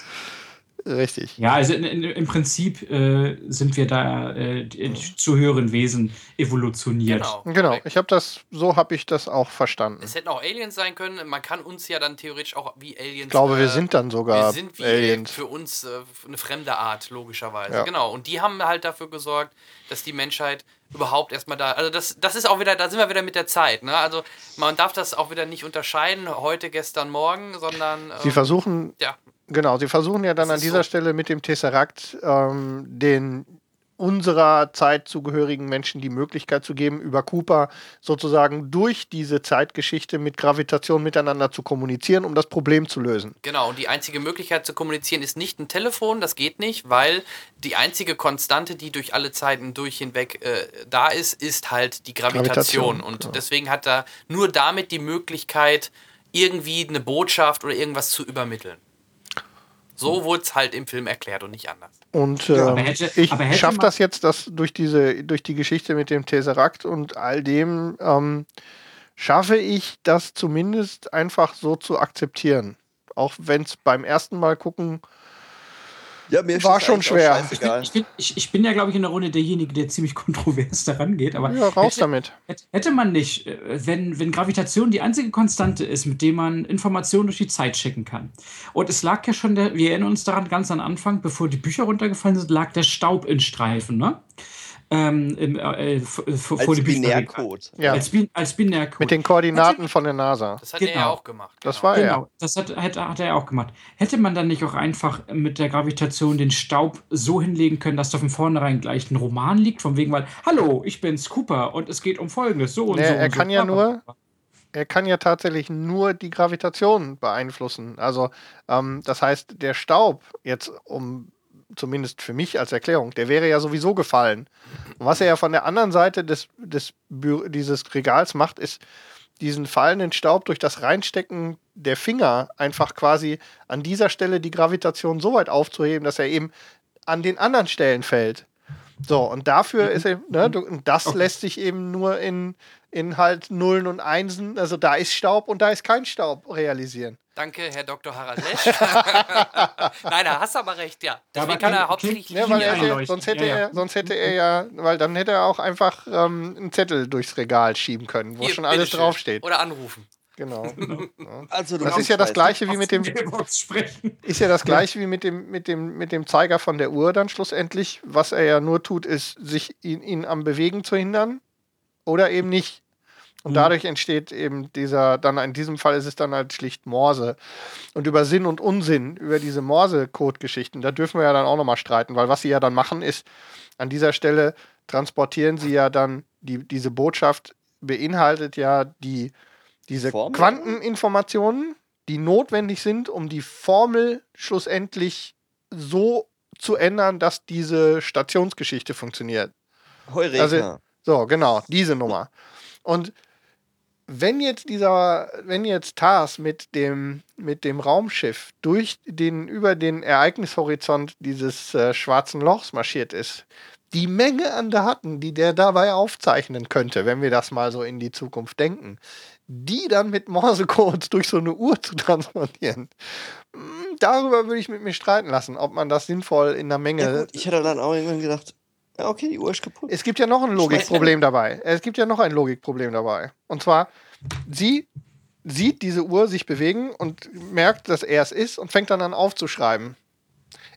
Richtig. Ja, also in, in, im Prinzip äh, sind wir da äh, die- zu höheren Wesen evolutioniert. Genau. Genau, ich habe das, so habe ich das auch verstanden. Es hätten auch Aliens sein können. Man kann uns ja dann theoretisch auch wie Aliens. Ich glaube, wir äh, sind dann sogar wir sind wie Aliens. für uns äh, eine fremde Art, logischerweise. Ja. Genau. Und die haben halt dafür gesorgt, dass die Menschheit überhaupt erstmal da. Also das, das ist auch wieder, da sind wir wieder mit der Zeit. Ne? Also man darf das auch wieder nicht unterscheiden, heute, gestern, morgen, sondern. Sie ähm, versuchen, ja, genau, sie versuchen ja dann an dieser so. Stelle mit dem Tesseract ähm, den unserer Zeit zugehörigen Menschen die Möglichkeit zu geben, über Cooper sozusagen durch diese Zeitgeschichte mit Gravitation miteinander zu kommunizieren, um das Problem zu lösen. Genau, und die einzige Möglichkeit zu kommunizieren ist nicht ein Telefon, das geht nicht, weil die einzige Konstante, die durch alle Zeiten durch hinweg äh, da ist, ist halt die Gravitation. Gravitation, und genau. deswegen hat er nur damit die Möglichkeit, irgendwie eine Botschaft oder irgendwas zu übermitteln. So wurde es halt im Film erklärt und nicht anders. Und aber ähm, hätte- ich aber hätte schaffe das jetzt, dass durch diese, durch die Geschichte mit dem Tesseract und all dem ähm, schaffe ich das zumindest einfach so zu akzeptieren. Auch wenn es beim ersten Mal gucken Ja, mir ist War schon schwer. Ich bin, ich, ich bin ja, glaube ich, in der Runde derjenige, der ziemlich kontrovers daran geht. Aber ja, raus hätte, damit. hätte- hätte man nicht, äh, wenn, wenn Gravitation die einzige Konstante ist, mit der man Informationen durch die Zeit schicken kann. Und es lag ja schon, der, wir erinnern uns daran, ganz am Anfang, bevor die Bücher runtergefallen sind, lag der Staub in Streifen, ne? Ähm, im, äh, äh, vor, vor Als Binärcode. Ja, Als, Bin, als Binärcode. mit den Koordinaten von der NASA. Das hat er ja Genau. auch gemacht. Das genau. war Genau, er. das hat, hat, hat er ja auch gemacht. Hätte man dann nicht auch einfach mit der Gravitation den Staub so hinlegen können, dass da von vornherein gleich ein Roman liegt, von wegen, weil, hallo, ich bin's Cooper und es geht um Folgendes, so und Nee, so. er und kann so. ja nur- Er kann ja tatsächlich nur die Gravitation beeinflussen. Also, ähm, das heißt, der Staub, jetzt um zumindest für mich als Erklärung, der wäre ja sowieso gefallen. Und was er ja von der anderen Seite des, des dieses Regals macht, ist diesen fallenden Staub durch das Reinstecken der Finger einfach quasi an dieser Stelle die Gravitation so weit aufzuheben, dass er eben an den anderen Stellen fällt. So, und dafür ist er, ne, du, und das lässt sich eben nur in, in halt Nullen und Einsen, also da ist Staub und da ist kein Staub realisieren. Danke, Herr Dr. Harald Lesch. Nein, da hast du aber recht, ja. Deswegen kann er hauptsächlich Ja, weil er sonst hätte Ja, ja. er, sonst hätte er ja, weil dann hätte er auch einfach ähm, einen Zettel durchs Regal schieben können, wo Hier, schon alles bitteschön. draufsteht. Oder anrufen. Genau. Also, du Das ist ja das gleiche wie mit dem, ist ja das gleiche wie mit dem, mit dem, mit dem Zeiger von der Uhr dann schlussendlich. Was er ja nur tut, ist, sich ihn, ihn am Bewegen zu hindern oder eben nicht. Und Mhm. dadurch entsteht eben dieser, dann in diesem Fall ist es dann halt schlicht Morse. Und über Sinn und Unsinn, über diese Morse-Code-Geschichten, da dürfen wir ja dann auch nochmal streiten, weil was sie ja dann machen ist, an dieser Stelle transportieren sie ja dann, die, diese Botschaft beinhaltet ja die, Diese Formel? Quanteninformationen, die notwendig sind, um die Formel schlussendlich so zu ändern, dass diese Stationsgeschichte funktioniert. Heureka. Also, so, genau, diese Nummer. Und wenn jetzt dieser, wenn jetzt TARS mit dem, mit dem Raumschiff durch den, über den Ereignishorizont dieses äh, schwarzen Lochs marschiert ist, die Menge an Daten, die der dabei aufzeichnen könnte, wenn wir das mal so in die Zukunft denken, die dann mit Morsecodes durch so eine Uhr zu transportieren, hm, darüber würde ich mit mir streiten lassen, ob man das sinnvoll in der Menge. Ja gut, ich hätte dann auch irgendwann gedacht, ja, okay, die Uhr ist kaputt. Es gibt ja noch ein Logikproblem dabei. Es gibt ja noch ein Logikproblem dabei. Und zwar, sie sieht diese Uhr sich bewegen und merkt, dass er es ist und fängt dann an aufzuschreiben.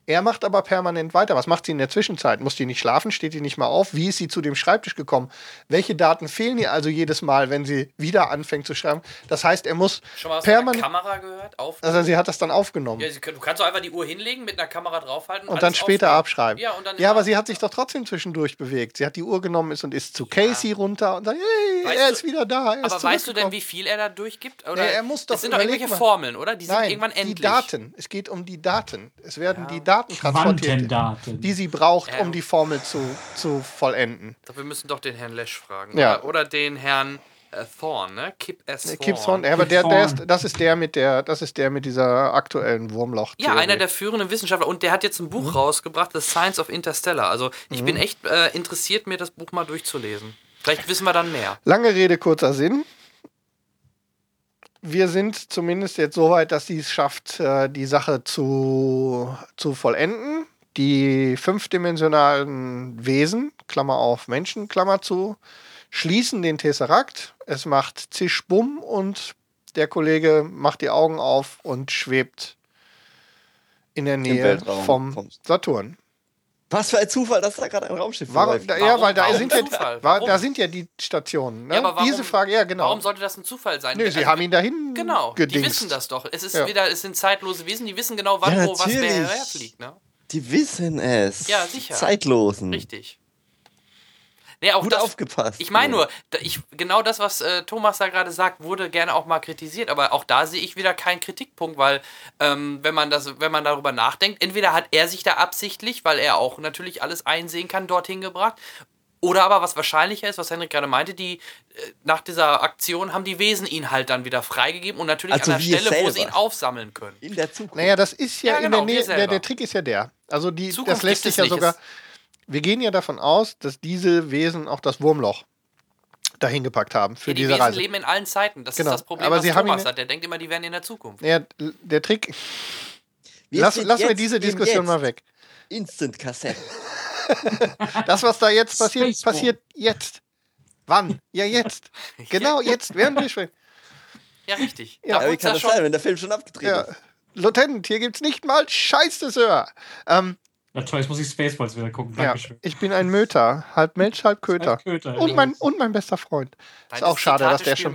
Er macht aber permanent weiter. Was macht sie in der Zwischenzeit? Muss die nicht schlafen? Steht die nicht mal auf? Wie ist sie zu dem Schreibtisch gekommen? Welche Daten fehlen ihr also jedes Mal, wenn sie wieder anfängt zu schreiben? Das heißt, er muss Schon mal permanent. Kamera gehört? Aufnehmen? Also sie hat das dann aufgenommen. Ja, du kannst doch einfach die Uhr hinlegen, mit einer Kamera draufhalten und dann später aufnehmen. abschreiben. Ja, und dann ja aber sie hat sich doch trotzdem zwischendurch bewegt. Sie hat die Uhr genommen ist und ist zu Casey ja. runter und sagt, hey, weißt er ist wieder da. aber weißt du denn, wie viel er da durchgibt? Oder nee, er muss doch. Das sind doch irgendwelche mal. Formeln, oder? Die sind Nein, irgendwann endlich. Die Daten. Es geht um die Daten. Es werden ja. die Daten transportiert Daten. die sie braucht, um ähm. die Formel zu, zu vollenden. Wir müssen doch den Herrn Lesch fragen. Ja. Oder, den Herrn äh, Thorn, ne? Kip S. Thorn. Kip Thorn, ja, aber der, der ist, das ist der mit der, das ist der mit dieser aktuellen Wurmloch. -Theorie. Ja, einer der führenden Wissenschaftler und der hat jetzt ein Buch mhm. rausgebracht, The Science of Interstellar. Also ich mhm. bin echt äh, interessiert, mir das Buch mal durchzulesen. Vielleicht wissen wir dann mehr. Lange Rede, kurzer Sinn wir sind zumindest jetzt so weit, dass sie es schafft, äh, die Sache zu, zu vollenden die fünfdimensionalen Wesen, Klammer auf Menschen, Klammer zu, schließen den Tesserakt. Es macht Zisch Bumm und der Kollege macht die Augen auf und schwebt in der Nähe vom Saturn. Was für ein Zufall, dass da gerade ein Raumschiff war. Da, ja, weil da sind, ja, war, da sind ja die Stationen. Ne? Ja, warum, Diese Frage, ja, genau. Warum sollte das ein Zufall sein? Nö, sie also, haben ihn dahin Genau, gedingst. die wissen das doch. Es ist ja. wieder, es sind zeitlose Wesen, die wissen genau, wann, wo, was, wer herfliegt. Ne? Die wissen es. Ja, sicher. Zeitlosen. Richtig. Nee, Gut das, aufgepasst. Ich meine nur, ich, genau das, was äh, Thomas da gerade sagt, wurde gerne auch mal kritisiert, aber auch da sehe ich wieder keinen Kritikpunkt, weil ähm, wenn man das, wenn man darüber nachdenkt, entweder hat er sich da absichtlich, weil er auch natürlich alles einsehen kann, dorthin gebracht, oder aber was wahrscheinlicher ist, was Henrik gerade meinte, die äh, nach dieser Aktion haben die Wesen ihn halt dann wieder freigegeben und natürlich also an der Stelle, selber. wo sie ihn aufsammeln können. In der Zukunft. Naja, das ist ja, ja genau, in der Nähe, der, der Trick ist ja der. Also die, das lässt sich ja sogar. Wir gehen ja davon aus, dass diese Wesen auch das Wurmloch dahin gepackt haben für ja, die diese Wesen Reise. leben in allen Zeiten. Das genau. ist das Problem, Aber was sie Thomas haben hat. Der denkt immer, die wären in der Zukunft. Ja, der Trick. lass lass mir diese Diskussion mal weg. Instant Kassette. das, was da jetzt passiert, passiert jetzt. Wann? Ja, jetzt. Genau, jetzt, während wir sprechen. Ja, richtig. Ja, aber wie kann das sein, wenn der Film schon abgedreht ja. ist? Lieutenant, hier gibt's nicht mal Scheiße, Sir. Ähm, ja, toll, jetzt muss ich Spaceballs wieder gucken. Dankeschön. Ja, ich bin ein Möter. Halb Mensch, halb Köter. Köter und, mein, und mein bester Freund. Nein, ist auch schade, dass der schon.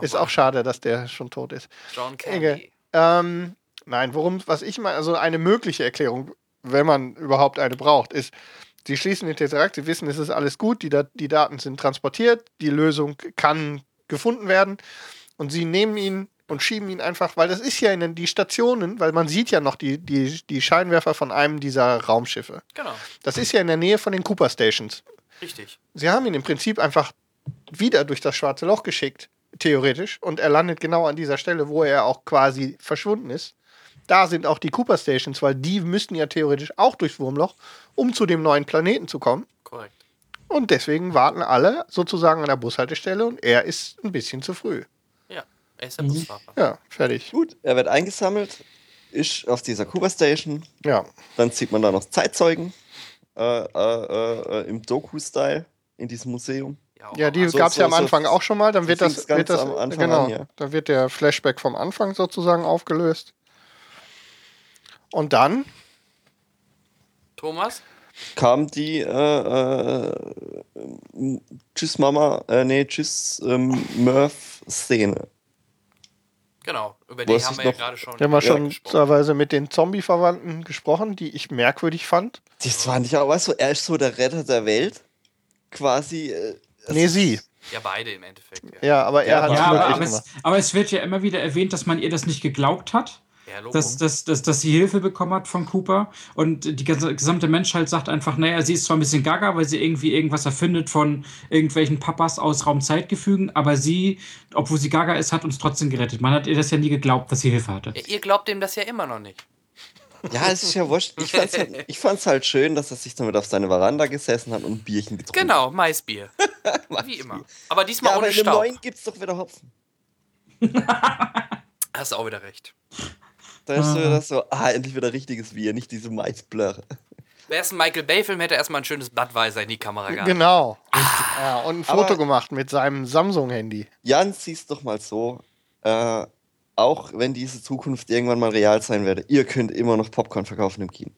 ist mal. auch schade, dass der schon tot ist. John Candy. Ähm, nein, worum, was ich meine, also eine mögliche Erklärung, wenn man überhaupt eine braucht, ist, sie schließen den Tesseract, sie wissen, es ist alles gut, die, die Daten sind transportiert, die Lösung kann gefunden werden und sie nehmen ihn und schieben ihn einfach, weil das ist ja in den, die Stationen, weil man sieht ja noch die, die, die Scheinwerfer von einem dieser Raumschiffe. Genau. Das ist ja in der Nähe von den Cooper Stations. Richtig. Sie haben ihn im Prinzip einfach wieder durch das schwarze Loch geschickt, theoretisch, und er landet genau an dieser Stelle, wo er auch quasi verschwunden ist. Da sind auch die Cooper Stations, weil die müssten ja theoretisch auch durchs Wurmloch, um zu dem neuen Planeten zu kommen. Korrekt. Und deswegen warten alle sozusagen an der Bushaltestelle und er ist ein bisschen zu früh. Er ist der mhm. Busfahrer. Ja, fertig. Gut, er wird eingesammelt, ist auf dieser Kuba Station. Ja. Dann sieht man da noch Zeitzeugen äh, äh, äh, im Doku-Style in diesem Museum. Ja, die so, gab es so, ja am Anfang so auch schon mal. Dann wird das, wird das genau, an, ja. da wird der Flashback vom Anfang sozusagen aufgelöst. Und dann Thomas kam die äh, äh, Tschüss Mama, äh, nee, Tschüss ähm, Murph Szene. Genau, über die haben wir ja gerade schon. Wir haben ja schon teilweise mit den Zombie-Verwandten gesprochen, die ich merkwürdig fand. Das fand ich auch, weißt du, er ist so der Retter der Welt. Quasi. Äh, nee, sie. Ja, beide im Endeffekt. Ja, ja aber er ja, hat ja, aber, aber, es, aber es wird ja immer wieder erwähnt, dass man ihr das nicht geglaubt hat. Ja, dass, dass, dass, dass sie Hilfe bekommen hat von Cooper und die gesamte Menschheit sagt einfach, naja, sie ist zwar ein bisschen gaga, weil sie irgendwie irgendwas erfindet von irgendwelchen Papas aus Raumzeitgefügen, aber sie, obwohl sie gaga ist, hat uns trotzdem gerettet. Man hat ihr das ja nie geglaubt, dass sie Hilfe hatte. Ja, ihr glaubt dem das ja immer noch nicht. Ja, es ist ja wurscht. Ich fand's, halt, ich fand's halt schön, dass er sich damit auf seine Veranda gesessen hat und ein Bierchen getrunken Genau, Maisbier. Wie immer. Aber diesmal ja, ohne aber in Staub. Aber neuen gibt's doch wieder Hopfen. Hast du auch wieder recht. Da ist ah. das so, ah, endlich wieder richtiges Bier, nicht diese Maisblöre. Wäre es ein Michael Bay-Film, hätte er erstmal ein schönes Budweiser in die Kamera gehabt. Genau. Ah. Ja, und ein Foto Aber gemacht mit seinem Samsung-Handy. Jan, siehst doch mal so, äh, auch wenn diese Zukunft irgendwann mal real sein werde, ihr könnt immer noch Popcorn verkaufen im Kino.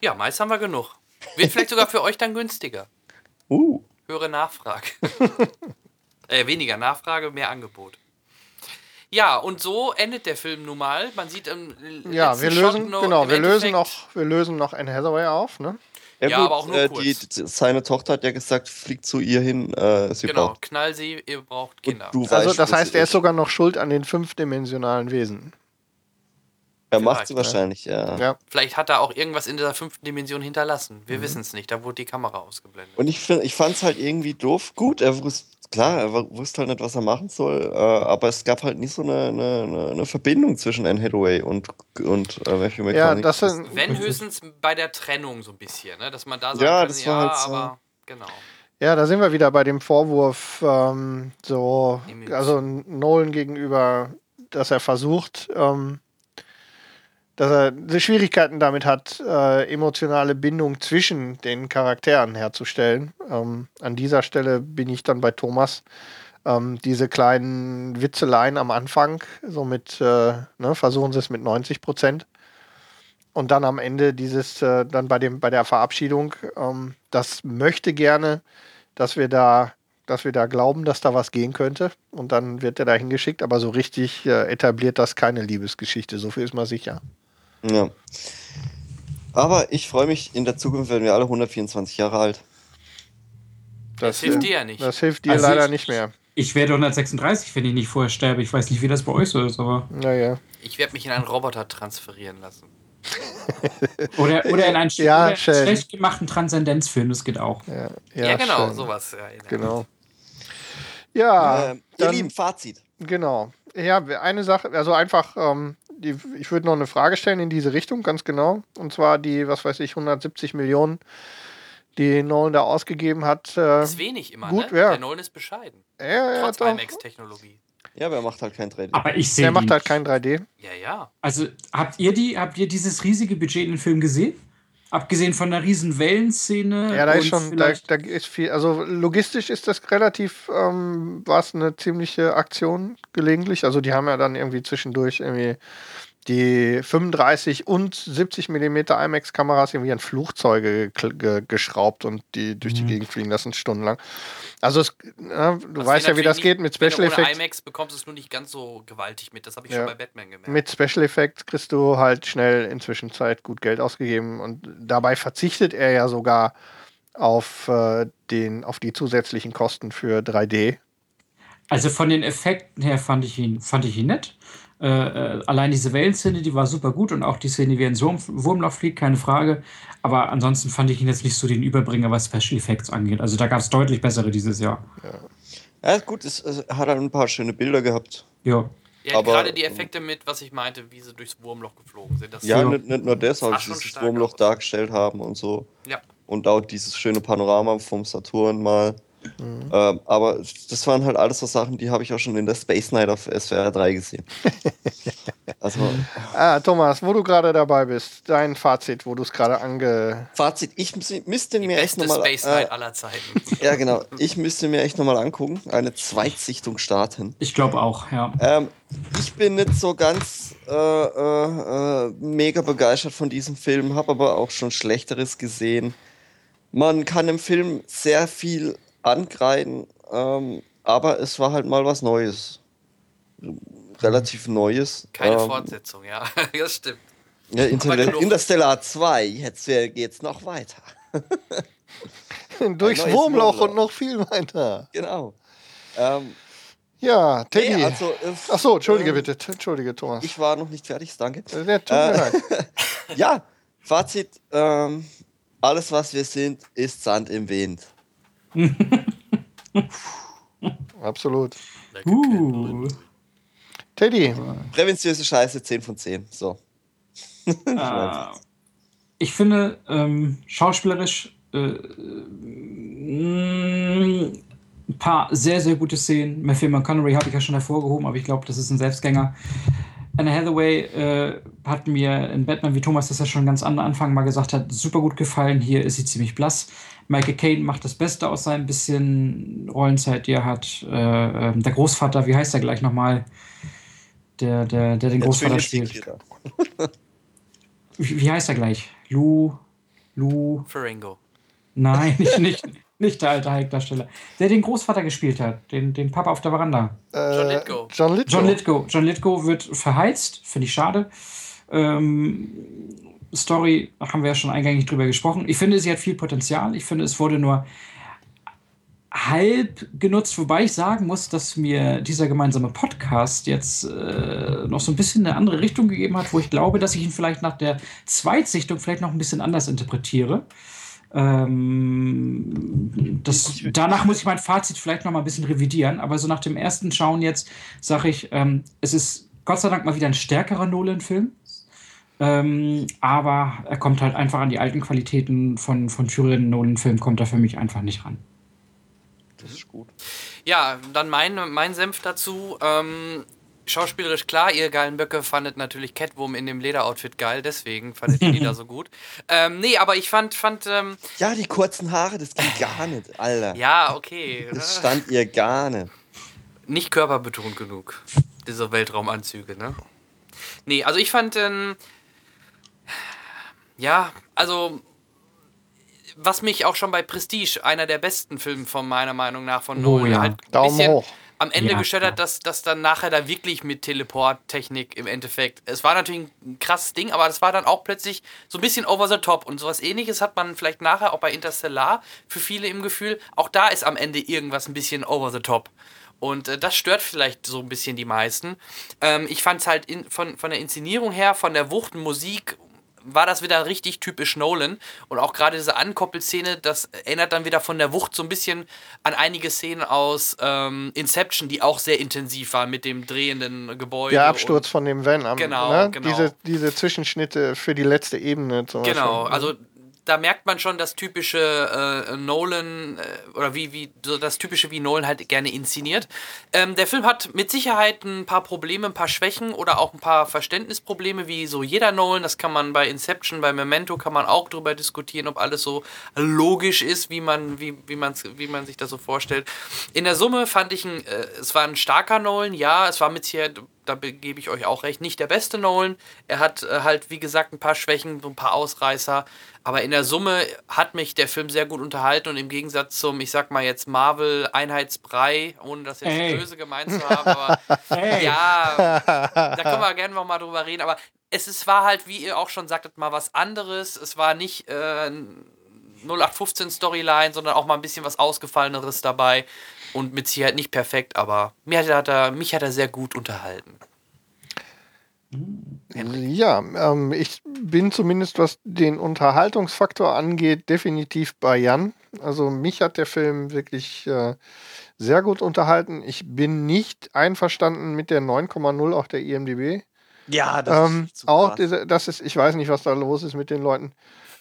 Ja, meist haben wir genug. Wird vielleicht sogar für euch dann günstiger. Uh. Höhere Nachfrage. äh, weniger Nachfrage, mehr Angebot. Ja, und so endet der Film nun mal. Man sieht im Ja, wir lösen, noch, genau, wir lösen, noch, wir lösen noch Anne Hathaway auf, ne? Ja, ja gut, aber auch nur äh, die, seine Tochter hat ja gesagt, fliegt zu ihr hin. Äh, sie genau, braucht. knall sie, ihr braucht Kinder. also weißt, das heißt, er ist sogar noch schuld an den fünfdimensionalen Wesen. Er macht sie wahrscheinlich, ja. ja. Vielleicht hat er auch irgendwas in dieser fünften Dimension hinterlassen. Wir mhm. wissen es nicht, da wurde die Kamera ausgeblendet. Und ich, ich fand es halt irgendwie doof. Gut, er wusste, klar, er wusste halt nicht, was er machen soll, äh, aber es gab halt nicht so eine, eine, eine Verbindung zwischen Anne Hathaway und, und äh, Matthew McConaughey. Ja, das sind, Wenn höchstens bei der Trennung so ein bisschen, ne? dass man da sagt, ja, kann, das war ja, halt so. aber genau. Ja, da sind wir wieder bei dem Vorwurf, ähm, so, also Nolan gegenüber, dass er versucht, ähm, dass er Schwierigkeiten damit hat, äh, emotionale Bindung zwischen den Charakteren herzustellen. Ähm, an dieser Stelle bin ich dann bei Thomas. Ähm, diese kleinen Witzeleien am Anfang, so mit, äh, ne, versuchen sie es mit 90 Prozent. Und dann am Ende dieses, äh, dann bei, dem, bei der Verabschiedung, ähm, das möchte gerne, dass wir da dass wir da glauben, dass da was gehen könnte. Und dann wird er da hingeschickt, aber so richtig äh, etabliert das keine Liebesgeschichte. So viel ist mal sicher. Ja. Aber ich freue mich, in der Zukunft werden wir alle 124 Jahre alt. Das, das hilft dir ja nicht. Das hilft dir also leider ich, nicht mehr. Ich werde 136, wenn ich nicht vorher sterbe. Ich weiß nicht, wie das bei euch so ist, aber. Naja. Ich werde mich in einen Roboter transferieren lassen. oder, oder in einen, ja, oder schlecht gemachten Transzendenzfilm, das geht auch. Ja, ja, ja genau, schön. sowas. Ja, genau. Ja. Äh, ihr Lieben, Fazit. Genau. Ja, eine Sache, also einfach ähm, die, ich würde noch eine Frage stellen in diese Richtung, ganz genau. Und zwar die, was weiß ich, 170 Millionen, die Nolan da ausgegeben hat. Äh, das ist wenig immer, gut, ne? Ja. Der Nolan ist bescheiden. Ja, Trotz ja, IMAX-Technologie. Ja, aber er macht halt kein 3D. Aber ich sehe. Er macht halt kein 3D. Ja, ja. Also habt ihr die, habt ihr dieses riesige Budget in den Film gesehen? Abgesehen von der riesen Wellenszene. Ja, da ist schon, da, da, ist viel. Also logistisch ist das relativ, ähm, war es eine ziemliche Aktion gelegentlich. Also die haben ja dann irgendwie zwischendurch irgendwie die 35 und 70 mm IMAX-Kameras irgendwie an Flugzeuge geschraubt und die durch die mhm. Gegend fliegen lassen stundenlang. Also es, ja, du Was weißt ja, wie das geht mit Special Effects. IMAX bekommst du es nur nicht ganz so gewaltig mit. Das habe ich ja. schon bei Batman gemerkt. Mit Special Effects kriegst du halt schnell inzwischen Zeit gut Geld ausgegeben und dabei verzichtet er ja sogar auf, äh, den, auf die zusätzlichen Kosten für 3D. Also von den Effekten her fand ich ihn, fand ich ihn nett. Äh, äh, allein diese Wellenszene, die war super gut und auch die Szene, wie ein Wurm, Wurmloch fliegt, keine Frage. Aber ansonsten fand ich ihn jetzt nicht so den Überbringer, was Special Effects angeht. Also da gab es deutlich bessere dieses Jahr. Ja, ja gut, es, es, hat halt ein paar schöne Bilder gehabt. Ja. Ja, gerade die Effekte mit, was ich meinte, wie sie durchs Wurmloch geflogen sind. ja, nicht, nicht, nur das, als sie das Wurmloch dargestellt haben und so. Ja. Und auch dieses schöne Panorama vom Saturn mal. Mhm. Ähm, aber das waren halt alles so Sachen, die habe ich auch schon in der Space Night auf SWR 3 gesehen. also, ah, Thomas, wo du gerade dabei bist, dein Fazit, wo du es gerade ange. Fazit, ich müsste mir echt nochmal. Space Night äh, aller Zeiten. ja, genau. Ich müsste mir echt nochmal angucken, eine Zweitsichtung starten. Ich glaube auch, ja. Ähm, ich bin nicht so ganz äh, äh, äh mega begeistert von diesem Film, habe aber auch schon Schlechteres gesehen. Man kann im Film sehr viel ankreiden, ähm, aber es war halt mal was Neues. Relativ Neues. Keine ähm, Fortsetzung, ja, das stimmt. Ja, Inter Interstellar 2, jetzt geht's noch weiter. Durchs Wurmloch und noch viel weiter. Genau. Ähm, ja, Teddy. Nee, also, äh, Ach so, entschuldige äh, bitte. Entschuldige, Thomas. Ich war noch nicht fertig, danke. Äh, ja, tut mir leid. ja, Fazit. Ähm, alles, was wir sind, ist Sand im Wind. Absolut. Uh. Teddy. Präventiöse Scheiße, 10 von 10. So. ah, ich finde, ähm, schauspielerisch äh, ein paar sehr, sehr gute Szenen. Matthew McConaughey habe ich ja schon hervorgehoben, aber ich glaube, das ist ein Selbstgänger. Anne Hathaway äh, hat mir in Batman, wie Thomas das ja schon ganz am Anfang mal gesagt hat, super gut gefallen. Hier ist sie ziemlich blass. Michael Caine macht das Beste aus seinem bisschen Rollenzeit, die er hat. Äh, ähm, der Großvater, wie heißt er gleich nochmal? Der, der, der den der Großvater spielt. wie, wie heißt er gleich? Lou. Lou. Ferengo. Nein, nicht, nicht, nicht der alte Hulk-Darsteller. Der den Großvater gespielt hat, den, den Papa auf der Veranda. Äh, John Lithgow. John Lithgow. John Lithgow. John Lithgow wird verheizt, finde ich schade. Ähm, Story haben wir ja schon eingängig drüber gesprochen. Ich finde, sie hat viel Potenzial. Ich finde, es wurde nur halb genutzt, wobei ich sagen muss, dass mir dieser gemeinsame Podcast jetzt äh, noch so ein bisschen eine andere Richtung gegeben hat, wo ich glaube, dass ich ihn vielleicht nach der Zweitsichtung vielleicht noch ein bisschen anders interpretiere. Ähm, das, danach muss ich mein Fazit vielleicht noch mal ein bisschen revidieren, aber so nach dem ersten Schauen jetzt sage ich, ähm, es ist Gott sei Dank mal wieder ein stärkerer Nolan-Film. Ähm, aber er kommt halt einfach an die alten Qualitäten von, von früheren Nolan-Filmen, kommt er für mich einfach nicht ran. Das ist gut. Ja, dann mein, mein Senf dazu. Ähm, schauspielerisch klar, ihr geilen Böcke fandet natürlich Catwoman in dem Lederoutfit geil, deswegen fandet ihr die da so gut. Ähm, nee, aber ich fand. fand ähm, ja, die kurzen Haare, das ging gar nicht, Alter. Ja, okay. Das stand ihr gar nicht. Nicht körperbetont genug, diese Weltraumanzüge, ne? Nee, also ich fand. Ähm, ja, also was mich auch schon bei Prestige, einer der besten Filme von meiner Meinung nach von oh Nolan, oh, ja. halt Daumen hoch am Ende ja, gestört hat, dass das dann nachher da wirklich mit Teleporttechnik im Endeffekt. Es war natürlich ein krasses Ding, aber das war dann auch plötzlich so ein bisschen over the top. Und sowas ähnliches hat man vielleicht nachher auch bei Interstellar für viele im Gefühl. Auch da ist am Ende irgendwas ein bisschen over the top. Und äh, das stört vielleicht so ein bisschen die meisten. Ähm, ich fand es halt in, von, von der Inszenierung her, von der Wucht, Musik war das wieder richtig typisch Nolan. Und auch gerade diese Ankoppelszene, das erinnert dann wieder von der Wucht so ein bisschen an einige Szenen aus ähm, Inception, die auch sehr intensiv waren mit dem drehenden Gebäude. Der Absturz von dem Van. Am, genau, ne? genau. Diese, diese Zwischenschnitte für die letzte Ebene zum Genau, Beispiel. also da merkt man schon das typische äh, Nolan äh, oder wie, wie so das typische, wie Nolan halt gerne inszeniert. Ähm, der Film hat mit Sicherheit ein paar Probleme, ein paar Schwächen oder auch ein paar Verständnisprobleme, wie so jeder Nolan. Das kann man bei Inception, bei Memento kann man auch drüber diskutieren, ob alles so logisch ist, wie man, wie, wie, wie man sich das so vorstellt. In der Summe fand ich, ein, äh, es war ein starker Nolan, ja, es war mit Sicherheit da gebe ich euch auch recht, nicht der beste Nolan. Er hat äh, halt, wie gesagt, ein paar Schwächen, so ein paar Ausreißer. Aber in der Summe hat mich der Film sehr gut unterhalten und im Gegensatz zum, ich sag mal jetzt Marvel Einheitsbrei, ohne das jetzt hey. böse gemeint zu haben, aber hey. ja, da können wir gerne noch mal drüber reden. Aber es ist, war halt, wie ihr auch schon sagtet, mal was anderes. Es war nicht äh, 0815 Storyline, sondern auch mal ein bisschen was Ausgefalleneres dabei und mit Sicherheit nicht perfekt, aber mir hat er, mich hat er sehr gut unterhalten. Ja, ähm, ich bin zumindest, was den Unterhaltungsfaktor angeht, definitiv bei Jan. Also mich hat der Film wirklich äh, sehr gut unterhalten. Ich bin nicht einverstanden mit der 9,0 auf der IMDb. Ja, das ähm, ist auch diese, das ist, ich weiß nicht, was da los ist mit den Leuten.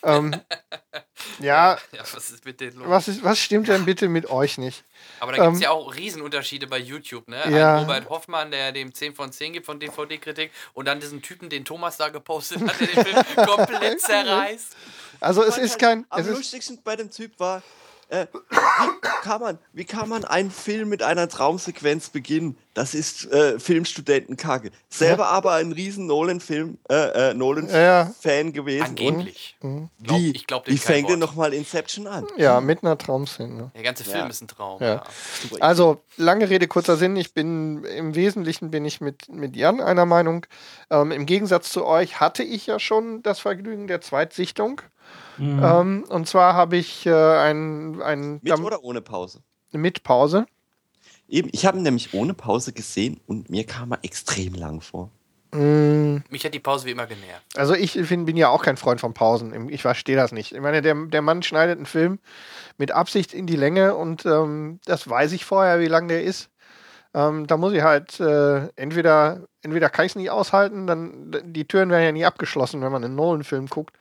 Ähm, ja, ja, was ist mit denen los? Was, ist, was stimmt denn bitte mit euch nicht? Aber da gibt es ähm, ja auch Riesenunterschiede bei YouTube, ne? Ja. Ein Robert Hoffmann, der dem 10 von 10 gibt von DVD-Kritik und dann diesen Typen, den Thomas da gepostet hat, der den Film komplett zerreißt. Also es ist kein... Am lustigsten bei dem Typ war, äh, wie, kann man, wie kann man einen Film mit einer Traumsequenz beginnen? Das ist äh, Filmstudentenkacke. Selber ja. aber ein riesen Nolan-Film, äh, äh Nolan-Fan ja. gewesen. Angeblich. Mhm. Glaub, wie, ich glaub, wie fängt denn nochmal Inception an? Ja, mit einer Traumszene. Der ganze Film ja. ist ein Traum. Ja. Also, lange Rede, kurzer Sinn. Ich bin, im Wesentlichen bin ich mit, mit Jan einer Meinung. Ähm, Im Gegensatz zu euch hatte ich ja schon das Vergnügen der Zweitsichtung. Mhm. Ähm, und zwar habe ich äh, ein, ein. Mit oder ohne Pause? Mit Pause. Eben, ich habe ihn nämlich ohne Pause gesehen und mir kam er extrem lang vor. Mm. Mich hat die Pause wie immer genervt. Also ich find, bin ja auch kein Freund von Pausen. Ich verstehe das nicht. Ich meine, der, der Mann schneidet einen Film mit Absicht in die Länge und ähm, das weiß ich vorher, wie lang der ist. Ähm, da muss ich halt äh, entweder, entweder kann ich es nicht aushalten, dann die Türen werden ja nie abgeschlossen, wenn man einen Nolan-Film guckt.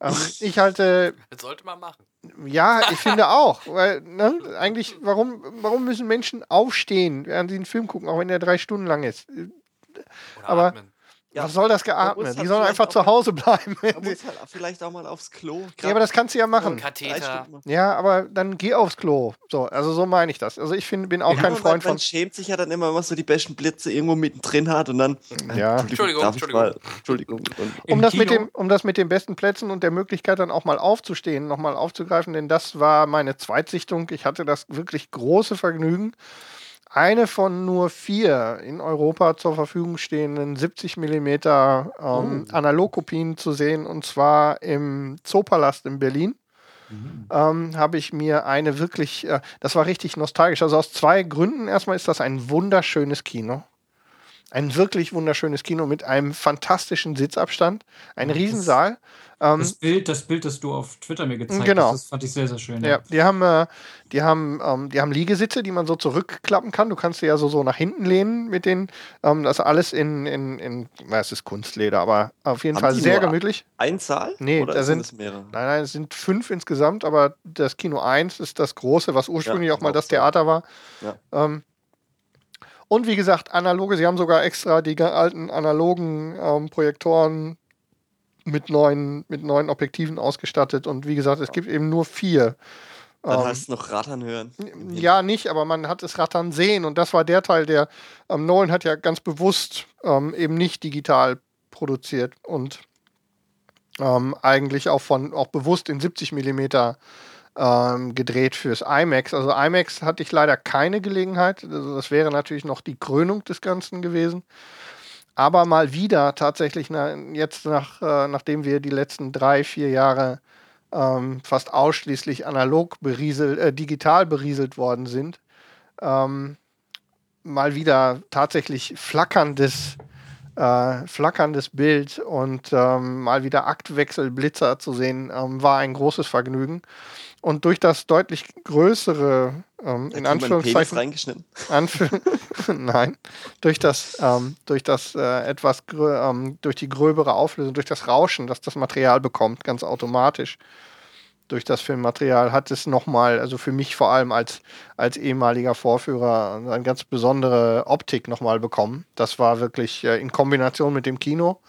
Ähm, ich halte. Das sollte man machen. Ja, ich finde auch. Weil, ne, eigentlich, warum, warum müssen Menschen aufstehen, während sie einen Film gucken, auch wenn der drei Stunden lang ist? Oder Aber atmen. Ja, Was soll das geatmet? Halt die sollen einfach zu Hause bleiben. Man muss halt vielleicht auch mal aufs Klo. Ja, aber das kannst du ja machen. Katheter. Ja, aber dann geh aufs Klo. So, also so meine ich das. Also ich find, bin auch ja, kein Freund man, von. Man schämt sich ja dann immer, wenn man so die besten Blitze irgendwo mittendrin hat und dann. Ja. Entschuldigung, Entschuldigung. Mal, Entschuldigung. Um das, mit dem, um das mit den besten Plätzen und der Möglichkeit dann auch mal aufzustehen, nochmal aufzugreifen, denn das war meine Zweitsichtung. Ich hatte das wirklich große Vergnügen eine von nur vier in Europa zur Verfügung stehenden 70 mm ähm, oh. Analogkopien zu sehen und zwar im Zoopalast in Berlin. Mhm. Ähm, habe ich mir eine wirklich, äh, das war richtig nostalgisch. Also aus zwei Gründen. Erstmal ist das ein wunderschönes Kino. Ein wirklich wunderschönes Kino mit einem fantastischen Sitzabstand. Ein Riesensaal. Ähm, das, Bild, das Bild, das du auf Twitter mir gezeigt genau. hast, das fand ich sehr, sehr schön. Ja, ja die haben, äh, die, haben, ähm, die haben Liegesitze, die man so zurückklappen kann. Du kannst sie ja so, so nach hinten lehnen mit denen. Ähm, das alles in, in, in na, es ist Kunstleder, aber auf jeden haben Fall sehr gemütlich. Ein Saal? Nee, da sind, sind mehrere. Nein, nein, es sind fünf insgesamt, aber das Kino 1 ist das große, was ursprünglich ja, auch mal das Theater war. Ja. Ähm, und wie gesagt, analoge, sie haben sogar extra die alten analogen ähm, Projektoren mit neuen, mit neuen Objektiven ausgestattet. Und wie gesagt, es gibt eben nur vier. Dann ähm, heißt es noch Rattern hören. Ja, nicht, aber man hat es Rattern sehen. Und das war der Teil, der ähm, Nolan hat ja ganz bewusst ähm, eben nicht digital produziert und ähm, eigentlich auch von auch bewusst in 70 Millimeter ähm, gedreht fürs IMAX. Also IMAX hatte ich leider keine Gelegenheit. Also das wäre natürlich noch die Krönung des Ganzen gewesen aber mal wieder tatsächlich na, jetzt nach, äh, nachdem wir die letzten drei, vier Jahre ähm, fast ausschließlich analog berieselt, äh, digital berieselt worden sind, ähm, mal wieder tatsächlich flackerndes, äh, flackerndes Bild und ähm, mal wieder Aktwechselblitzer zu sehen, ähm, war ein großes Vergnügen. Und durch das deutlich größere, ähm, in Anführungszeichen. reingeschnitten? Anf Nein. Durch das, ähm, durch das äh, etwas, ähm, durch die gröbere Auflösung, durch das Rauschen, das das Material bekommt, ganz automatisch, durch das Filmmaterial, hat es nochmal, also für mich vor allem als, als ehemaliger Vorführer, eine ganz besondere Optik nochmal bekommen. Das war wirklich äh, in Kombination mit dem Kino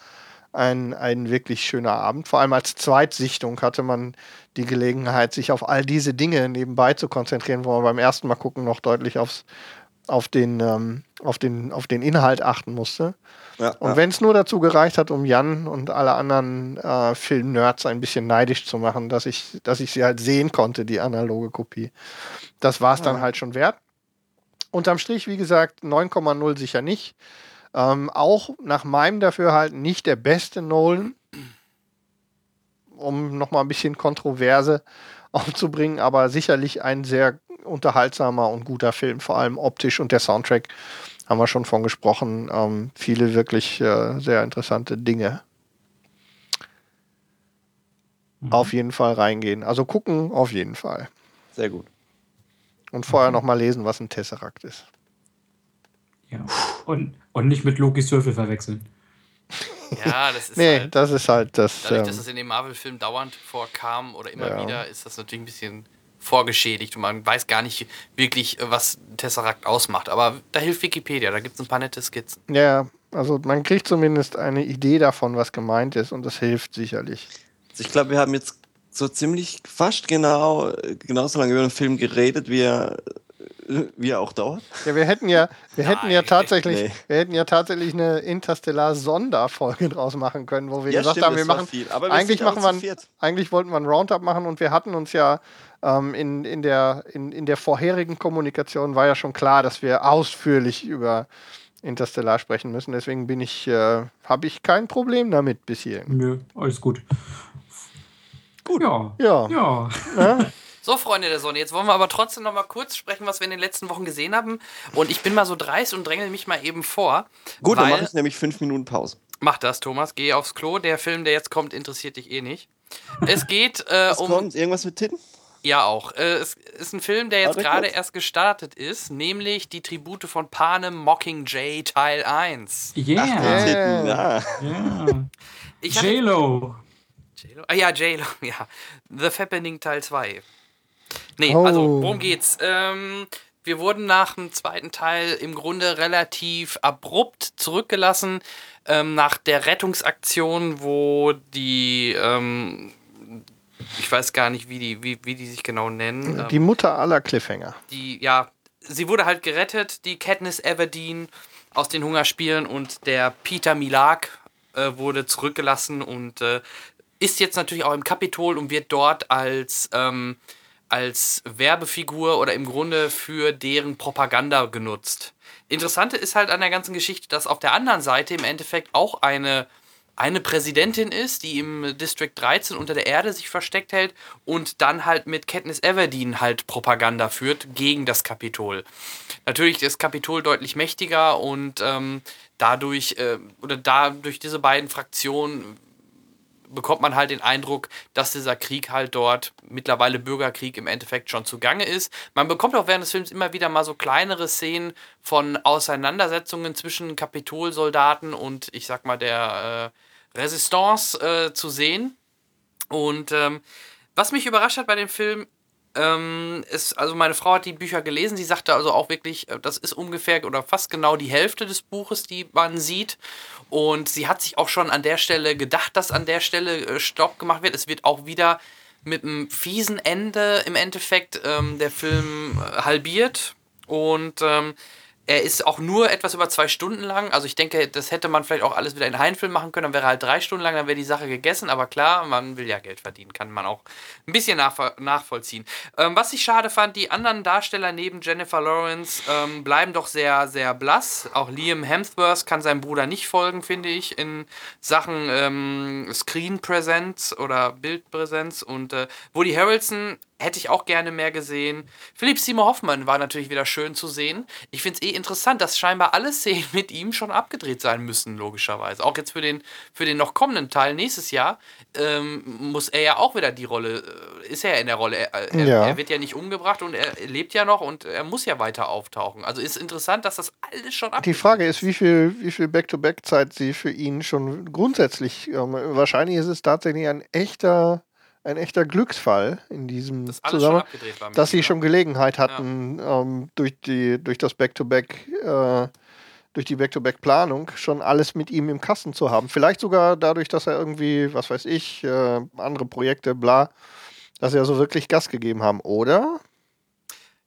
ein, ein wirklich schöner Abend. Vor allem als Zweitsichtung hatte man die Gelegenheit, sich auf all diese Dinge nebenbei zu konzentrieren, wo man beim ersten Mal gucken noch deutlich aufs, auf, den, ähm, auf, den, auf den Inhalt achten musste. Ja, und ja. wenn es nur dazu gereicht hat, um Jan und alle anderen äh, Film-Nerds ein bisschen neidisch zu machen, dass ich, dass ich sie halt sehen konnte, die analoge Kopie. Das war es ja. dann halt schon wert. Unterm Strich, wie gesagt, 9,0 sicher nicht. Ähm, auch nach meinem Dafürhalten nicht der beste Nolan, um nochmal ein bisschen Kontroverse aufzubringen, aber sicherlich ein sehr unterhaltsamer und guter Film, vor allem optisch und der Soundtrack haben wir schon von gesprochen. Ähm, viele wirklich äh, sehr interessante Dinge. Mhm. Auf jeden Fall reingehen. Also gucken, auf jeden Fall. Sehr gut. Und vorher mhm. nochmal lesen, was ein Tesseract ist. Ja. Und, und nicht mit Lokis Würfel verwechseln. Ja, das ist nee, halt, das ist halt das. Dadurch, ähm, dass es in dem Marvel-Film dauernd vorkam oder immer ja. wieder, ist das natürlich ein bisschen vorgeschädigt und man weiß gar nicht wirklich, was Tesseract ausmacht. Aber da hilft Wikipedia, da gibt es ein paar nette Skizzen. Ja, also man kriegt zumindest eine Idee davon, was gemeint ist und das hilft sicherlich. Also ich glaube, wir haben jetzt so ziemlich fast genau genauso lange über den Film geredet, wie er wie er auch dauert. Ja, wir hätten ja, wir Nein, hätten ja tatsächlich, nee. wir hätten ja tatsächlich eine Interstellar-Sonderfolge draus machen können, wo wir ja, gesagt stimmt, haben, wir machen, wir eigentlich machen wir, eigentlich wollten wir ein Roundup machen und wir hatten uns ja ähm, in, in, der, in, in der vorherigen Kommunikation war ja schon klar, dass wir ausführlich über Interstellar sprechen müssen. Deswegen bin ich, äh, habe ich kein Problem damit bis hierhin. Nö, alles gut. Gut. Ja. Ja. ja. ja. So, Freunde der Sonne, jetzt wollen wir aber trotzdem noch mal kurz sprechen, was wir in den letzten Wochen gesehen haben. Und ich bin mal so dreist und dränge mich mal eben vor. Gut, dann mache ich nämlich fünf Minuten Pause. Mach das, Thomas. Geh aufs Klo. Der Film, der jetzt kommt, interessiert dich eh nicht. Es geht äh, was um. Kommt? Irgendwas mit Titten? Ja, auch. Äh, es ist ein Film, der jetzt gerade erst gestartet ist, nämlich die Tribute von Panem Mockingjay Teil 1. Yeah. Ach, Titten, ja. ja. J-Lo. J-Lo? Ah ja, J-Lo, ja. The Fappening Teil 2. Nee, oh. also, worum geht's? Ähm, wir wurden nach dem zweiten Teil im Grunde relativ abrupt zurückgelassen. Ähm, nach der Rettungsaktion, wo die, ähm, ich weiß gar nicht, wie die, wie, wie die sich genau nennen. Die ähm, Mutter aller Cliffhanger. Die, ja, sie wurde halt gerettet, die Katniss Everdeen aus den Hungerspielen und der Peter Milak äh, wurde zurückgelassen und äh, ist jetzt natürlich auch im Kapitol und wird dort als, ähm, als Werbefigur oder im Grunde für deren Propaganda genutzt. Interessante ist halt an der ganzen Geschichte, dass auf der anderen Seite im Endeffekt auch eine, eine Präsidentin ist, die im District 13 unter der Erde sich versteckt hält und dann halt mit Katniss Everdeen halt Propaganda führt gegen das Kapitol. Natürlich ist Kapitol deutlich mächtiger und ähm, dadurch, äh, oder da durch diese beiden Fraktionen bekommt man halt den Eindruck, dass dieser Krieg halt dort mittlerweile Bürgerkrieg im Endeffekt schon zugange ist. Man bekommt auch während des Films immer wieder mal so kleinere Szenen von Auseinandersetzungen zwischen Kapitolsoldaten und ich sag mal der äh, Resistance äh, zu sehen. Und ähm, was mich überrascht hat bei dem Film, ähm, ist, also meine Frau hat die Bücher gelesen, sie sagte also auch wirklich, äh, das ist ungefähr oder fast genau die Hälfte des Buches, die man sieht. Und sie hat sich auch schon an der Stelle gedacht, dass an der Stelle äh, Stopp gemacht wird. Es wird auch wieder mit einem fiesen Ende im Endeffekt ähm, der Film äh, halbiert. Und ähm, er ist auch nur etwas über zwei Stunden lang. Also ich denke, das hätte man vielleicht auch alles wieder in Heinfilm machen können. Dann wäre halt drei Stunden lang, dann wäre die Sache gegessen. Aber klar, man will ja Geld verdienen, kann man auch ein bisschen nachvollziehen. Ähm, was ich schade fand, die anderen Darsteller neben Jennifer Lawrence ähm, bleiben doch sehr, sehr blass. Auch Liam Hemsworth kann seinem Bruder nicht folgen, finde ich, in Sachen ähm, Screen-Präsenz oder Bildpräsenz. Und äh, Woody Harrelson hätte ich auch gerne mehr gesehen. Philipp Seymour Hoffmann war natürlich wieder schön zu sehen. Ich finde es eh interessant, dass scheinbar alle Szenen mit ihm schon abgedreht sein müssen, logischerweise. Auch jetzt für den, für den noch kommenden Teil nächstes Jahr ähm, muss er ja auch wieder die Rolle, äh, ist er in der Rolle. Er, er, ja. er, wird ja nicht umgebracht und er lebt ja noch und er muss ja weiter auftauchen. Also ist interessant, dass das alles schon abgedreht Die Frage ist, wie viel, wie viel Back-to-Back-Zeit sie für ihn schon grundsätzlich, ähm, wahrscheinlich ist es tatsächlich ein echter ein echter Glücksfall in diesem das Zusammenhang, dass sie schon Gelegenheit hatten, ja. ähm, durch, die, durch das Back-to-Back, äh, durch die Back-to-Back-Planung schon alles mit ihm im Kasten zu haben. Vielleicht sogar dadurch, dass er irgendwie, was weiß ich, äh, andere Projekte, bla, dass er so wirklich Gas gegeben haben. Oder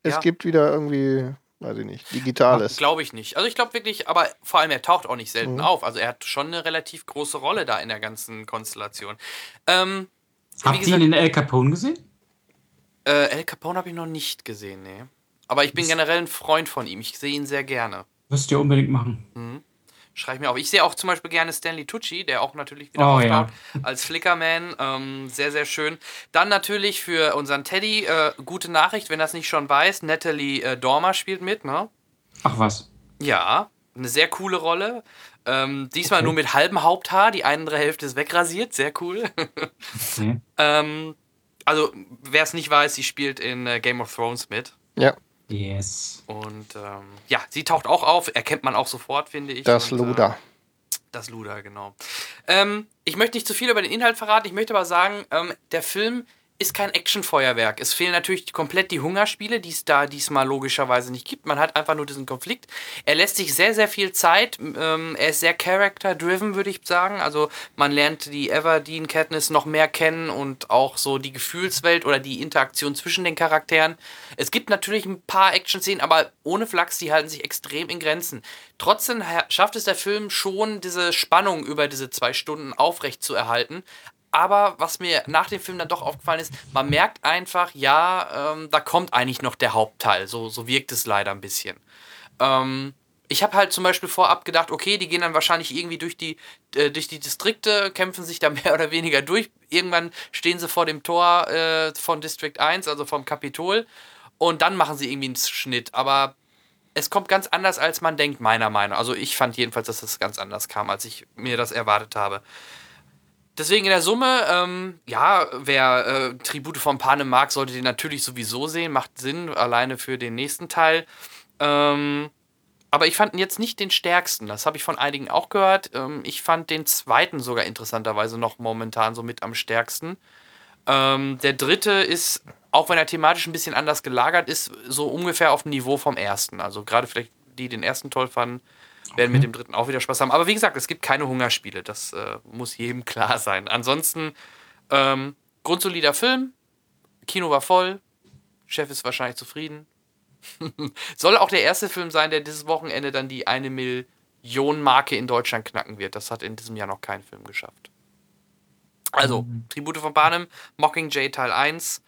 es ja. gibt wieder irgendwie weiß ich nicht, digitales. Glaube ich nicht. Also ich glaube wirklich, aber vor allem er taucht auch nicht selten mhm. auf. Also er hat schon eine relativ große Rolle da in der ganzen Konstellation. Ähm, Habt ihr ihn in El Capone gesehen? Äh, El Capone habe ich noch nicht gesehen, nee. Aber ich bin generell ein Freund von ihm. Ich sehe ihn sehr gerne. Müsst ihr unbedingt machen. Mhm. Schreibe mir auf. Ich sehe auch zum Beispiel gerne Stanley Tucci, der auch natürlich wieder oh, auftaucht ja. als Flickerman. Ähm, sehr, sehr schön. Dann natürlich für unseren Teddy, äh, gute Nachricht, wenn das nicht schon weiß, Natalie äh, Dormer spielt mit, ne? Ach was. Ja, eine sehr coole Rolle. Ähm, diesmal okay. nur mit halbem Haupthaar, die andere Hälfte ist wegrasiert, sehr cool. okay. ähm, also, wer es nicht weiß, sie spielt in äh, Game of Thrones mit. Ja. Yes. Und ähm, ja, sie taucht auch auf, erkennt man auch sofort, finde ich. Das Und, Luda. Äh, das Luda, genau. Ähm, ich möchte nicht zu viel über den Inhalt verraten, ich möchte aber sagen, ähm, der Film ist kein Actionfeuerwerk. Es fehlen natürlich komplett die Hungerspiele, die es da diesmal logischerweise nicht gibt. Man hat einfach nur diesen Konflikt. Er lässt sich sehr, sehr viel Zeit. Ähm, er ist sehr character-driven, würde ich sagen. Also man lernt die Everdeen Katniss noch mehr kennen und auch so die Gefühlswelt oder die Interaktion zwischen den Charakteren. Es gibt natürlich ein paar Action-Szenen, aber ohne Flachs, die halten sich extrem in Grenzen. Trotzdem schafft es der Film schon, diese Spannung über diese zwei Stunden aufrecht zu erhalten. Aber was mir nach dem Film dann doch aufgefallen ist, man merkt einfach, ja, ähm, da kommt eigentlich noch der Hauptteil. So, so wirkt es leider ein bisschen. Ähm, ich habe halt zum Beispiel vorab gedacht, okay, die gehen dann wahrscheinlich irgendwie durch die, äh, durch die Distrikte, kämpfen sich da mehr oder weniger durch. Irgendwann stehen sie vor dem Tor äh, von District 1, also vom Kapitol, und dann machen sie irgendwie einen Schnitt. Aber es kommt ganz anders, als man denkt, meiner Meinung nach. Also ich fand jedenfalls, dass das ganz anders kam, als ich mir das erwartet habe. Deswegen in der Summe, ähm, ja, wer äh, Tribute von Panem mag, sollte den natürlich sowieso sehen. Macht Sinn, alleine für den nächsten Teil. Ähm, aber ich fand ihn jetzt nicht den stärksten. Das habe ich von einigen auch gehört. Ähm, ich fand den zweiten sogar interessanterweise noch momentan so mit am stärksten. Ähm, der dritte ist, auch wenn er thematisch ein bisschen anders gelagert ist, so ungefähr auf dem Niveau vom ersten. Also gerade vielleicht die, die den ersten toll fanden, werden mit dem dritten auch wieder Spaß haben. Aber wie gesagt, es gibt keine Hungerspiele. Das äh, muss jedem klar sein. Ansonsten, ähm, grundsolider Film. Kino war voll. Chef ist wahrscheinlich zufrieden. Soll auch der erste Film sein, der dieses Wochenende dann die eine Million Marke in Deutschland knacken wird. Das hat in diesem Jahr noch kein Film geschafft. Also, mhm. Tribute von Barnum, Mockingjay Teil 1.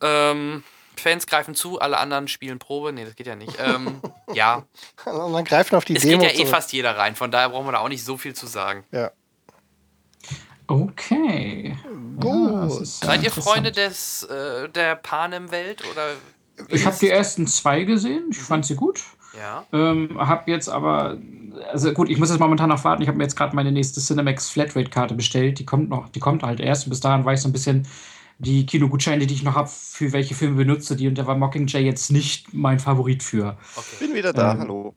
Ähm, Fans greifen zu, alle anderen spielen Probe. Nee, das geht ja nicht. Ähm, ja. Und dann greifen auf die Es Demo geht ja eh fast jeder rein, von daher brauchen wir da auch nicht so viel zu sagen. Ja. Okay. Gut. Ja, Seid ihr Freunde des, äh, der Panem-Welt oder ich habe die ersten zwei gesehen. Ich fand sie gut. Ja. Ähm, habe jetzt aber, also gut, ich muss jetzt momentan noch warten. Ich habe mir jetzt gerade meine nächste Cinemax Flatrate-Karte bestellt. Die kommt noch, die kommt halt erst. Und bis dahin war ich so ein bisschen die Kinogutscheine, die ich noch habe, für welche Filme benutze die. Und da war Mockingjay jetzt nicht mein Favorit für. Okay. Bin wieder da, ähm, hallo.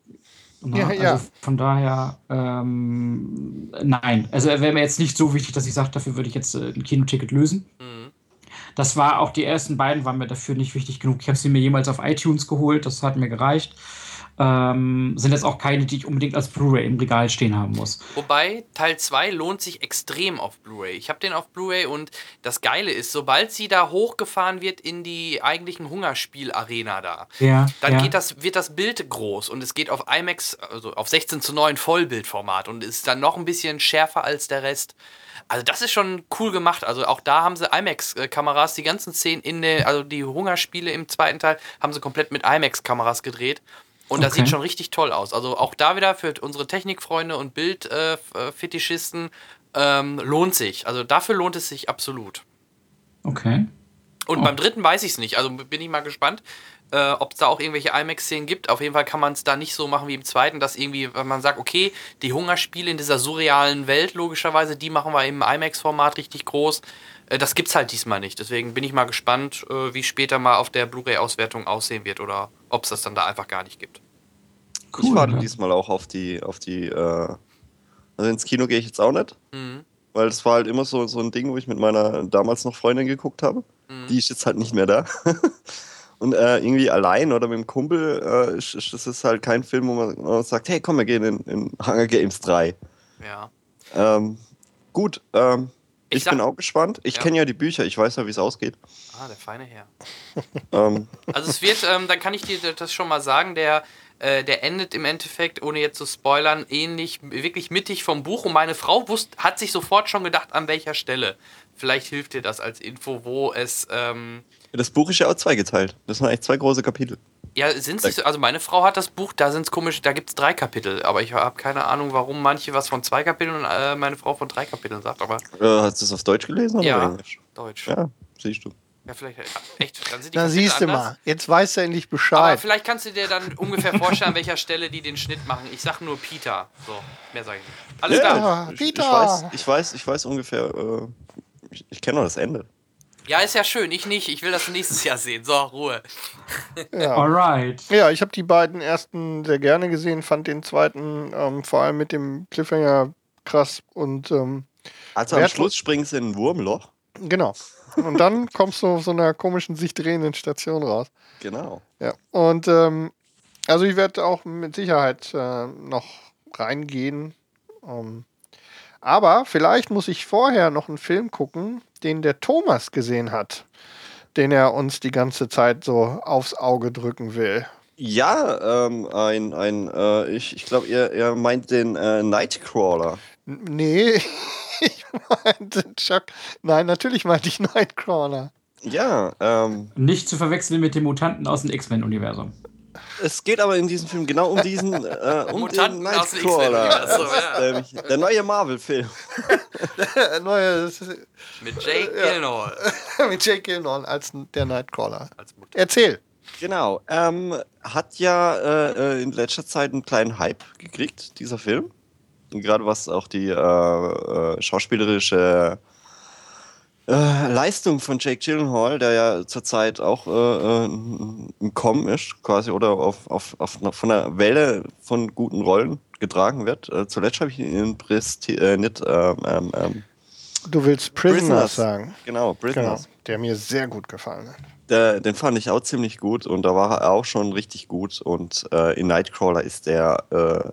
Na, ja, ja. Also von daher, ähm, nein. Also wäre mir jetzt nicht so wichtig, dass ich sage, dafür würde ich jetzt äh, ein Kinoticket lösen. Mhm. Das war auch die ersten beiden, waren mir dafür nicht wichtig genug. Ich habe sie mir jemals auf iTunes geholt, das hat mir gereicht. Ähm, sind jetzt auch keine, die ich unbedingt als Blu-ray im Regal stehen haben muss. Wobei Teil 2 lohnt sich extrem auf Blu-ray. Ich habe den auf Blu-ray und das Geile ist, sobald sie da hochgefahren wird in die eigentlichen Hungerspiel-Arena da, ja, dann ja. Geht das, wird das Bild groß und es geht auf IMAX, also auf 16 zu 9 Vollbildformat und ist dann noch ein bisschen schärfer als der Rest. Also das ist schon cool gemacht. Also auch da haben sie IMAX-Kameras, die ganzen Szenen in der, also die Hungerspiele im zweiten Teil haben sie komplett mit IMAX-Kameras gedreht. Und das sieht schon richtig toll aus. Also auch da wieder für unsere Technikfreunde und Bildfetischisten äh, ähm, lohnt sich. Also dafür lohnt es sich absolut. Okay. Und oh. beim dritten weiß ich es nicht. Also bin ich mal gespannt äh, ob es da auch irgendwelche IMAX-Szenen gibt. Auf jeden Fall kann man es da nicht so machen wie im zweiten, dass irgendwie, wenn man sagt, okay, die Hungerspiele in dieser surrealen Welt, logischerweise, die machen wir im IMAX-Format richtig groß. Äh, das gibt's halt diesmal nicht. Deswegen bin ich mal gespannt, äh, wie später mal auf der Blu-ray-Auswertung aussehen wird oder ob es das dann da einfach gar nicht gibt. Cool, ich warte ja. diesmal auch auf die, auf die, äh, also ins Kino gehe ich jetzt auch nicht. Mhm. Weil das war halt immer so, so ein Ding, wo ich mit meiner damals noch Freundin geguckt habe. Mhm. Die ist jetzt halt nicht mehr da. Und äh, irgendwie allein oder mit dem Kumpel, äh, das ist halt kein Film, wo man, wo man sagt, hey, komm, wir gehen in, in Hunger Games 3. Ja. Ähm, gut, ähm, ich, ich sag, bin auch gespannt. Ich ja. kenne ja die Bücher, ich weiß ja, wie es ausgeht. Ah, der feine Herr. ähm. Also es wird, ähm, dann kann ich dir das schon mal sagen, der, äh, der endet im Endeffekt, ohne jetzt zu spoilern, ähnlich, wirklich mittig vom Buch. Und meine Frau wusste, hat sich sofort schon gedacht, an welcher Stelle. Vielleicht hilft dir das als Info, wo es ähm, das Buch ist ja auch zweigeteilt. Das sind eigentlich zwei große Kapitel. Ja, sind sie so, also meine Frau hat das Buch, da sind es komisch, da gibt es drei Kapitel, aber ich habe keine Ahnung, warum manche was von zwei Kapiteln und äh, meine Frau von drei Kapiteln sagt, aber. Äh, hast du es auf Deutsch gelesen oder ja, Englisch? Deutsch. Ja, siehst du. Ja, vielleicht, echt, dann sind die Da siehst du mal, jetzt weißt du endlich Bescheid. Aber vielleicht kannst du dir dann ungefähr vorstellen, an welcher Stelle die den Schnitt machen. Ich sag nur Peter. So, mehr sage ich nicht. Alles ja, klar. Peter. Ich, ich, weiß, ich, weiß, ich weiß ungefähr, äh, ich, ich kenne noch das Ende. Ja, ist ja schön. Ich nicht. Ich will das nächstes Jahr sehen. So, Ruhe. Ja. Alright. Ja, ich habe die beiden ersten sehr gerne gesehen, fand den zweiten ähm, vor allem mit dem Cliffhanger krass und. Ähm, also am Schluss springst du in ein Wurmloch. Genau. Und dann kommst du auf so einer komischen, sich drehenden Station raus. Genau. Ja. Und ähm, also ich werde auch mit Sicherheit äh, noch reingehen. Ähm, aber vielleicht muss ich vorher noch einen Film gucken, den der Thomas gesehen hat, den er uns die ganze Zeit so aufs Auge drücken will. Ja, ähm, ein, ein äh, ich, ich glaube, ihr, ihr meint den äh, Nightcrawler. Nee, ich meinte Chuck. Nein, natürlich meinte ich Nightcrawler. Ja, ähm. Nicht zu verwechseln mit dem Mutanten aus dem X-Men-Universum. Es geht aber in diesem Film genau um diesen, äh, um Mutanten den Nightcrawler. Ja. der neue Marvel-Film. neue, Mit Jake Gyllenhaal. mit Jake Gyllenhaal als der Nightcrawler. Als Erzähl. Genau. Ähm, hat ja äh, äh, in letzter Zeit einen kleinen Hype gekriegt, dieser Film. Gerade was auch die äh, äh schauspielerische äh, Leistung von Jake Gyllenhaal, der ja zurzeit auch äh, äh, im Kommen ist, quasi, oder auf, auf, auf einer, von einer Welle von guten Rollen getragen wird. Äh, zuletzt habe ich ihn in Brist, äh, nicht, ähm, ähm, ähm, Du willst Prisoners, Prisoners, sagen. Genau, Prisoners. Genau, der mir sehr gut gefallen hat. Der, den fand ich auch ziemlich gut und da war er auch schon richtig gut. Und äh, in Nightcrawler ist er äh,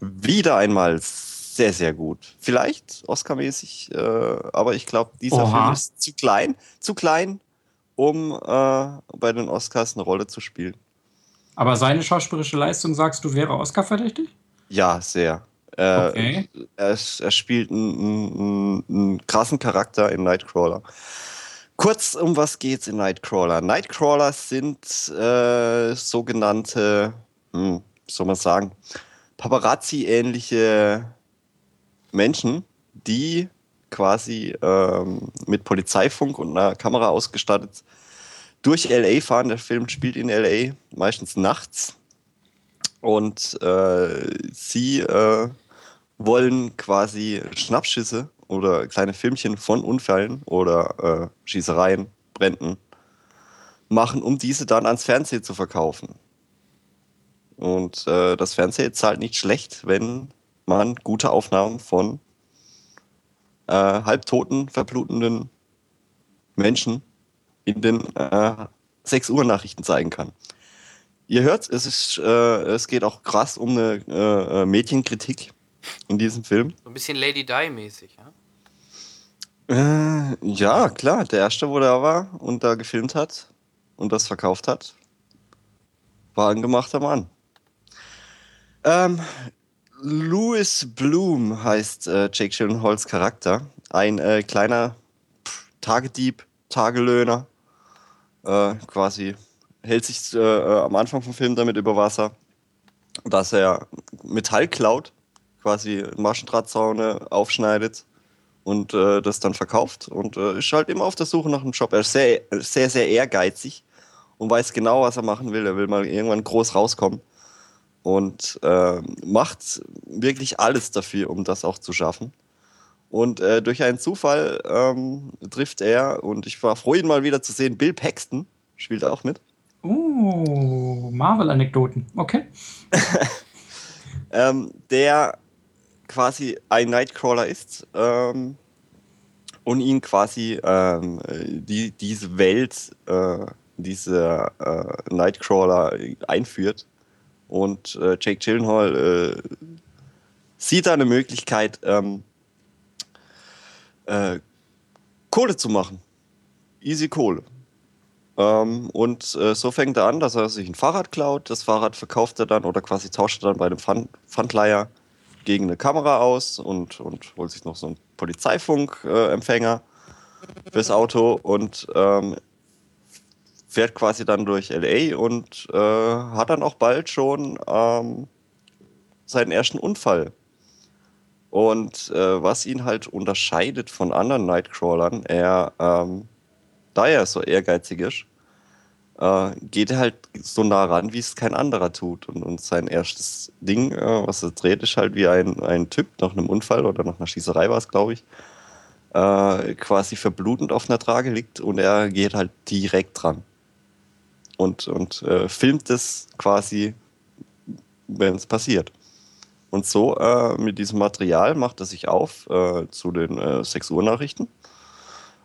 wieder einmal sehr, sehr gut. Vielleicht Oscar-mäßig, äh, aber ich glaube, dieser Oha. Film ist zu klein, zu klein, um äh, bei den Oscars eine Rolle zu spielen. Aber seine schauspielerische Leistung, sagst du, wäre Oscar-verdächtig? Ja, sehr. Äh, okay. er, er, spielt einen, einen, einen, krassen Charakter in Nightcrawler. Kurz, um was geht's in Nightcrawler? Nightcrawlers sind äh, sogenannte, hm, soll man sagen, Paparazzi-ähnliche Menschen, die quasi ähm, mit Polizeifunk und einer Kamera ausgestattet durch LA fahren. Der Film spielt in LA, meistens nachts. Und äh, sie äh, wollen quasi Schnappschüsse oder kleine Filmchen von Unfällen oder äh, Schießereien, Bränden machen, um diese dann ans Fernsehen zu verkaufen. Und äh, das Fernsehen zahlt nicht schlecht, wenn man gute Aufnahmen von äh, halbtoten, verblutenden Menschen in den äh, 6 Uhr Nachrichten zeigen kann. Ihr hört, es, ist, äh, es geht auch krass um eine äh, äh Mädchenkritik in diesem Film. So ein bisschen Lady Di-mäßig, ja? Äh, ja, klar. Der erste, wo der war und da gefilmt hat und das verkauft hat, war ein gemachter Mann. Ähm, Louis Bloom heißt äh, Jake Gyllenhaals Charakter. Ein äh, kleiner Tagedieb, Tagelöhner. Äh, quasi hält sich äh, äh, am Anfang vom Film damit über Wasser, dass er Metall klaut, quasi Maschendrahtzaune aufschneidet und äh, das dann verkauft und ist halt immer auf der Suche nach einem Job. Er ist sehr, sehr, sehr ehrgeizig und weiß genau, was er machen will. Er will mal irgendwann groß rauskommen und äh, macht wirklich alles dafür, um das auch zu schaffen. Und äh, durch einen Zufall ähm, trifft er, und ich war froh, ihn mal wieder zu sehen, Bill Paxton spielt auch mit. Uh, Marvel-Anekdoten, okay. ähm, der quasi ein Nightcrawler ist ähm, und ihn quasi ähm, die, diese Welt, äh, diese äh, Nightcrawler einführt und äh, Jake Gyllenhaal äh, sieht da eine Möglichkeit, ähm, äh, Kohle zu machen. Easy Kohle. Ähm, und äh, so fängt er an, dass er sich ein Fahrrad klaut. Das Fahrrad verkauft er dann oder quasi tauscht er dann bei einem Pfand Pfandleiher gegen eine Kamera aus und, und holt sich noch so einen Polizeifunkempfänger äh, fürs Auto und ähm, fährt quasi dann durch LA und äh, hat dann auch bald schon ähm, seinen ersten Unfall. Und äh, was ihn halt unterscheidet von anderen Nightcrawlern, er, ähm, da er so ehrgeizig ist, äh, geht er halt so nah ran, wie es kein anderer tut. Und, und sein erstes Ding, äh, was er dreht, ist halt wie ein, ein Typ nach einem Unfall oder nach einer Schießerei war es, glaube ich, äh, quasi verblutend auf einer Trage liegt und er geht halt direkt dran und, und äh, filmt es quasi, wenn es passiert. Und so äh, mit diesem Material macht er sich auf äh, zu den äh, 6 Uhr Nachrichten,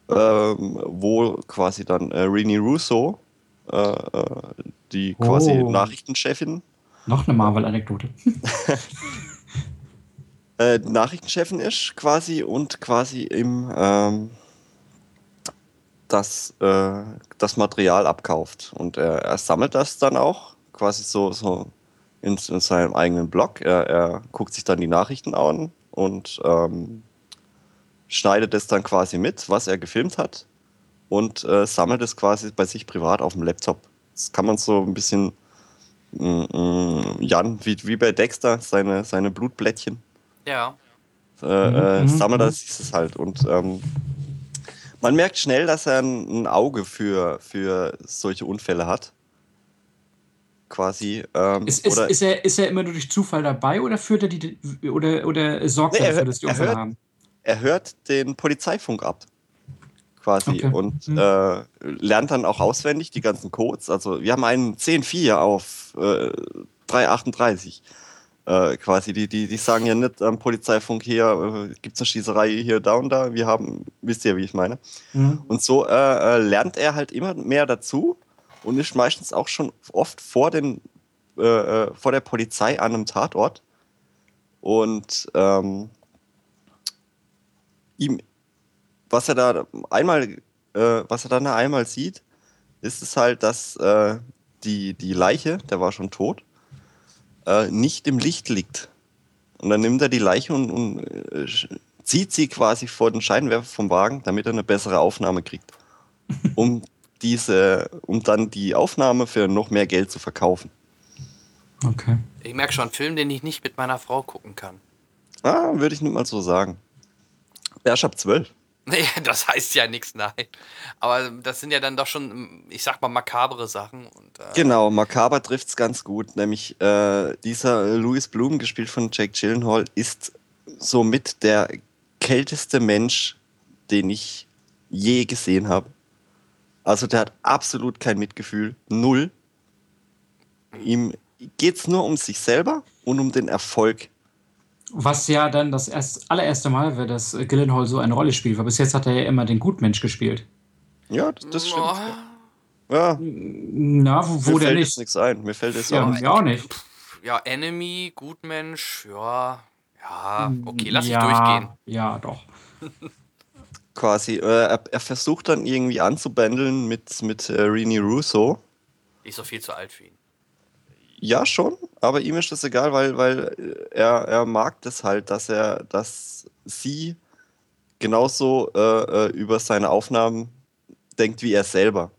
ähm, wo quasi dann äh, Rini Russo, äh, äh, die quasi oh. Nachrichtenchefin. Noch eine Marvel-Anekdote. Nachrichtenchefin ist quasi und quasi im ähm, das, äh, das Material abkauft. Und er, er, sammelt das dann auch quasi so, so in, in seinem eigenen Blog. Er, er, guckt sich dann die Nachrichten an und ähm, schneidet es dann quasi mit, was er gefilmt hat und äh, sammelt es quasi bei sich privat auf dem Laptop. Das kann man so ein bisschen mm, mm, Jan, wie, wie bei Dexter, seine, seine Blutblättchen. Ja. Äh, äh, mhm, sammelt, das ist es halt. Und ähm, man merkt schnell, dass er ein, ein, Auge für, für solche Unfälle hat. Quasi. Ähm, ist, ist, ist, er, ist er immer nur durch Zufall dabei oder führt er die oder, oder sorgt nee, er dafür, dass die Unfälle haben? Er hört den Polizeifunk ab quasi okay. und mhm. äh, lernt dann auch auswendig die ganzen Codes. Also wir haben einen 10.4 auf äh, 3.38. Äh, quasi, die, die, die sagen ja nicht am Polizeifunk hier, äh, gibt es eine Schießerei hier, da und da. Wir haben, wisst ihr, wie ich meine. Mhm. Und so äh, äh, lernt er halt immer mehr dazu und ist meistens auch schon oft vor, den, äh, vor der Polizei an einem Tatort. Und ähm, ihm, was er da einmal, was er dann einmal sieht, ist es halt, dass die, die Leiche, der war schon tot, äh, nicht im Licht liegt. Und dann nimmt er die Leiche und, und äh, zieht sie quasi vor den Scheinwerfer vom Wagen, damit er eine bessere Aufnahme kriegt. Um diese, um dann die Aufnahme für noch mehr Geld zu verkaufen. Okay. Ich merke schon, einen Film, den ich nicht mit meiner Frau gucken kann. Ah, würde ich nicht mal so sagen. Ja, ich hab zwölf. Nee, das heißt ja nichts, nein. Aber das sind ja dann doch schon, ich sag mal, makabere Sachen. Und, äh genau, makaber trifft es ganz gut. Nämlich äh, dieser Louis Bloom, gespielt von Jake Gyllenhaal, ist somit der kälteste Mensch, den ich je gesehen habe. Also der hat absolut kein Mitgefühl, null. Ihm geht es nur um sich selber und um den Erfolg was ja dann das erst, allererste Mal wäre, dass Gyllenhaal so eine Rolle spielt, weil bis jetzt hat er ja immer den Gutmensch gespielt. Ja, das, das stimmt. Oh. Ja. Na, wo, wo Mir der nicht? nichts ein. Mir fällt es ja, auch, mir auch nicht. Ja, Enemy, Gutmensch, ja. Ja, okay, lass ja, ich durchgehen. Ja, doch. Quasi. Äh, er, er, versucht dann irgendwie anzubändeln mit, mit äh, Rini Russo. Ist doch viel zu alt für ihn. Ja, schon, aber ihm ist das egal, weil, weil äh, er, er mag das halt, dass er, dass sie genauso äh, äh, über seine Aufnahmen denkt wie er selber.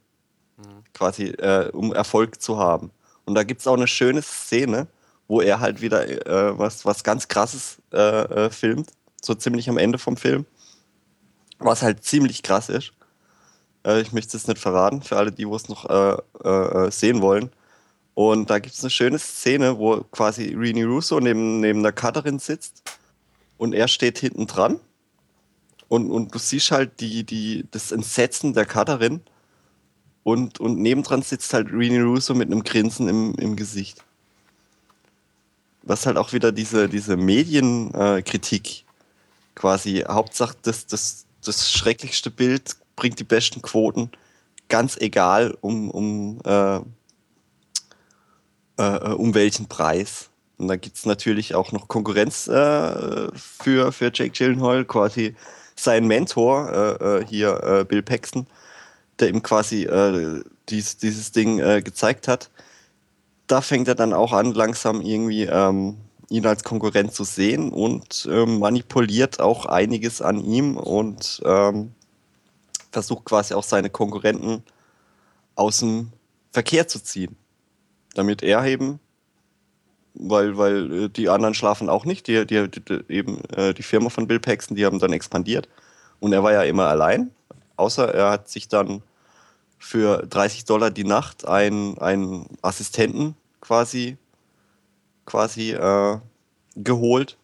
Mhm. Quasi, äh, um Erfolg zu haben. Und da gibt es auch eine schöne Szene, wo er halt wieder äh, was, was ganz krasses äh, filmt, so ziemlich am Ende vom Film. Was halt ziemlich krass ist. ich möchte es nicht verraten, für alle, die es noch sehen wollen. Und da gibt es eine schöne Szene, wo quasi Rini Russo neben, neben der Cutterin sitzt und er steht hinten dran. Und, und du siehst halt die, die, das Entsetzen der Cutterin und, und nebendran sitzt halt Rini Russo mit einem Grinsen im, im Gesicht. Was halt auch wieder diese, diese Medienkritik quasi, Hauptsache das, das, das schrecklichste Bild bringt die besten Quoten, ganz egal um, um äh, äh, äh, um welchen Preis. Und da gibt es natürlich auch noch Konkurrenz äh, für, für Jake Gyllenhaal, quasi sein Mentor, äh, äh hier Bill Paxton, der ihm quasi dies, dieses Ding gezeigt hat. Da fängt er dann auch an, langsam irgendwie ähm, ihn als Konkurrent zu sehen und ähm, manipuliert auch einiges an ihm und ähm, versucht quasi auch seine Konkurrenten aus dem Verkehr zu ziehen damit er eben, weil, weil äh, die anderen schlafen auch nicht, die, die, die eben äh, die Firma von Bill Paxton, die haben dann expandiert. Und er war ja immer allein, außer er hat sich dann für 30 Dollar die Nacht einen, einen Assistenten quasi, quasi äh, geholt,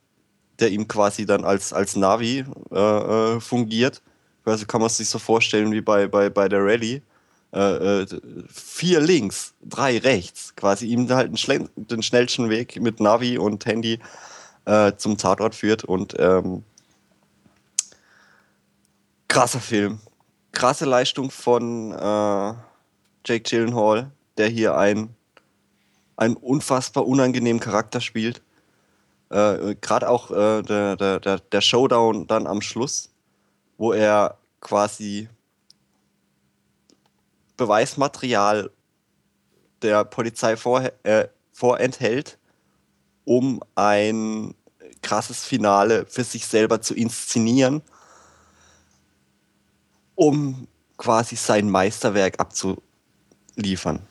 der ihm quasi dann als, als Navi äh, äh fungiert. Also kann man sich so vorstellen wie bei, bei, bei der Rallye äh, äh, vier links, drei rechts, quasi ihm halt den, schnellsten Weg mit Navi und Handy äh, zum Tatort führt und ähm, krasser Film. Krasse Leistung von äh, Jake Gyllenhaal, der hier ein, einen unfassbar unangenehmen Charakter spielt. Äh, Gerade auch äh, der, der, der Showdown dann am Schluss, wo er quasi Beweismaterial der Polizei vor, äh, vorenthält, um ein krasses Finale für sich selber zu inszenieren, um quasi sein Meisterwerk abzuliefern.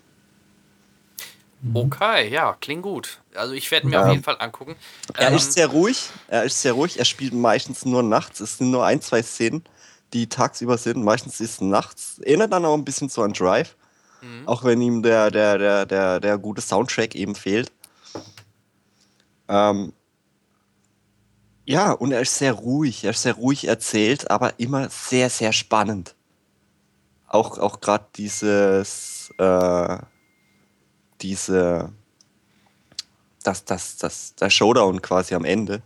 Mhm. Okay, ja, klingt gut. Also ich werde mir ja. auf jeden Fall angucken. Er ähm, ist sehr ruhig. Er ist sehr ruhig. Er spielt meistens nur nachts. Es sind nur ein, zwei Szenen, die tagsüber sind. Meistens ist es nachts. Erinnert dann auch ein bisschen so an Drive. Mhm. Auch wenn ihm der, der, der, der, der gute Soundtrack eben fehlt. Ähm, ja, und er ist sehr ruhig. Er ist sehr ruhig erzählt, aber immer sehr, sehr spannend. Auch, auch gerade dieses, äh, diese, das, das, das, der Showdown quasi am Ende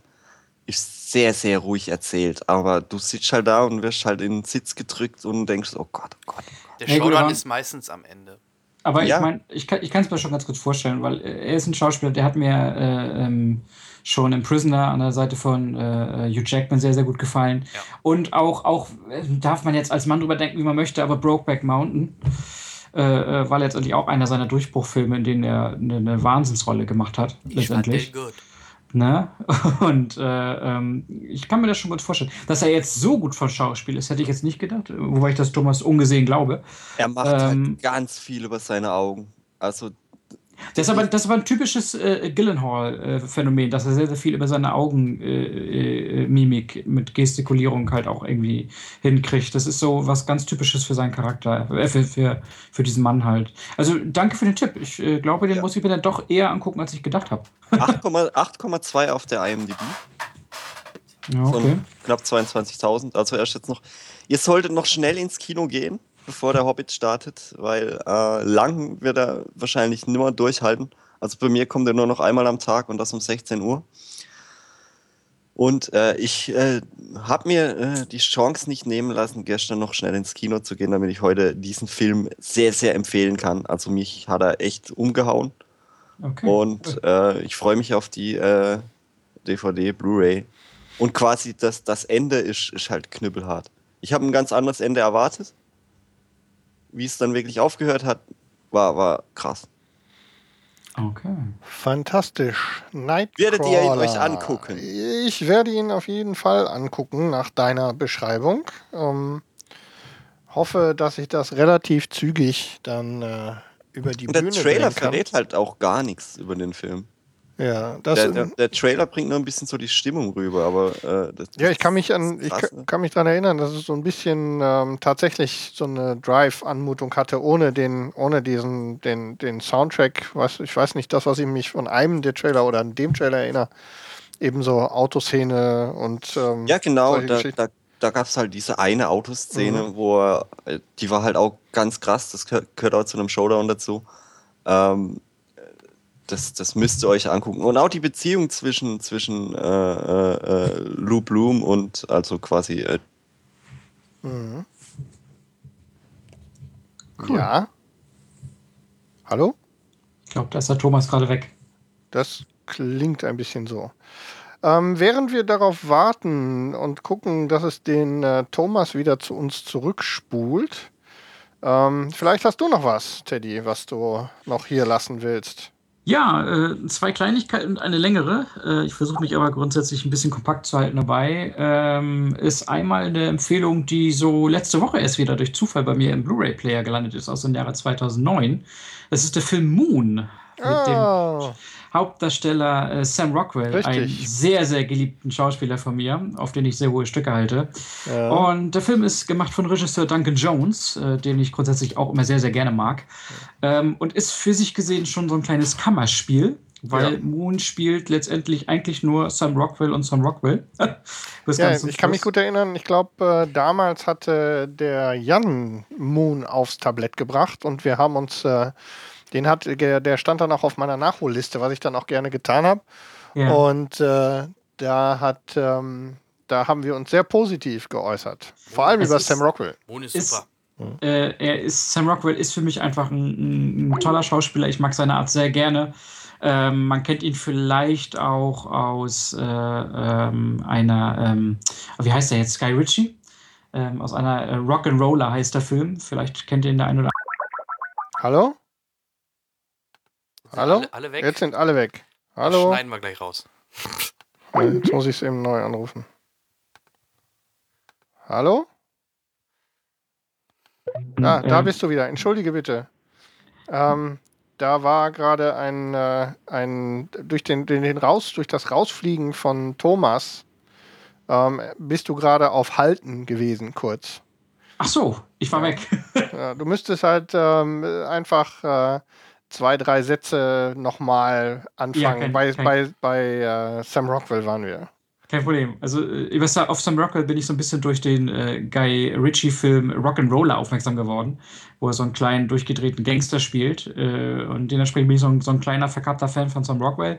ist sehr, sehr ruhig erzählt. Aber du sitzt halt da und wirst halt in den Sitz gedrückt und denkst, oh Gott, oh Gott. Der hey, Showdown ist meistens am Ende. Aber ja. ich meine, ich kann es mir schon ganz gut vorstellen, weil er ist ein Schauspieler, der hat mir äh, ähm, schon im Prisoner an der Seite von äh, Hugh Jackman sehr, sehr gut gefallen. Ja. Und auch, auch äh, darf man jetzt als Mann drüber denken, wie man möchte, aber Brokeback Mountain äh, äh, war letztendlich auch einer seiner Durchbruchfilme, in denen er eine, eine Wahnsinnsrolle gemacht hat. Ich letztendlich. Fand den gut. Ne? Und äh, ähm, ich kann mir das schon gut vorstellen. Dass er jetzt so gut von Schauspiel ist, hätte ich jetzt nicht gedacht, wobei ich das Thomas ungesehen glaube. Er macht halt ähm, halt ganz viel über seine Augen. Also das ist aber, das ist aber ein typisches äh, Gyllenhaal-Phänomen, dass er sehr, sehr viel über seine Augenmimik äh, äh, mit Gestikulierung halt auch irgendwie hinkriegt. Das ist so was ganz Typisches für seinen Charakter, äh, für, für, für diesen Mann halt. Also danke für den Tipp. Ich äh, glaube, den ja. muss ich mir dann doch eher angucken, als ich gedacht habe. 8,2 auf der IMDb. Ja, okay. knapp 22.000. Also erst jetzt noch. Ihr solltet noch schnell ins Kino gehen bevor der Hobbit startet, weil äh, lang wird er wahrscheinlich nimmer durchhalten. Also bei mir kommt er nur noch einmal am Tag und das um 16 Uhr. Und äh, ich äh, habe mir äh, die Chance nicht nehmen lassen, gestern noch schnell ins Kino zu gehen, damit ich heute diesen Film sehr, sehr empfehlen kann. Also mich hat er echt umgehauen. Okay. Und äh, ich freue mich auf die DVD, äh, Blu-ray. Und quasi das, das Ende ist, ist halt knüppelhart. Ich habe ein ganz anderes Ende erwartet wie es dann wirklich aufgehört hat, war, war krass. Okay. Fantastisch. Nightcrawler. Werdet ihr ihn euch angucken? Ich werde ihn auf jeden Fall angucken nach deiner Beschreibung. Ähm, hoffe, dass ich das relativ zügig dann äh, über die Und Bühne Der Trailer verrät halt auch gar nichts über den Film. Ja, das der, der, der, Trailer bringt nur ein bisschen so die Stimmung rüber, aber äh, das, ja, ich kann mich an, krass, ich ne? kann mich daran erinnern, dass es so ein bisschen ähm, tatsächlich so eine Drive-Anmutung hatte, ohne den, ohne diesen, den, den Soundtrack. Was, ich weiß nicht, das, was ich mich von einem der Trailer oder an dem Trailer erinnere, ebenso Autoszene und ähm, ja, genau, da, da, da gab es halt diese eine Autoszene, mhm. wo er, die war halt auch ganz krass. Das gehört auch zu einem Showdown dazu. Ähm, das, das müsst ihr euch angucken. Und auch die Beziehung zwischen, zwischen äh, äh, äh Lou Bloom und also quasi. Äh mhm. cool. Ja. Hallo? Ich glaube, da ist der Thomas gerade weg. Das klingt ein bisschen so. Ähm, während wir darauf warten und gucken, dass es den äh, Thomas wieder zu uns zurückspult, ähm, vielleicht hast du noch was, Teddy, was du noch hier lassen willst. Ja, äh, zwei Kleinigkeiten und eine längere. Äh, ich versuche mich aber grundsätzlich ein bisschen kompakt zu halten dabei. Ähm, ist einmal eine Empfehlung, die so letzte Woche erst wieder durch Zufall bei mir im Blu-ray-Player gelandet ist, aus dem Jahre 2009. Das ist der Film Moon mit oh. dem Hauptdarsteller äh, Sam Rockwell, Richtig. einen sehr, sehr geliebten Schauspieler von mir, auf den ich sehr hohe Stücke halte. Ja. Und der Film ist gemacht von Regisseur Duncan Jones, äh, den ich grundsätzlich auch immer sehr, sehr gerne mag. Ähm, und ist für sich gesehen schon so ein kleines Kammerspiel. Weil ja. Moon spielt letztendlich eigentlich nur Sam Rockwell und Sam Rockwell. ja, ich kann mich gut erinnern, ich glaube, äh, damals hatte der Jan Moon aufs Tablett gebracht und wir haben uns äh, den hat, der stand dann auch auf meiner Nachholliste, was ich dann auch gerne getan habe. Ja. Und äh, da hat, ähm, da haben wir uns sehr positiv geäußert. Vor allem es über ist, Sam Rockwell. Moon ist super. Ist, äh, er ist, Sam Rockwell ist für mich einfach ein, ein toller Schauspieler. Ich mag seine Art sehr gerne. Ähm, man kennt ihn vielleicht auch aus äh, ähm, einer, ähm, wie heißt er jetzt? Sky Ritchie? Ähm, aus einer äh, Rock'n'Roller heißt der Film. Vielleicht kennt ihr ihn der eine oder andere. Hallo? Hallo? Alle, alle, weg? Jetzt sind alle weg. Hallo? Das schneiden wir gleich raus. Jetzt muss ich es eben neu anrufen. Hallo? Ah, da bist du wieder. Entschuldige bitte. Ähm, da war gerade ein, äh, ein durch den, den, den raus, durch das Rausfliegen von Thomas ähm, bist du gerade auf Halten gewesen, kurz. Ach so, ich war ja. weg. ja, du müsstest halt ähm, einfach äh, zwei, drei Sätze nochmal anfangen. Ja, kein, bei kein bei, bei äh, Sam Rockwell waren wir. Kein Problem. Also, äh, auf Sam Rockwell bin ich so ein bisschen durch den äh, Guy Ritchie-Film Rock'n'Roller aufmerksam geworden, wo er so einen kleinen, durchgedrehten Gangster spielt. Äh, und dementsprechend bin ich so ein, so ein kleiner, verkappter Fan von Sam Rockwell.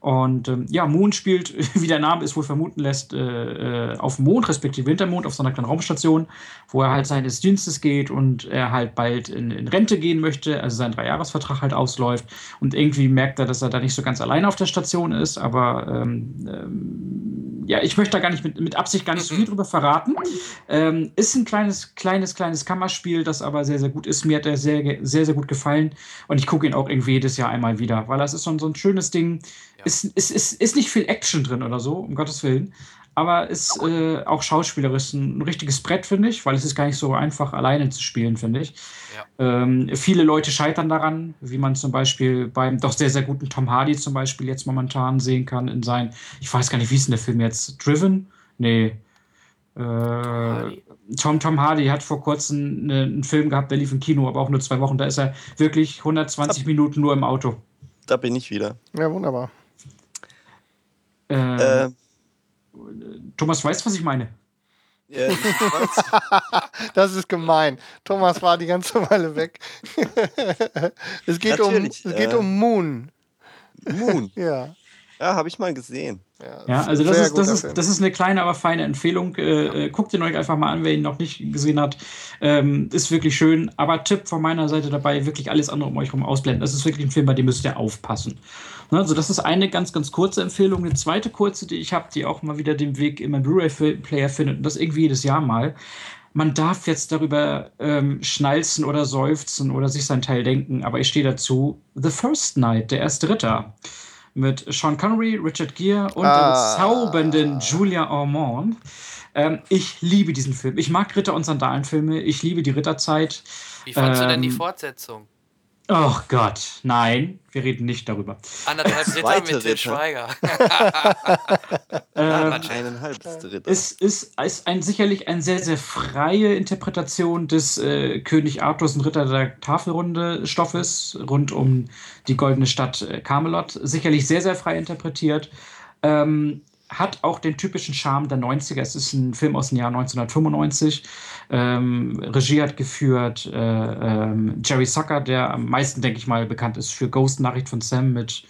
Und ähm, ja, Moon spielt, wie der Name es wohl vermuten lässt, äh, äh, auf Mond, respektive Wintermond, auf so einer kleinen Raumstation, wo er halt seines Dienstes geht und er halt bald in, in Rente gehen möchte, also sein Dreijahresvertrag halt ausläuft. Und irgendwie merkt er, dass er da nicht so ganz alleine auf der Station ist, aber ähm, ähm, ja, ich möchte da gar nicht mit, mit Absicht gar nicht so viel drüber verraten. Ähm, ist ein kleines, kleines, kleines Kammerspiel, das aber sehr, sehr gut ist. Mir hat er sehr, sehr, sehr gut gefallen und ich gucke ihn auch irgendwie jedes Jahr einmal wieder, weil das ist so, so ein schönes Ding ja. Ist, ist, ist, ist nicht viel Action drin oder so, um Gottes Willen. Aber ist äh, auch schauspielerisch ein, ein richtiges Brett, finde ich, weil es ist gar nicht so einfach, alleine zu spielen, finde ich. Ja. Ähm, viele Leute scheitern daran, wie man zum Beispiel beim doch sehr, sehr guten Tom Hardy zum Beispiel jetzt momentan sehen kann in sein, ich weiß gar nicht, wie ist denn der Film jetzt? Driven? Nee. Äh, Tom, Tom Hardy hat vor kurzem eine, einen Film gehabt, der lief im Kino, aber auch nur zwei Wochen. Da ist er wirklich 120 Minuten nur im Auto. Da bin ich wieder. Ja, wunderbar. Äh, äh, Thomas weiß, was ich meine. Ja, ich das ist gemein. Thomas war die ganze Weile weg. es geht, um, es geht äh, um Moon. Moon? ja. Ja, habe ich mal gesehen. Ja, ja also das ist, das, ist, das ist eine kleine, aber feine Empfehlung. Äh, äh, guckt ihn euch einfach mal an, wer ihn noch nicht gesehen hat. Ähm, ist wirklich schön. Aber Tipp von meiner Seite dabei, wirklich alles andere um euch herum ausblenden. Das ist wirklich ein Film, bei dem müsst ihr aufpassen. Ne, also das ist eine ganz, ganz kurze Empfehlung. Eine zweite kurze, die ich habe, die auch mal wieder den Weg in meinen Blu-ray-Player findet. Und das irgendwie jedes Jahr mal man darf jetzt darüber ähm, schnalzen oder seufzen oder sich sein Teil denken, aber ich stehe dazu. The First Night, der erste Ritter mit Sean Connery, Richard Gere und ah. der bezaubernden Julia Ormond. Ähm, ich liebe diesen Film. Ich mag Ritter- und Sandalenfilme. Ich liebe die Ritterzeit. Wie fandest ähm, du denn die ähm, Fortsetzung? Oh Gott, nein, wir reden nicht darüber. Anderthalb Ritter mit Til Schweiger. ähm, Eineinhalb Ritter. Es ist, ist ein, sicherlich eine sehr, sehr freie Interpretation des äh, König Arthurs und Ritter der Tafelrunde Stoffes rund um die goldene Stadt äh, Camelot. Sicherlich sehr, sehr frei interpretiert. Ähm, hat auch den typischen Charme der 90er. Es ist ein Film aus dem Jahr 1995. Ähm, Regie hat geführt äh, ähm, Jerry Zucker, der am meisten, denke ich mal, bekannt ist für Ghost Nachricht von Sam mit,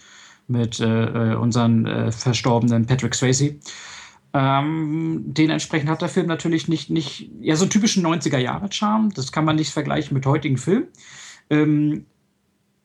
mit äh, äh unseren äh, verstorbenen Patrick Swayze. Ähm, dementsprechend hat der Film natürlich nicht, nicht ja, so einen typischen 90er-Jahre-Charme. Das kann man nicht vergleichen mit heutigen Filmen. Ähm,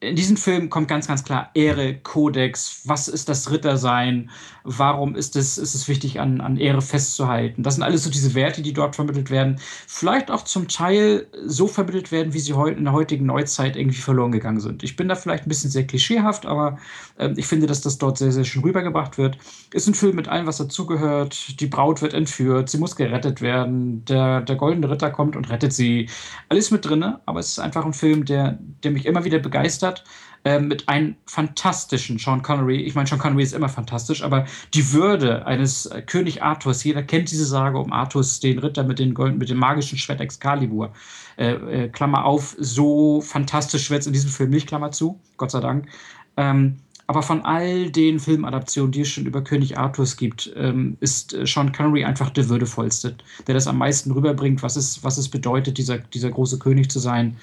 in diesem Film kommt ganz, ganz klar Ehre, Kodex, was ist das Rittersein, warum ist es, ist es wichtig, an, an Ehre festzuhalten. Das sind alles so diese Werte, die dort vermittelt werden. Vielleicht auch zum Teil so vermittelt werden, wie sie in der heutigen Neuzeit irgendwie verloren gegangen sind. Ich bin da vielleicht ein bisschen sehr klischeehaft, aber äh, ich finde, dass das dort sehr, sehr schön rübergebracht wird. Ist ein Film mit allem, was dazugehört. Die Braut wird entführt, sie muss gerettet werden, der, der goldene Ritter kommt und rettet sie. Alles mit drin, aber es ist einfach ein Film, der, der mich immer wieder begeistert hat, äh, mit einem fantastischen Sean Connery. Ich meine, Sean Connery ist immer fantastisch, aber die Würde eines äh, König Arthurs, jeder kennt diese Sage um Arthurs, den Ritter mit, den Gold, mit dem magischen Schwert Excalibur. Äh, äh, Klammer auf, so fantastisch wird es in diesem Film nicht, Klammer zu, Gott sei Dank. Ähm, aber von all den Filmadaptionen, die es schon über König Arthurs gibt, ähm, ist äh, Sean Connery einfach der würdevollste, der das am meisten rüberbringt, was es, was es bedeutet, dieser, dieser große König zu sein.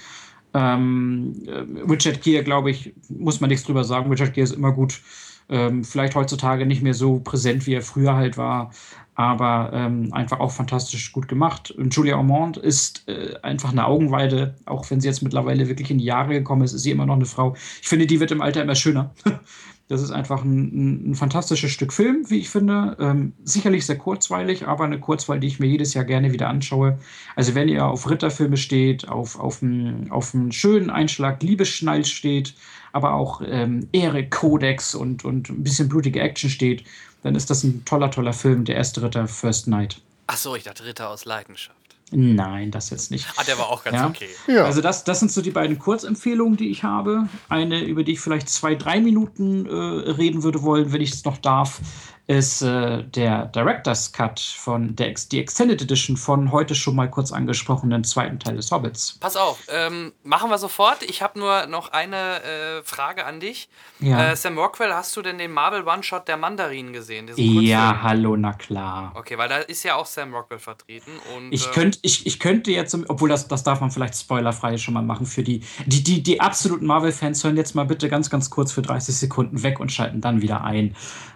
Ähm, äh, Richard Gere, glaube ich, muss man nichts drüber sagen. Richard Gere ist immer gut. Ähm, vielleicht heutzutage nicht mehr so präsent, wie er früher halt war, aber ähm, einfach auch fantastisch gut gemacht. Und Julia Ormond ist äh, einfach eine Augenweide, auch wenn sie jetzt mittlerweile wirklich in die Jahre gekommen ist, ist sie immer noch eine Frau. Ich finde, die wird im Alter immer schöner. Das ist einfach ein, ein, fantastisches Stück Film, wie ich finde. Ähm, sicherlich sehr kurzweilig, aber eine Kurzweil, die ich mir jedes Jahr gerne wieder anschaue. Also wenn ihr auf Ritterfilme steht, auf, auf, einen, auf einen schönen Einschlag Liebesschnall steht, aber auch ähm, Ehre, Kodex und, und ein bisschen blutige Action steht, dann ist das ein toller, toller Film, der erste Ritter First Night. Ach so, ich dachte Ritter aus Leidenschaft. Nein, das jetzt nicht. Ah, der war auch ganz ja. okay. Ja. Also das, das sind so die beiden Kurzempfehlungen, die ich habe. Eine, über die ich vielleicht zwei, drei Minuten äh, reden würde wollen, wenn ich es noch darf ist äh, der Director's Cut von der die Extended Edition von heute schon mal kurz angesprochenen zweiten Teil des Hobbits. Pass auf, ähm, machen wir sofort. Ich habe nur noch eine äh, Frage an dich. Ja. Äh, Sam Rockwell, hast du denn den Marvel One-Shot der Mandarinen gesehen? Ja, hallo, na klar. Okay, weil da ist ja auch Sam Rockwell vertreten. Und, ich, könnt, ich, ich könnte jetzt, obwohl das, das darf man vielleicht spoilerfrei schon mal machen, für die, die, die, die absoluten Marvel-Fans hören jetzt mal bitte ganz, ganz kurz für 30 Sekunden weg und schalten dann wieder ein.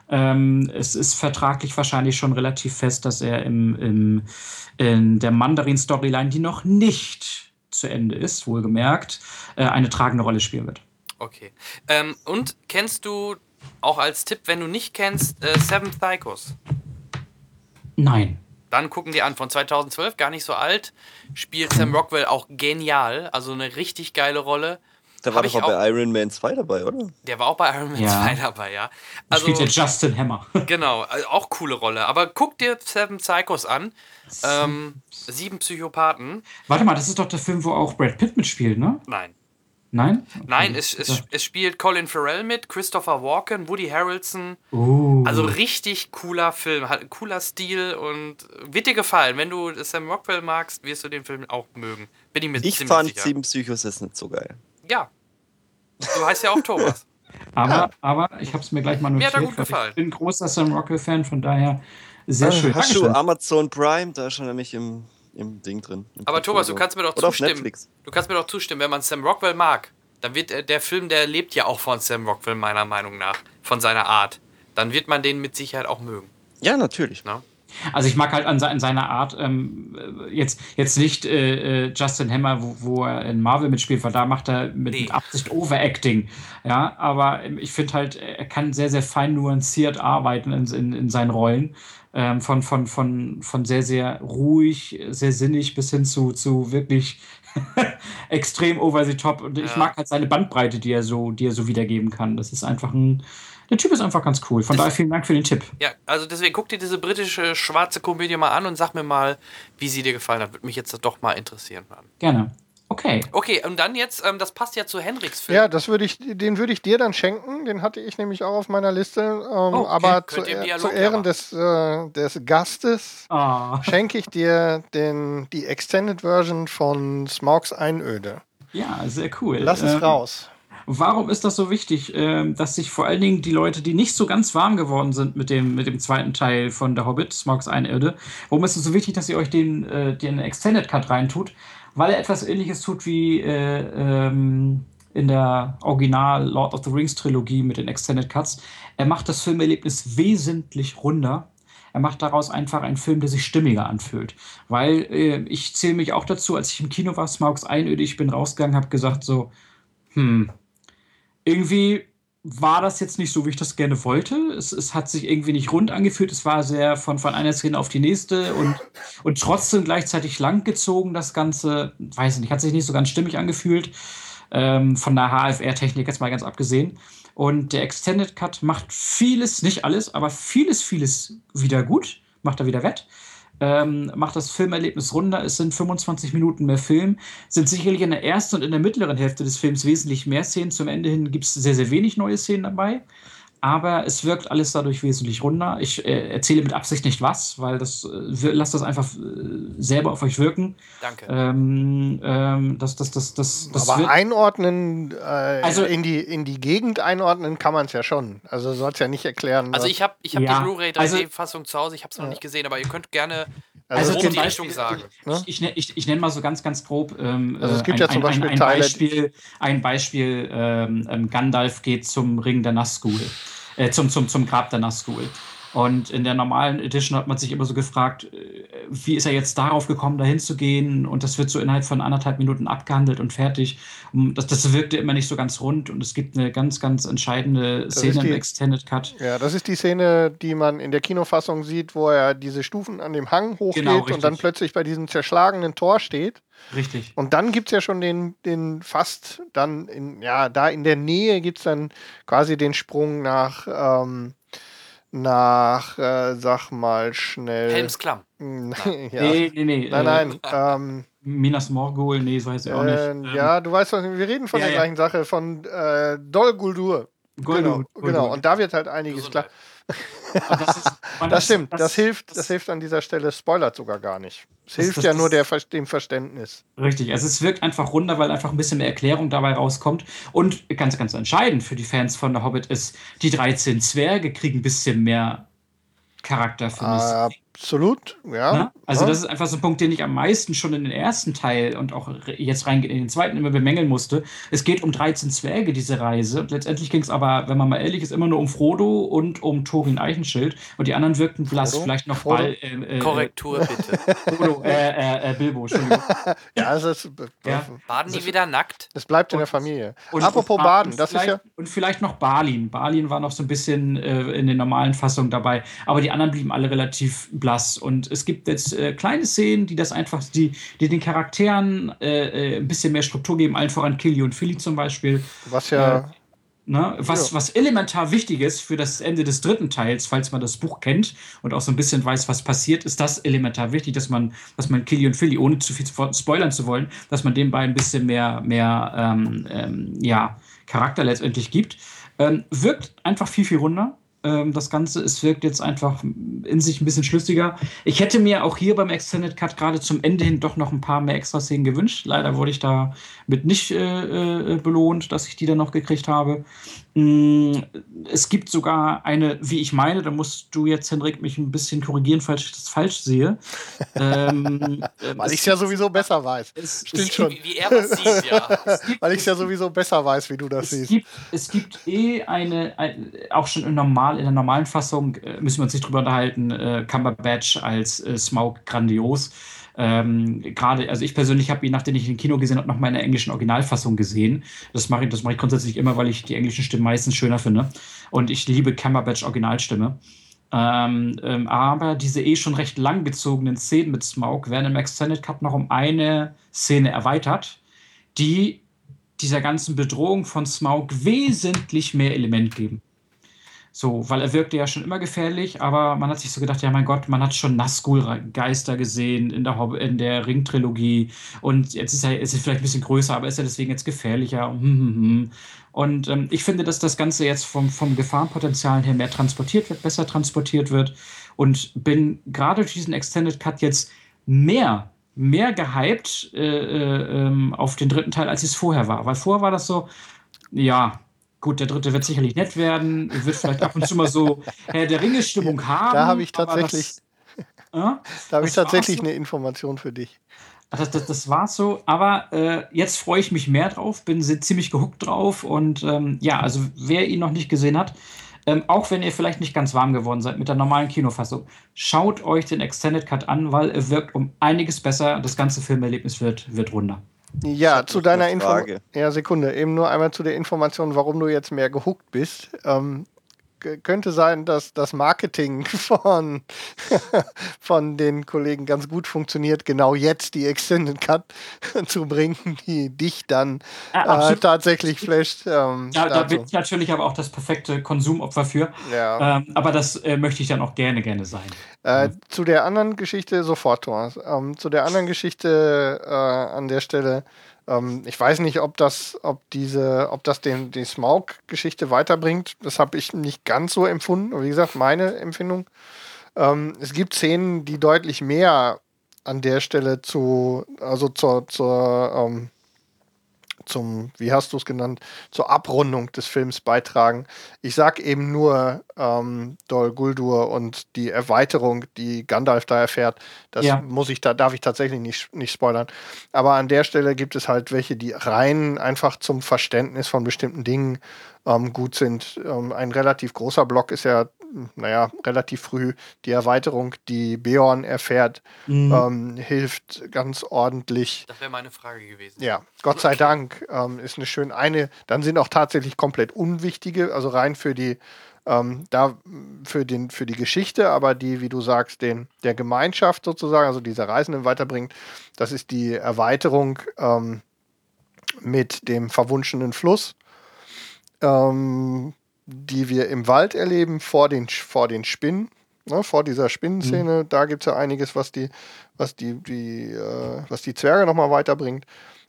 Ähm, es ist vertraglich wahrscheinlich schon relativ fest, dass er im, im, in der Mandarin-Storyline, die noch nicht zu Ende ist, wohlgemerkt, äh, eine tragende Rolle spielen wird. Okay. Ähm, und kennst du auch als Tipp, wenn du nicht kennst, äh, Seven Psychos? Nein. Dann gucken die an, von 2012, gar nicht so alt, spielt Sam Rockwell auch genial, also eine richtig geile Rolle. Da war doch auch bei Iron Man 2 dabei, oder? Der war auch bei Iron Man ja. 2 dabei, ja. Also, spielt der Justin Hammer. genau, also auch coole Rolle. Aber guck dir Seven Psychos an. Ähm, sieben Psychopathen. Warte mal, das ist doch der Film, wo auch Brad Pitt mitspielt, ne? Nein. Nein? Okay. Nein, es, es, es, spielt Colin Farrell mit, Christopher Walken, Woody Harrelson. Uh. Also richtig cooler Film, hat cooler Stil und wird dir gefallen. Wenn du Sam Rockwell magst, wirst du den Film auch mögen. Bin ich mir ich ziemlich fand sicher. Sieben Psychos ist nicht so geil. Ja. Du heißt ja auch Thomas. aber, ja. aber ich habe es mir gleich mal notiert. Mir hat er gut gefallen. Ich bin großer Sam Rockwell-Fan, von daher sehr schön. Hast du Amazon Prime? Da ist schon nämlich im, im Ding drin. Aber Thomas, du kannst mir doch Oder zustimmen. Du kannst mir doch zustimmen, wenn man Sam Rockwell mag, dann wird der, der Film, der lebt ja auch von Sam Rockwell, meiner Meinung nach, von seiner Art. Dann wird man den mit Sicherheit auch mögen. Ja, natürlich. Na? Also ich mag halt an, an seiner Art ähm, jetzt, jetzt nicht äh, Justin Hammer, wo, wo, er in Marvel mitspielt, weil da macht er mit, nee. mit Absicht Overacting. Ja, aber ich finde halt, er kann sehr, sehr fein nuanciert arbeiten in, in, in seinen Rollen. Ähm, von, von, von, von sehr, sehr ruhig, sehr sinnig bis hin zu, zu wirklich extrem over the top. Und ja. ich mag halt seine Bandbreite, die er so, die er so wiedergeben kann. Das ist einfach ein, der Typ ist einfach ganz cool. Von das, daher vielen Dank für den Tipp. Ja, also deswegen guck dir diese britische schwarze Komödie mal an und sag mir mal, wie sie dir gefallen hat. Würde mich jetzt doch mal interessieren. Gerne. Okay. Okay, und dann jetzt, ähm, das passt ja zu Henriks Film. Ja, das würde ich, den würde ich dir dann schenken. Den hatte ich nämlich auch auf meiner Liste. Ähm, oh, okay. Aber zu, zu, Ehren des, äh, des Gastes oh. schenke ich dir den, die Extended Version von Smaugs Einöde. Ja, sehr cool. Lass es ähm, raus. Warum ist das so wichtig, äh, dass sich vor allen Dingen die Leute, die nicht so ganz warm geworden sind mit dem, mit dem zweiten Teil von Der Hobbit, Smogs Einöde, warum ist es so wichtig, dass ihr euch den, äh, den Extended Cut reintut? Weil er etwas ähnliches tut wie äh, ähm, in der Original Lord of the Rings Trilogie mit den Extended Cuts. Er macht das Filmerlebnis wesentlich runder. Er macht daraus einfach einen Film, der sich stimmiger anfühlt. Weil äh, ich zähle mich auch dazu, als ich im Kino war, Smaugs Einöde, ich bin rausgegangen, habe gesagt so, hm, irgendwie war das jetzt nicht so, wie ich das gerne wollte. Es, es hat sich irgendwie nicht rund angefühlt. Es war sehr von, von einer Szene auf die nächste und, und trotzdem gleichzeitig langgezogen, das Ganze. Weiß ich nicht, hat sich nicht so ganz stimmig angefühlt. Ähm, von der HFR-Technik jetzt mal ganz abgesehen. Und der Extended Cut macht vieles, nicht alles, aber vieles, vieles wieder gut. Macht er wieder wett ähm, macht das Filmerlebnis runder. Es sind 25 Minuten mehr Film. Sind sicherlich in der ersten und in der mittleren Hälfte des Films wesentlich mehr Szenen. Zum Ende hin gibt es sehr, sehr wenig neue Szenen dabei aber es wirkt alles dadurch wesentlich runder. Ich äh, erzähle mit Absicht nicht was, weil das äh, lasst das einfach äh, selber auf euch wirken. Danke. Ähm, ähm, das, das, das, das, das aber einordnen, äh, also in die, in die Gegend einordnen kann man es ja schon. Also soll es ja nicht erklären. Also ich habe ich hab ja. die Blu-ray 3D-Fassung also, zu Hause, ich habe es noch ja. nicht gesehen, aber ihr könnt gerne also, also die Richtung sagen. Ne? Ich, ich, ich, ich nenne mal so ganz, ganz grob ähm, also es gibt ein, ja zum Beispiel ein, ein, ein Beispiel, ein Beispiel ähm, ähm, Gandalf geht zum Ring der Nazgul äh, zum, zum, zum Grab der Nazgul. Und in der normalen Edition hat man sich immer so gefragt, äh, wie ist er jetzt darauf gekommen, da hinzugehen? Und das wird so innerhalb von anderthalb Minuten abgehandelt und fertig. Das, das wirkte immer nicht so ganz rund und es gibt eine ganz, ganz entscheidende Szene die, im Extended Cut. Ja, das ist die Szene, die man in der Kinofassung sieht, wo er diese Stufen an dem Hang hochgeht genau, und dann plötzlich bei diesem zerschlagenen Tor steht. Richtig. Und dann gibt es ja schon den, den fast dann in, ja, da in der Nähe gibt es dann quasi den Sprung nach. Ähm, nach, äh, sag mal schnell. Helmsklamm. ja. Nee, nee, nee. Nein, nein. Ähm, Minas Morgul, nee, so heißt er auch nicht. äh, Ähm, ja, du weißt, wir reden von Ja, der ja. gleichen Sache, von äh, Dol Guldur. Guldur, genau, Guldur. genau. Und da wird halt einiges klar. Gesundheit. Und das, ist, Das stimmt, das, das- hilft, das hilft an dieser Stelle, spoilert sogar gar nicht. Es hilft das- ja nur der, dem Verständnis. Richtig, also es wirkt einfach runder, weil einfach ein bisschen mehr Erklärung dabei rauskommt. Und ganz, ganz entscheidend für die Fans von der Hobbit ist, die 13 Zwerge kriegen ein bisschen mehr Charakter für mich. Absolut, ja. Ne? Also ja. das ist einfach so ein Punkt, den ich am meisten schon in den ersten Teil und auch jetzt rein in den zweiten immer bemängeln musste. Es geht um 13 Zwerge, diese Reise. Und letztendlich ging es aber, wenn man mal ehrlich ist, immer nur um Frodo und um Thorin Eichenschild. Und die anderen wirkten blass. Frodo? Vielleicht noch Frodo? Ball, äh, äh, Korrektur bitte. Frodo, äh, äh, äh, Bilbo, Entschuldigung. ja, es, ist, Ja. Baden die wieder nackt? es bleibt in der Familie. Und- Apropos und- Baden, das ist vielleicht- ja. Und vielleicht noch Balin. Balin war noch so ein bisschen äh, in den normalen Fassungen dabei, aber die anderen blieben alle relativ blass. Und es gibt jetzt äh, kleine Szenen, die das einfach, die, die den Charakteren äh, äh, ein bisschen mehr Struktur geben, allen voran Killy und Philly zum Beispiel. Was ja. Ne? Was, Ja. was elementar wichtig ist für das Ende des dritten Teils, falls man das Buch kennt und auch so ein bisschen weiß, was passiert, ist das elementar wichtig, dass man, dass man Killy und Philly, ohne zu viel zu spoilern zu wollen, dass man den beiden ein bisschen mehr, mehr ähm, ähm, ja, Charakter letztendlich gibt. Ähm, wirkt einfach viel, viel runder. Ähm, das Ganze, es wirkt jetzt einfach in sich ein bisschen schlüssiger. Ich hätte mir auch hier beim Extended Cut gerade zum Ende hin doch noch ein paar mehr Extra-Szenen gewünscht. Leider wurde ich da mit nicht äh, äh, belohnt, dass ich die dann noch gekriegt habe. Mm, Es gibt sogar eine, wie ich meine, da musst du jetzt, Henrik, mich ein bisschen korrigieren, falls ich das falsch sehe. ähm, ähm, Weil ich es ja gibt- sowieso besser weiß. es, Stimmt es schon. Wie, wie er was sieht, ja. Weil ich es ja sowieso besser weiß, wie du das es siehst. gibt, es gibt eh eine, ein, auch schon in, normal, in der normalen Fassung, äh, müssen wir uns nicht drüber unterhalten, äh, Cumberbatch als äh, Smaug grandios. Ähm, Gerade, also ich persönlich habe ihn, nachdem ich ihn im Kino gesehen habe, noch mal in der englischen Originalfassung gesehen. Das mache ich, das ich grundsätzlich immer, weil ich die englischen Stimmen meistens schöner finde. Und ich liebe Cumberbatch Originalstimme. Ähm, ähm, aber diese eh schon recht langgezogenen Szenen mit Smaug werden im Extended Cut noch um eine Szene erweitert, die dieser ganzen Bedrohung von Smaug wesentlich mehr Element geben. So, weil er wirkte ja schon immer gefährlich, aber man hat sich so gedacht, ja mein Gott, man hat schon Nazgul-Geister gesehen in der, in der Ring-Trilogie und jetzt ist er, ist vielleicht ein bisschen größer, aber ist er deswegen jetzt gefährlicher? Hm, hm, hm. Und ähm, ich finde, dass das Ganze jetzt vom, vom Gefahrenpotenzial her mehr transportiert wird, besser transportiert wird und bin gerade durch diesen Extended Cut jetzt mehr mehr gehypt äh, äh, ähm, auf den dritten Teil, als es vorher war. Weil vorher war das so, ja, gut, der dritte wird sicherlich nett werden, wird vielleicht ab und zu mal so Herr der Ringe-Stimmung haben. Da habe ich tatsächlich, Das, äh, da habe ich tatsächlich so. eine Information für dich. das, das, das war so, aber äh, jetzt freue ich mich mehr drauf, bin ziemlich gehuckt drauf und ähm, ja, also wer ihn noch nicht gesehen hat, ähm, auch wenn ihr vielleicht nicht ganz warm geworden seid mit der normalen Kinofassung, schaut euch den Extended Cut an, weil er wirkt um einiges besser. Das ganze Filmerlebnis wird, wird runder. Ja, zu deiner. Frage. Ja, Sekunde. Eben nur einmal zu der Information, warum du jetzt mehr gehuckt bist. Ähm, könnte sein, dass das Marketing von, von den Kollegen ganz gut funktioniert, genau jetzt die Extended Cut zu bringen, die dich dann Ja, äh, tatsächlich flasht. Ähm, Da, da bin ich natürlich aber auch das perfekte Konsumopfer für. ja. Ähm, aber das äh, möchte ich dann auch gerne, gerne sein. Äh, zu der anderen Geschichte sofort, Thomas. Ähm, zu der anderen Geschichte äh, an der Stelle. Ähm, ich weiß nicht, ob das, ob diese, ob das den, die Smaug-Geschichte weiterbringt. Das habe ich nicht ganz so empfunden. Wie gesagt, meine Empfindung. Ähm, es gibt Szenen, die deutlich mehr an der Stelle zu, also zur, zur ähm, zum, wie hast du es genannt, zur Abrundung des Films beitragen. Ich sag eben nur ähm, Dol Guldur und die Erweiterung, die Gandalf da erfährt. Das Ja. muss ich da, darf ich tatsächlich nicht, nicht spoilern. Aber an der Stelle gibt es halt welche, die rein einfach zum Verständnis von bestimmten Dingen ähm, gut sind. Ähm, ein relativ großer Block ist ja, naja, relativ früh die Erweiterung, die Beorn erfährt, Mhm. ähm, hilft ganz ordentlich. Das wäre meine Frage gewesen. Ja, Gott sei Dank ähm, ist eine schön eine. Dann sind auch tatsächlich komplett unwichtige, also rein für die ähm, da für den für die Geschichte, aber die, wie du sagst, den der Gemeinschaft sozusagen, also dieser Reisenden weiterbringt. Das ist die Erweiterung ähm, mit dem verwunschenen Fluss. Ähm, die wir im Wald erleben, vor den, vor den Spinnen, ne, vor dieser Spinnenszene. Mhm. Da gibt es ja einiges, was die, was die, die, äh, was die Zwerge nochmal weiterbringt.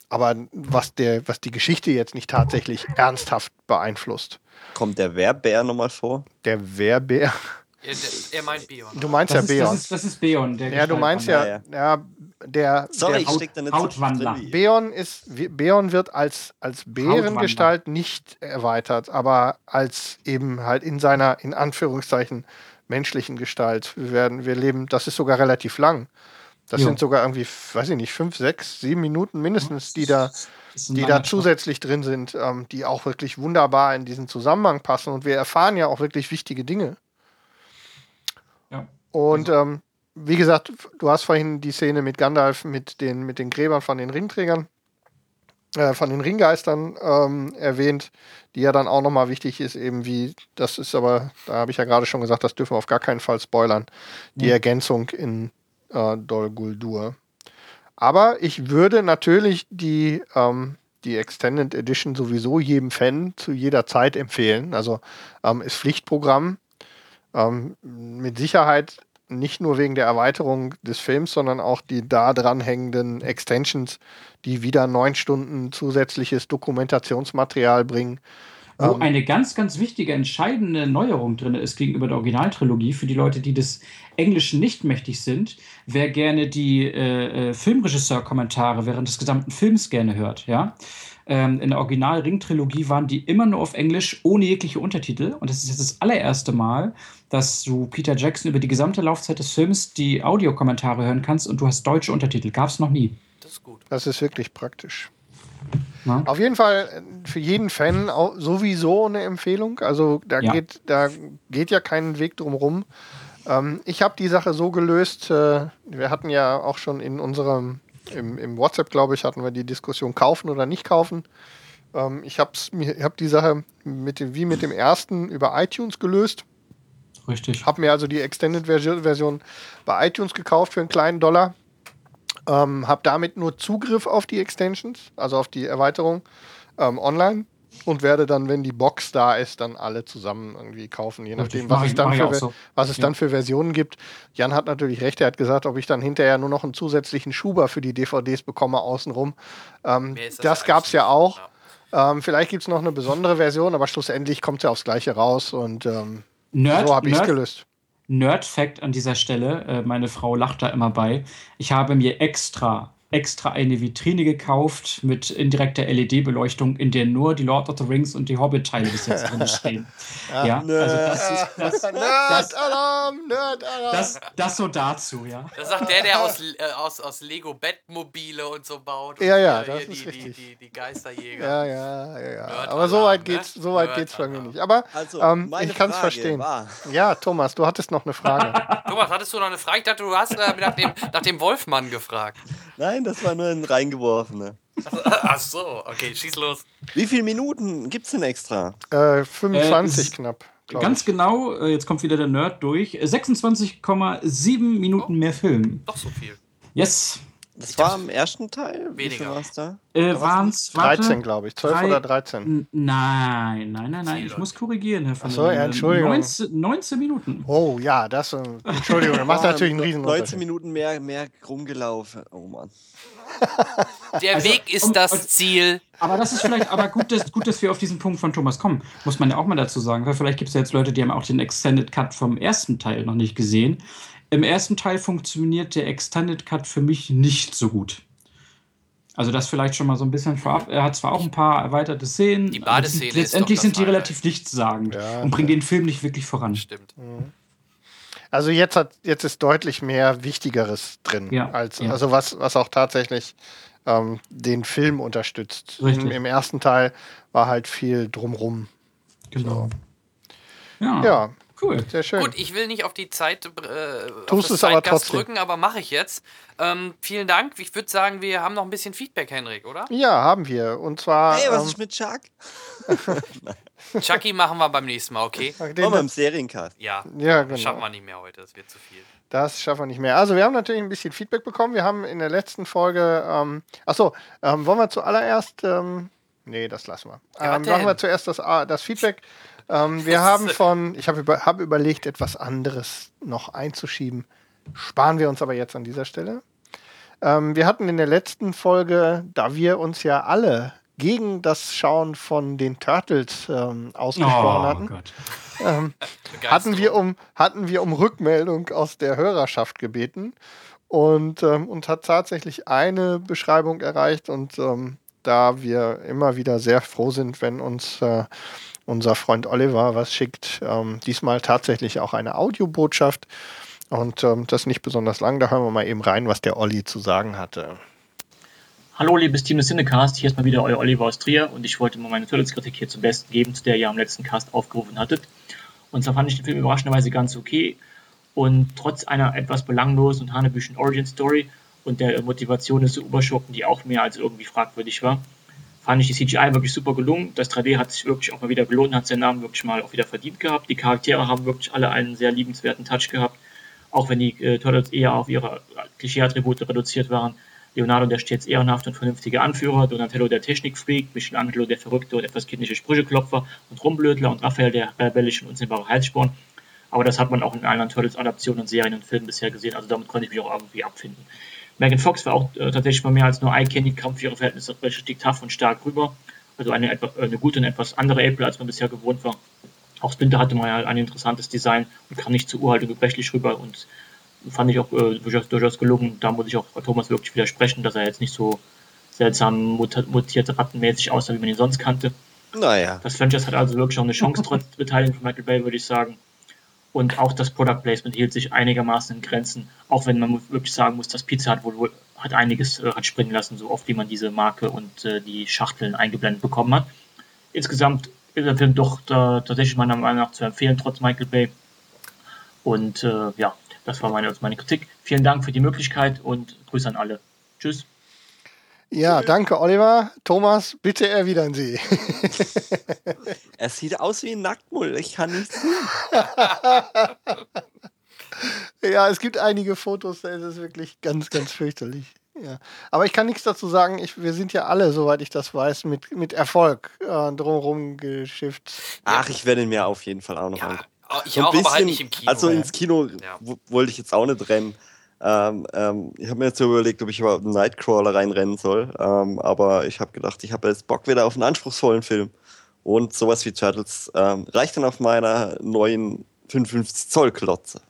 Aber was, der, was die Geschichte jetzt nicht tatsächlich ernsthaft beeinflusst. Kommt der Wehrbär nochmal vor? Der Wehrbär? Er, er, meint Beon. Du meinst das ja Beon. Das ist, das ist Beon, der Ja, du meinst ja, ja, ja, der. Sorry, der ich steck da nicht Hautwandler. Drin. Beon, ist, Beon wird als, als Bärengestalt nicht erweitert, aber als eben halt in seiner, in Anführungszeichen, menschlichen Gestalt. Wir, werden, wir leben, das ist sogar relativ lang. Das jo. sind sogar irgendwie, weiß ich nicht, fünf, sechs, sieben Minuten mindestens, die da, die da zusätzlich drin sind, ähm, die auch wirklich wunderbar in diesen Zusammenhang passen. Und wir erfahren ja auch wirklich wichtige Dinge. Und also. ähm, wie gesagt, du hast vorhin die Szene mit Gandalf, mit den, mit den Gräbern von den Ringträgern, äh, von den Ringgeistern ähm, erwähnt, die ja dann auch nochmal wichtig ist, eben wie, das ist aber, da habe ich ja gerade schon gesagt, das dürfen wir auf gar keinen Fall spoilern, die ja. Ergänzung in äh, Dol Guldur. Aber ich würde natürlich die, ähm, die Extended Edition sowieso jedem Fan zu jeder Zeit empfehlen. Also ähm, ist Pflichtprogramm. Ähm, mit Sicherheit nicht nur wegen der Erweiterung des Films, sondern auch die da dran hängenden Extensions, die wieder neun Stunden zusätzliches Dokumentationsmaterial bringen. Wo ähm, eine ganz, ganz wichtige, entscheidende Neuerung drin ist gegenüber der Originaltrilogie für die Leute, die des Englischen nicht mächtig sind. Wer gerne die äh, äh, Filmregisseur-Kommentare während des gesamten Films gerne hört, ja. Ähm, in der Original-Ring-Trilogie waren die immer nur auf Englisch ohne jegliche Untertitel. Und das ist jetzt das allererste Mal, dass du Peter Jackson über die gesamte Laufzeit des Films die Audiokommentare hören kannst und du hast deutsche Untertitel. Gab es noch nie. Das ist gut. Das ist wirklich praktisch. Na? Auf jeden Fall äh, für jeden Fan sowieso eine Empfehlung. Also da, ja. geht, da geht ja kein Weg drum rum. Ähm, ich habe die Sache so gelöst, äh, wir hatten ja auch schon in unserem im, im WhatsApp, glaube ich, hatten wir die Diskussion kaufen oder nicht kaufen. Ähm, ich habe hab die Sache mit dem, wie mit dem ersten über iTunes gelöst. Richtig. Habe mir also die Extended-Version bei iTunes gekauft für einen kleinen Dollar. Ähm, habe damit nur Zugriff auf die Extensions, also auf die Erweiterung ähm, online und werde dann, wenn die Box da ist, dann alle zusammen irgendwie kaufen, je nachdem, was, es dann, für, so. was es ja. dann für Versionen gibt. Jan hat natürlich recht, er hat gesagt, ob ich dann hinterher nur noch einen zusätzlichen Schuber für die DVDs bekomme außenrum. Ähm, das das gab es ja auch. Ja. Ähm, vielleicht gibt es noch eine besondere Version, aber schlussendlich kommt es ja aufs Gleiche raus und ähm, Nerd, so habe ich es gelöst. Nerd-Fact an dieser Stelle, äh, meine Frau lacht da immer bei. Ich habe mir extra extra eine Vitrine gekauft mit indirekter LED-Beleuchtung, in der nur die Lord of the Rings und die Hobbit-Teile bis jetzt drin stehen. ja, ja also das ist das, das, Alarm, Nerd Alarm. Das, das so dazu, ja. Das sagt der, der aus, äh, aus, aus Lego Bettmobile und so baut. Ja, ja, das ist die, richtig. Die, die, die, Geisterjäger. Ja, ja, ja. ja. Aber so weit geht's, ne? so weit geht's bei mir nicht. Aber also, ähm, ich kann es verstehen. War. Ja, Thomas, du hattest noch eine Frage. Thomas, hattest du noch eine Frage? Ich dachte, du hast äh, nach, dem, nach dem Wolfmann gefragt. Nein, das war nur ein reingeworfener. Ach so, okay, schieß los. Wie viele Minuten gibt es denn extra? Äh, 25 äh, knapp. Ganz ich. genau, äh, jetzt kommt wieder der Nerd durch. 26,7 Minuten oh, mehr Film. Doch so viel. Yes. Das war im ersten Teil? Weniger. War es da? Äh, Waren es 13, glaube ich. 12 drei, oder 13? Nein, nein, nein, nein. Ich muss korrigieren, Herr von Achso, ja, Entschuldigung. 19, 19, Minuten. Oh ja, das. Äh, Entschuldigung, das macht natürlich einen riesen 19 Minuten mehr, mehr rumgelaufen. Oh Mann. Der also, Weg ist um, das Ziel. Aber das ist vielleicht, aber gut dass, gut, dass wir auf diesen Punkt von Thomas kommen. Muss man ja auch mal dazu sagen, weil vielleicht gibt es ja jetzt Leute, die haben auch den Extended Cut vom ersten Teil noch nicht gesehen. Im ersten Teil funktioniert der Extended Cut für mich nicht so gut. Also das vielleicht schon mal so ein bisschen vorab. Er hat zwar auch ein paar erweiterte Szenen. Die Badeszene Letztendlich sind die relativ nichtssagend ja, und bringen den Film nicht wirklich voran. Stimmt. Mhm. Also jetzt hat jetzt ist deutlich mehr Wichtigeres drin, ja, als ja. also was was auch tatsächlich ähm, den Film unterstützt. Im, Im, ersten Teil war halt viel drumrum. Genau. So. Ja. ja. Cool. Sehr schön. Gut, ich will nicht auf die Zeit äh, Tust es aber trotzdem. drücken, aber mache ich jetzt. Ähm, vielen Dank. Ich würde sagen, wir haben noch ein bisschen Feedback, Henrik, oder? Ja, haben wir. Und zwar. Hey, was ähm, ist mit Chuck? Chucky machen wir beim nächsten Mal, okay? Den wir im Seriencast. Ja, ja genau. schaffen wir nicht mehr heute, das wird zu viel. Das schaffen wir nicht mehr. Also wir haben natürlich ein bisschen Feedback bekommen. Wir haben in der letzten Folge, ähm, achso, ähm, wollen wir zuallererst, ähm, nee, das lassen wir. Ja, ähm, machen wir zuerst das, das Feedback Ähm, wir haben von, ich habe über, hab überlegt, etwas anderes noch einzuschieben. Sparen wir uns aber jetzt an dieser Stelle. Ähm, wir hatten in der letzten Folge, da wir uns ja alle gegen das Schauen von den Turtles ähm, ausgesprochen oh, hatten, ähm, hatten, wir um, hatten wir um Rückmeldung aus der Hörerschaft gebeten und ähm, uns hat tatsächlich eine Beschreibung erreicht und ähm, da wir immer wieder sehr froh sind, wenn uns äh, unser Freund Oliver was schickt, ähm, diesmal tatsächlich auch eine Audiobotschaft und ähm, das nicht besonders lang, da hören wir mal eben rein, was der Olli zu sagen hatte. Hallo, liebes Team des Cinecast, hier ist mal wieder euer Oliver aus Trier und ich wollte mal meine Turtles-Kritik hier zum Besten geben, zu der ihr am letzten Cast aufgerufen hattet. Und zwar fand ich den Film überraschenderweise ganz okay und trotz einer etwas belanglosen und hanebüchen Origin-Story und der Motivation des Superschurken, die auch mehr als irgendwie fragwürdig war, fand ich die CGI wirklich super gelungen. Das 3D hat sich wirklich auch mal wieder gelohnt, hat seinen Namen wirklich mal auch wieder verdient gehabt. Die Charaktere haben wirklich alle einen sehr liebenswerten Touch gehabt, auch wenn die äh, Turtles eher auf ihre Klischee-Attribute reduziert waren Leonardo der stets ehrenhafte und vernünftige Anführer, Donatello der Technikfreak, Michelangelo der verrückte und etwas kindische Sprücheklopfer und Rumblödler und Raphael der rebellische und unsinnbare Halssporn. Aber das hat man auch in allen Turtles-Adaptionen und Serien und Filmen bisher gesehen, also damit konnte ich mich auch irgendwie abfinden. Megan Fox war auch äh, tatsächlich mal mehr als nur Eye-Candy, kam für ihre Verhältnisse richtig tough und stark rüber. Also eine, eine gute und etwas andere April, als man bisher gewohnt war. Auch Splinter hatte mal ein interessantes Design und kam nicht zu uralt und gebrechlich rüber und fand ich auch äh, durchaus, durchaus gelungen. Da muss ich auch Thomas wirklich widersprechen, dass er jetzt nicht so seltsam mutiert rattenmäßig aussah, wie man ihn sonst kannte. Naja. Das Franchise hat also wirklich auch eine Chance trotz Beteiligung von Michael Bay, würde ich sagen. Und auch das Product Placement hielt sich einigermaßen in Grenzen, auch wenn man wirklich sagen muss, dass Pizza hat wohl hat einiges äh, hat springen lassen, so oft wie man diese Marke und äh, die Schachteln eingeblendet bekommen hat. Insgesamt ist der Film doch da, tatsächlich meiner Meinung nach zu empfehlen, trotz Michael Bay. Und äh, ja, das war meine, meine Kritik. Vielen Dank für die Möglichkeit und Grüße an alle. Tschüss. Ja, danke, Oliver. Thomas, bitte erwidern Sie. er sieht aus wie ein Nacktmull. Ich kann nicht sehen. ja, es gibt einige Fotos, da ist es wirklich ganz, ganz fürchterlich. Ja. Aber ich kann nichts dazu sagen. Ich, wir sind ja alle, soweit ich das weiß, mit, mit Erfolg äh, drumherum geschifft. Ach, ich werde ihn mir auf jeden Fall auch noch ja, angucken. Oh, ich so auch, bisschen, aber halt nicht im Kino. Also ins Kino ja. wollte ich jetzt auch nicht rennen. Ähm, ähm, ich habe mir jetzt so überlegt, ob ich überhaupt einen Nightcrawler reinrennen soll. Ähm, aber ich habe gedacht, ich habe jetzt Bock wieder auf einen anspruchsvollen Film. Und sowas wie Turtles ähm, reicht dann auf meiner neuen 55 Zoll Klotze.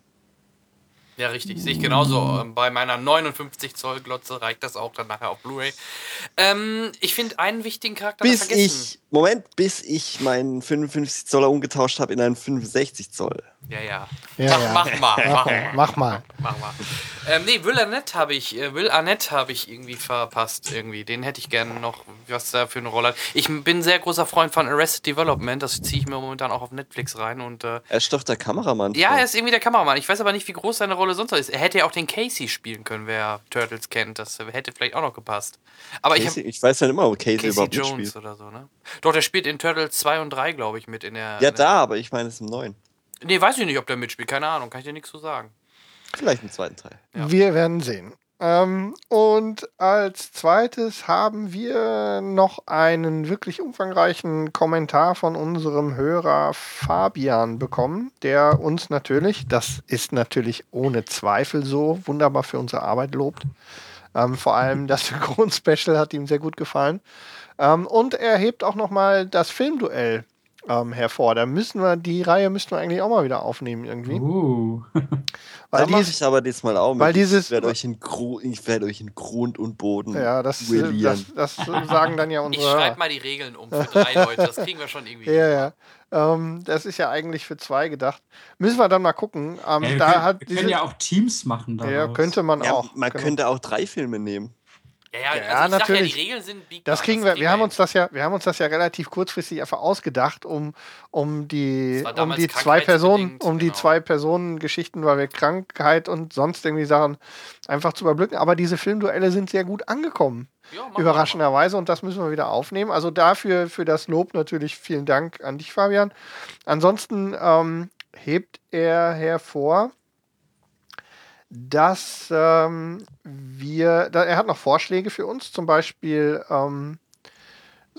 Ja, richtig. Sehe ich genauso. Ähm, bei meiner 59 Zoll Glotze reicht das auch dann nachher auf Blu-ray. Ähm, ich finde einen wichtigen Charakter bis vergessen. Ich, Moment, bis ich meinen 55 Zoller umgetauscht habe in einen 65 Zoll. Ja, ja. ja, mach, ja. mach, mal, mach mal. Mach mal. Mach mal. Ähm, nee, Will Arnett habe ich, äh, Will Arnett habe ich irgendwie verpasst irgendwie. Den hätte ich gerne noch, was da für eine Rolle hat. Ich bin ein sehr großer Freund von Arrested Development. Das ziehe ich mir momentan auch auf Netflix rein und. Äh, er ist doch der Kameramann. Ja, er ist irgendwie der Kameramann. Ich weiß aber nicht, wie groß seine Rolle sonst ist. Er hätte ja auch den Casey spielen können, wer Turtles kennt. Das hätte vielleicht auch noch gepasst. Aber Casey, ich, ich weiß ja nicht immer, ob Casey, Casey überhaupt Jones mitspielt. oder so, ne? Doch, der spielt in Turtles 2 und 3, glaube ich, mit in der. Ja, da, aber ich meine, es ist im neuen. Nee, weiß ich nicht, ob der mitspielt. Keine Ahnung, kann ich dir nichts zu sagen. Vielleicht im zweiten Teil. Ja. Wir werden sehen. Ähm, und als zweites haben wir noch einen wirklich umfangreichen Kommentar von unserem Hörer Fabian bekommen, der uns natürlich, das ist natürlich ohne Zweifel so, wunderbar für unsere Arbeit lobt. Ähm, vor allem das Grundspecial hat ihm sehr gut gefallen. Ähm, und er hebt auch nochmal das Filmduell ähm, hervor. Da müssen wir, die Reihe müssten wir eigentlich auch mal wieder aufnehmen irgendwie. Uh. weil da ich aber diesmal auch mit. Weil dieses, ich werde euch, in werd euch in Grund und Boden ja, das, das, das, sagen dann ja unsere Ich schreibe mal die Regeln um für drei Leute, das kriegen wir schon irgendwie. Ja, ja. Ähm, das ist ja eigentlich für zwei gedacht. Müssen wir dann mal gucken. Ähm, ja, da können, hat wir diese, können ja auch Teams machen. Daraus. Ja, könnte man ja, auch. Man genau. könnte auch drei Filme nehmen. Ja, ja, also natürlich. Ja, die Regeln sind biegbar, Das kriegen wir. Wir haben uns das ja, wir haben uns das ja relativ kurzfristig einfach ausgedacht, um, um die, um die zwei Personen, um die genau. zwei Personen Geschichten, weil wir Krankheit und sonst irgendwie Sachen einfach zu überblicken. Aber diese Filmduelle sind sehr gut angekommen. Ja, überraschenderweise und das müssen wir wieder aufnehmen. Also dafür für das Lob natürlich vielen Dank an dich, Fabian. Ansonsten ähm, hebt er hervor, dass ähm, wir, da, er hat noch Vorschläge für uns, zum Beispiel ähm,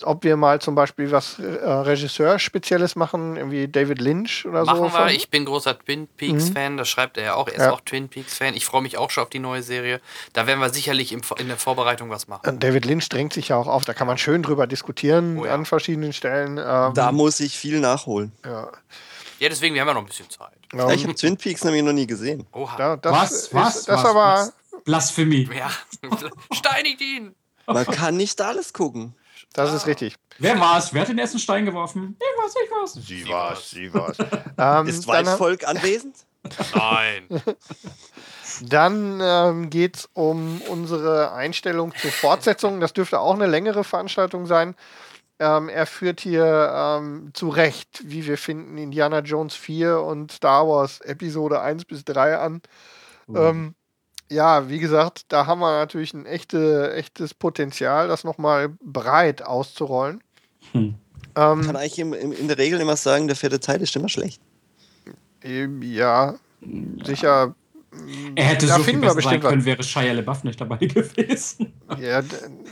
ob wir mal zum Beispiel was äh, Regisseur-Spezielles machen, irgendwie David Lynch oder machen so. Machen wir. Ich bin großer Twin Peaks-Fan, mhm. das schreibt er ja auch. Er ist ja. auch Twin Peaks-Fan. Ich freue mich auch schon auf die neue Serie. Da werden wir sicherlich im, in der Vorbereitung was machen. David Lynch drängt sich ja auch auf, da kann man schön drüber diskutieren oh, ja. an verschiedenen Stellen. Ähm, da muss ich viel nachholen. Ja. Ja, deswegen, wir haben ja noch ein bisschen Zeit. Ja, ich habe Twin Peaks nämlich noch nie gesehen. Oha. Da, das was? Ist, was? Das was? aber. Was? Blasphemie. Ja. Steinigt ihn! Man kann nicht alles gucken. Das ist richtig. Wer war's? Wer hat den ersten Stein geworfen? Ich war's, ich war's. Sie war's, sie war's. ähm, ist Weißvolk anwesend? Nein. Dann ähm, geht es um unsere Einstellung zur Fortsetzung. Das dürfte auch eine längere Veranstaltung sein. Ähm, er führt hier ähm, zu Recht, wie wir finden, Indiana Jones 4 und Star Wars Episode 1 bis 3 an. Mhm. Ähm, ja, wie gesagt, da haben wir natürlich ein echte, echtes Potenzial, das nochmal breit auszurollen. Hm. Ähm, kann eigentlich im, im, in der Regel immer sagen, der vierte Teil ist immer schlecht. Ja, sicher. Er hätte da so viel besser sein können, wäre Shia LeBuff nicht dabei gewesen. Ja,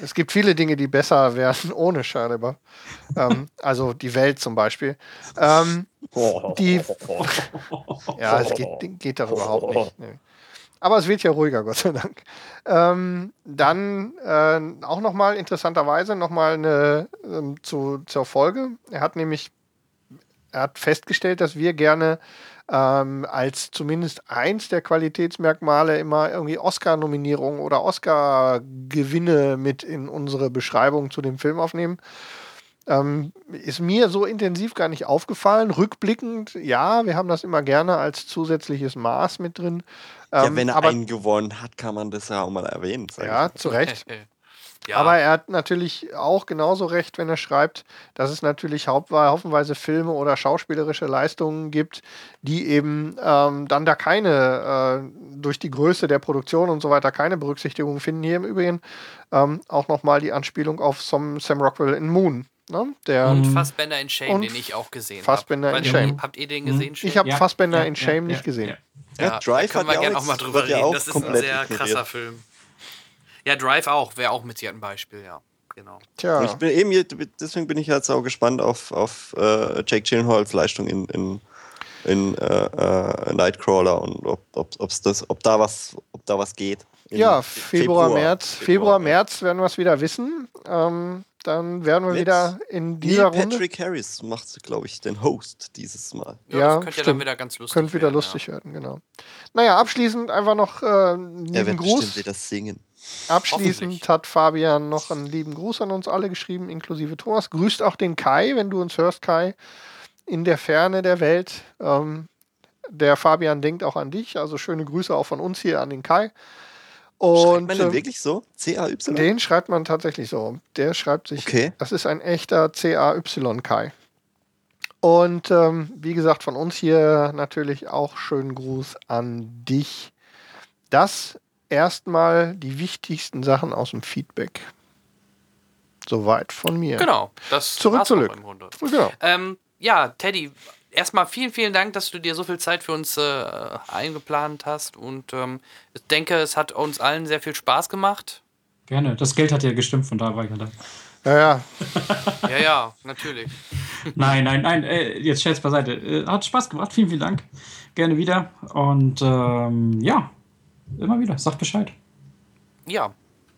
es gibt viele Dinge, die besser wären ohne Shia LeBuff. ähm, also die Welt zum Beispiel. Ähm, die, ja, es geht, geht darüber überhaupt nicht. Nee. Aber es wird ja ruhiger, Gott sei Dank. Ähm, dann äh, auch nochmal interessanterweise nochmal eine ähm, zu, zur Folge. Er hat nämlich er hat festgestellt, dass wir gerne ähm, als zumindest eins der Qualitätsmerkmale immer irgendwie Oscar-Nominierungen oder Oscar-Gewinne mit in unsere Beschreibung zu dem Film aufnehmen. Ähm, ist mir so intensiv gar nicht aufgefallen. Rückblickend, ja, wir haben das immer gerne als zusätzliches Maß mit drin. Ähm, ja, wenn er aber, einen gewonnen hat, kann man das ja auch mal erwähnen. Ja, zu Recht. Ja. Aber er hat natürlich auch genauso recht, wenn er schreibt, dass es natürlich haufenweise Filme oder schauspielerische Leistungen gibt, die eben ähm, dann da keine, äh, durch die Größe der Produktion und so weiter, keine Berücksichtigung finden. Hier im Übrigen ähm, auch nochmal die Anspielung auf Sam, Sam Rockwell in Moon. Ne? Der, und Fassbender in Shame, den ich auch gesehen habe. Fassbender in Shame. Habt ihr den gesehen? Shame? Ich habe ja. Fassbender ja, in Shame nicht gesehen. Ja, Drive können wir gerne auch mal drüber reden. Das ist ein sehr krasser Film. Ja, Drive auch, wäre auch mit dir ein Beispiel, ja. Genau. Tja. Ich bin eben hier, deswegen bin ich jetzt auch gespannt auf, auf uh, Jake Gyllenhaals Leistung in, in, in uh, uh, Nightcrawler und ob, ob, das, ob, da was, ob da was geht. Ja, Februar, Februar, März. Februar, Februar März werden wir es wieder wissen. Ähm, dann werden wir Mit wieder in dieser Neil Runde. Patrick Harris macht, glaube ich, den Host dieses Mal. Ja, ja das könnte ja dann wieder ganz lustig Könnte wieder werden, lustig ja. werden, genau. Naja, abschließend einfach noch äh, einen er wird Gruß. bestimmt wieder singen. Abschließend hat Fabian noch einen lieben Gruß an uns alle geschrieben, inklusive Thomas. Grüßt auch den Kai, wenn du uns hörst, Kai, in der Ferne der Welt. Ähm, der Fabian denkt auch an dich, also schöne Grüße auch von uns hier an den Kai. Und, schreibt man den äh, wirklich so? C-A-Y? Den schreibt man tatsächlich so. Der schreibt sich, okay. das ist ein echter C-A-Y-Kai. Und ähm, wie gesagt, von uns hier natürlich auch schönen Gruß an dich. Das erstmal die wichtigsten Sachen aus dem Feedback. Soweit von mir. Genau, das zurück zu Glück. Genau. Ähm, ja, Teddy, erstmal vielen, vielen Dank, dass du dir so viel Zeit für uns äh, eingeplant hast. Und ähm, ich denke, es hat uns allen sehr viel Spaß gemacht. Gerne. Das Geld hat ja gestimmt, von da war ich ja da. Ja, ja. ja, ja, natürlich. Nein, nein, nein, äh, jetzt Scherz beiseite. Äh, hat Spaß gemacht, vielen, vielen Dank. Gerne wieder. Und ähm, ja, immer wieder, sag Bescheid. Ja,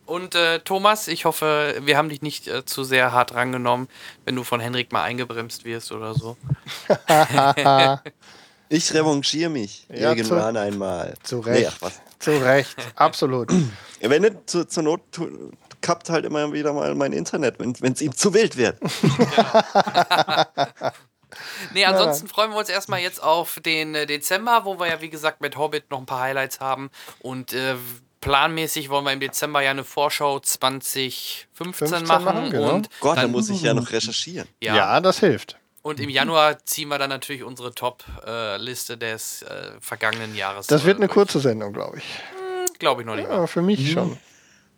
und äh, Thomas, ich hoffe, wir haben dich nicht äh, zu sehr hart rangenommen, wenn du von Henrik mal eingebremst wirst oder so. ich revanchiere mich ja, irgendwann zu, einmal. Zu Recht. Nee, zu Recht, absolut. Wenn nicht, zu, zur Not kappt halt immer wieder mal mein Internet, wenn es ihm zu wild wird. nee, ansonsten freuen wir uns erstmal jetzt auf den äh, Dezember, wo wir ja, wie gesagt, mit Hobbit noch ein paar Highlights haben. Und äh, planmäßig wollen wir im Dezember ja eine Vorschau 2015 machen. machen genau. und Gott, dann, da muss ich ja noch recherchieren. Ja, ja das hilft. Und im Januar ziehen wir dann natürlich unsere Top-Liste des äh, vergangenen Jahres. Das wird eine durch. kurze Sendung, glaube ich. Hm, glaube ich noch nicht. Ja, mal. für mich mhm. schon.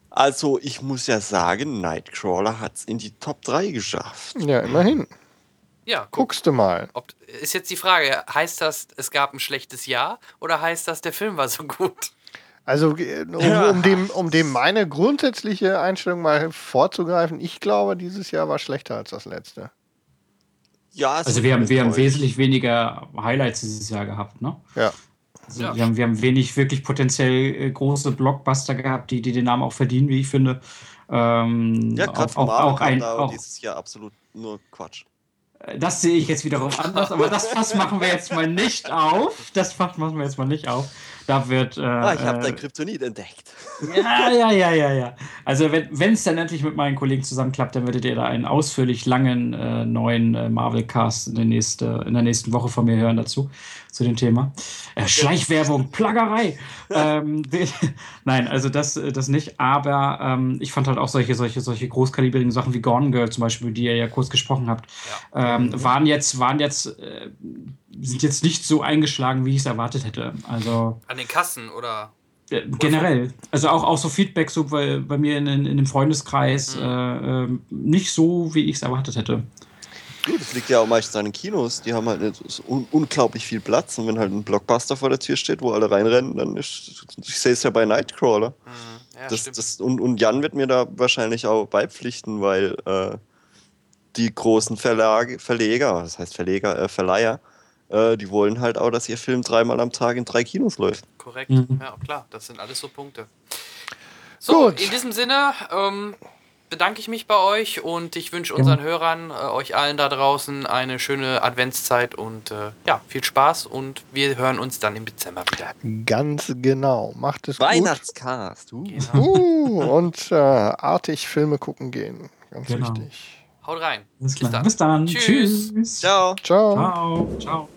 Also, ich muss ja sagen, Nightcrawler hat es in die Top 3 geschafft. Ja, immerhin. Ja, guck. guckst du mal. Ob, ist jetzt die Frage, heißt das, es gab ein schlechtes Jahr oder heißt das, der Film war so gut? Also, äh, um, um, dem, um dem meine grundsätzliche Einstellung mal vorzugreifen, ich glaube, dieses Jahr war schlechter als das letzte. Ja, also wir haben, wir haben wesentlich weniger Highlights dieses Jahr gehabt, ne? Ja. Also ja. wir, haben, wir haben wenig wirklich potenziell äh, große Blockbuster gehabt, die, die den Namen auch verdienen, wie ich finde. Ähm, ja, gerade auch, auch, auch ein, auch, dieses Jahr absolut nur Quatsch. Das sehe ich jetzt wiederum anders, aber das Fass machen wir jetzt mal nicht auf. Das Fass machen wir jetzt mal nicht auf. Da wird. Äh, ah, ich habe dein äh, Kryptonit entdeckt. Ja, ja, ja, ja, ja. Also, wenn es dann endlich mit meinen Kollegen zusammenklappt, dann werdet ihr da einen ausführlich langen äh, neuen äh, Marvel-Cast in, nächste, in der nächsten Woche von mir hören dazu, zu dem Thema. Äh, Schleichwerbung, Plaggerei. ähm, Nein, also das, das nicht. Aber ähm, ich fand halt auch solche, solche, solche großkalibrigen Sachen wie Gone Girl zum Beispiel, die ihr ja kurz gesprochen habt, ja. ähm, waren jetzt, waren jetzt äh, sind jetzt nicht so eingeschlagen, wie ich es erwartet hätte. Also an den Kassen oder äh, generell. Also auch, auch so Feedback so bei, bei mir in, in, in dem Freundeskreis mhm. äh, äh, nicht so, wie ich es erwartet hätte. Gut, das liegt ja auch meistens an den Kinos. Die haben halt so un unglaublich viel Platz und wenn halt ein Blockbuster vor der Tür steht, wo alle reinrennen, dann ist. Ich sehe es ja bei Nightcrawler. Mhm. Ja, das, das, und, und Jan wird mir da wahrscheinlich auch beipflichten, weil äh, die großen Verlage, Verleger, das heißt Verleger, äh, Verleiher, äh, die wollen halt auch, dass ihr Film dreimal am Tag in drei Kinos läuft. Korrekt, mhm. ja klar, das sind alles so Punkte. So, Gut. in diesem Sinne ähm, bedanke ich mich bei euch und ich wünsche unseren ja. Hörern, äh, euch allen da draußen eine schöne Adventszeit und äh, ja, viel Spaß und wir hören uns dann im Dezember wieder. Ganz genau, macht es Weihnachtscast. gut. Weihnachtscast. Uh. uh, und äh, artig Filme gucken gehen, ganz genau. wichtig. Haut rein. Bis, Bis dann. Bis dann. Tschüss. Tschüss. Ciao. Ciao. Ciao. Ciao.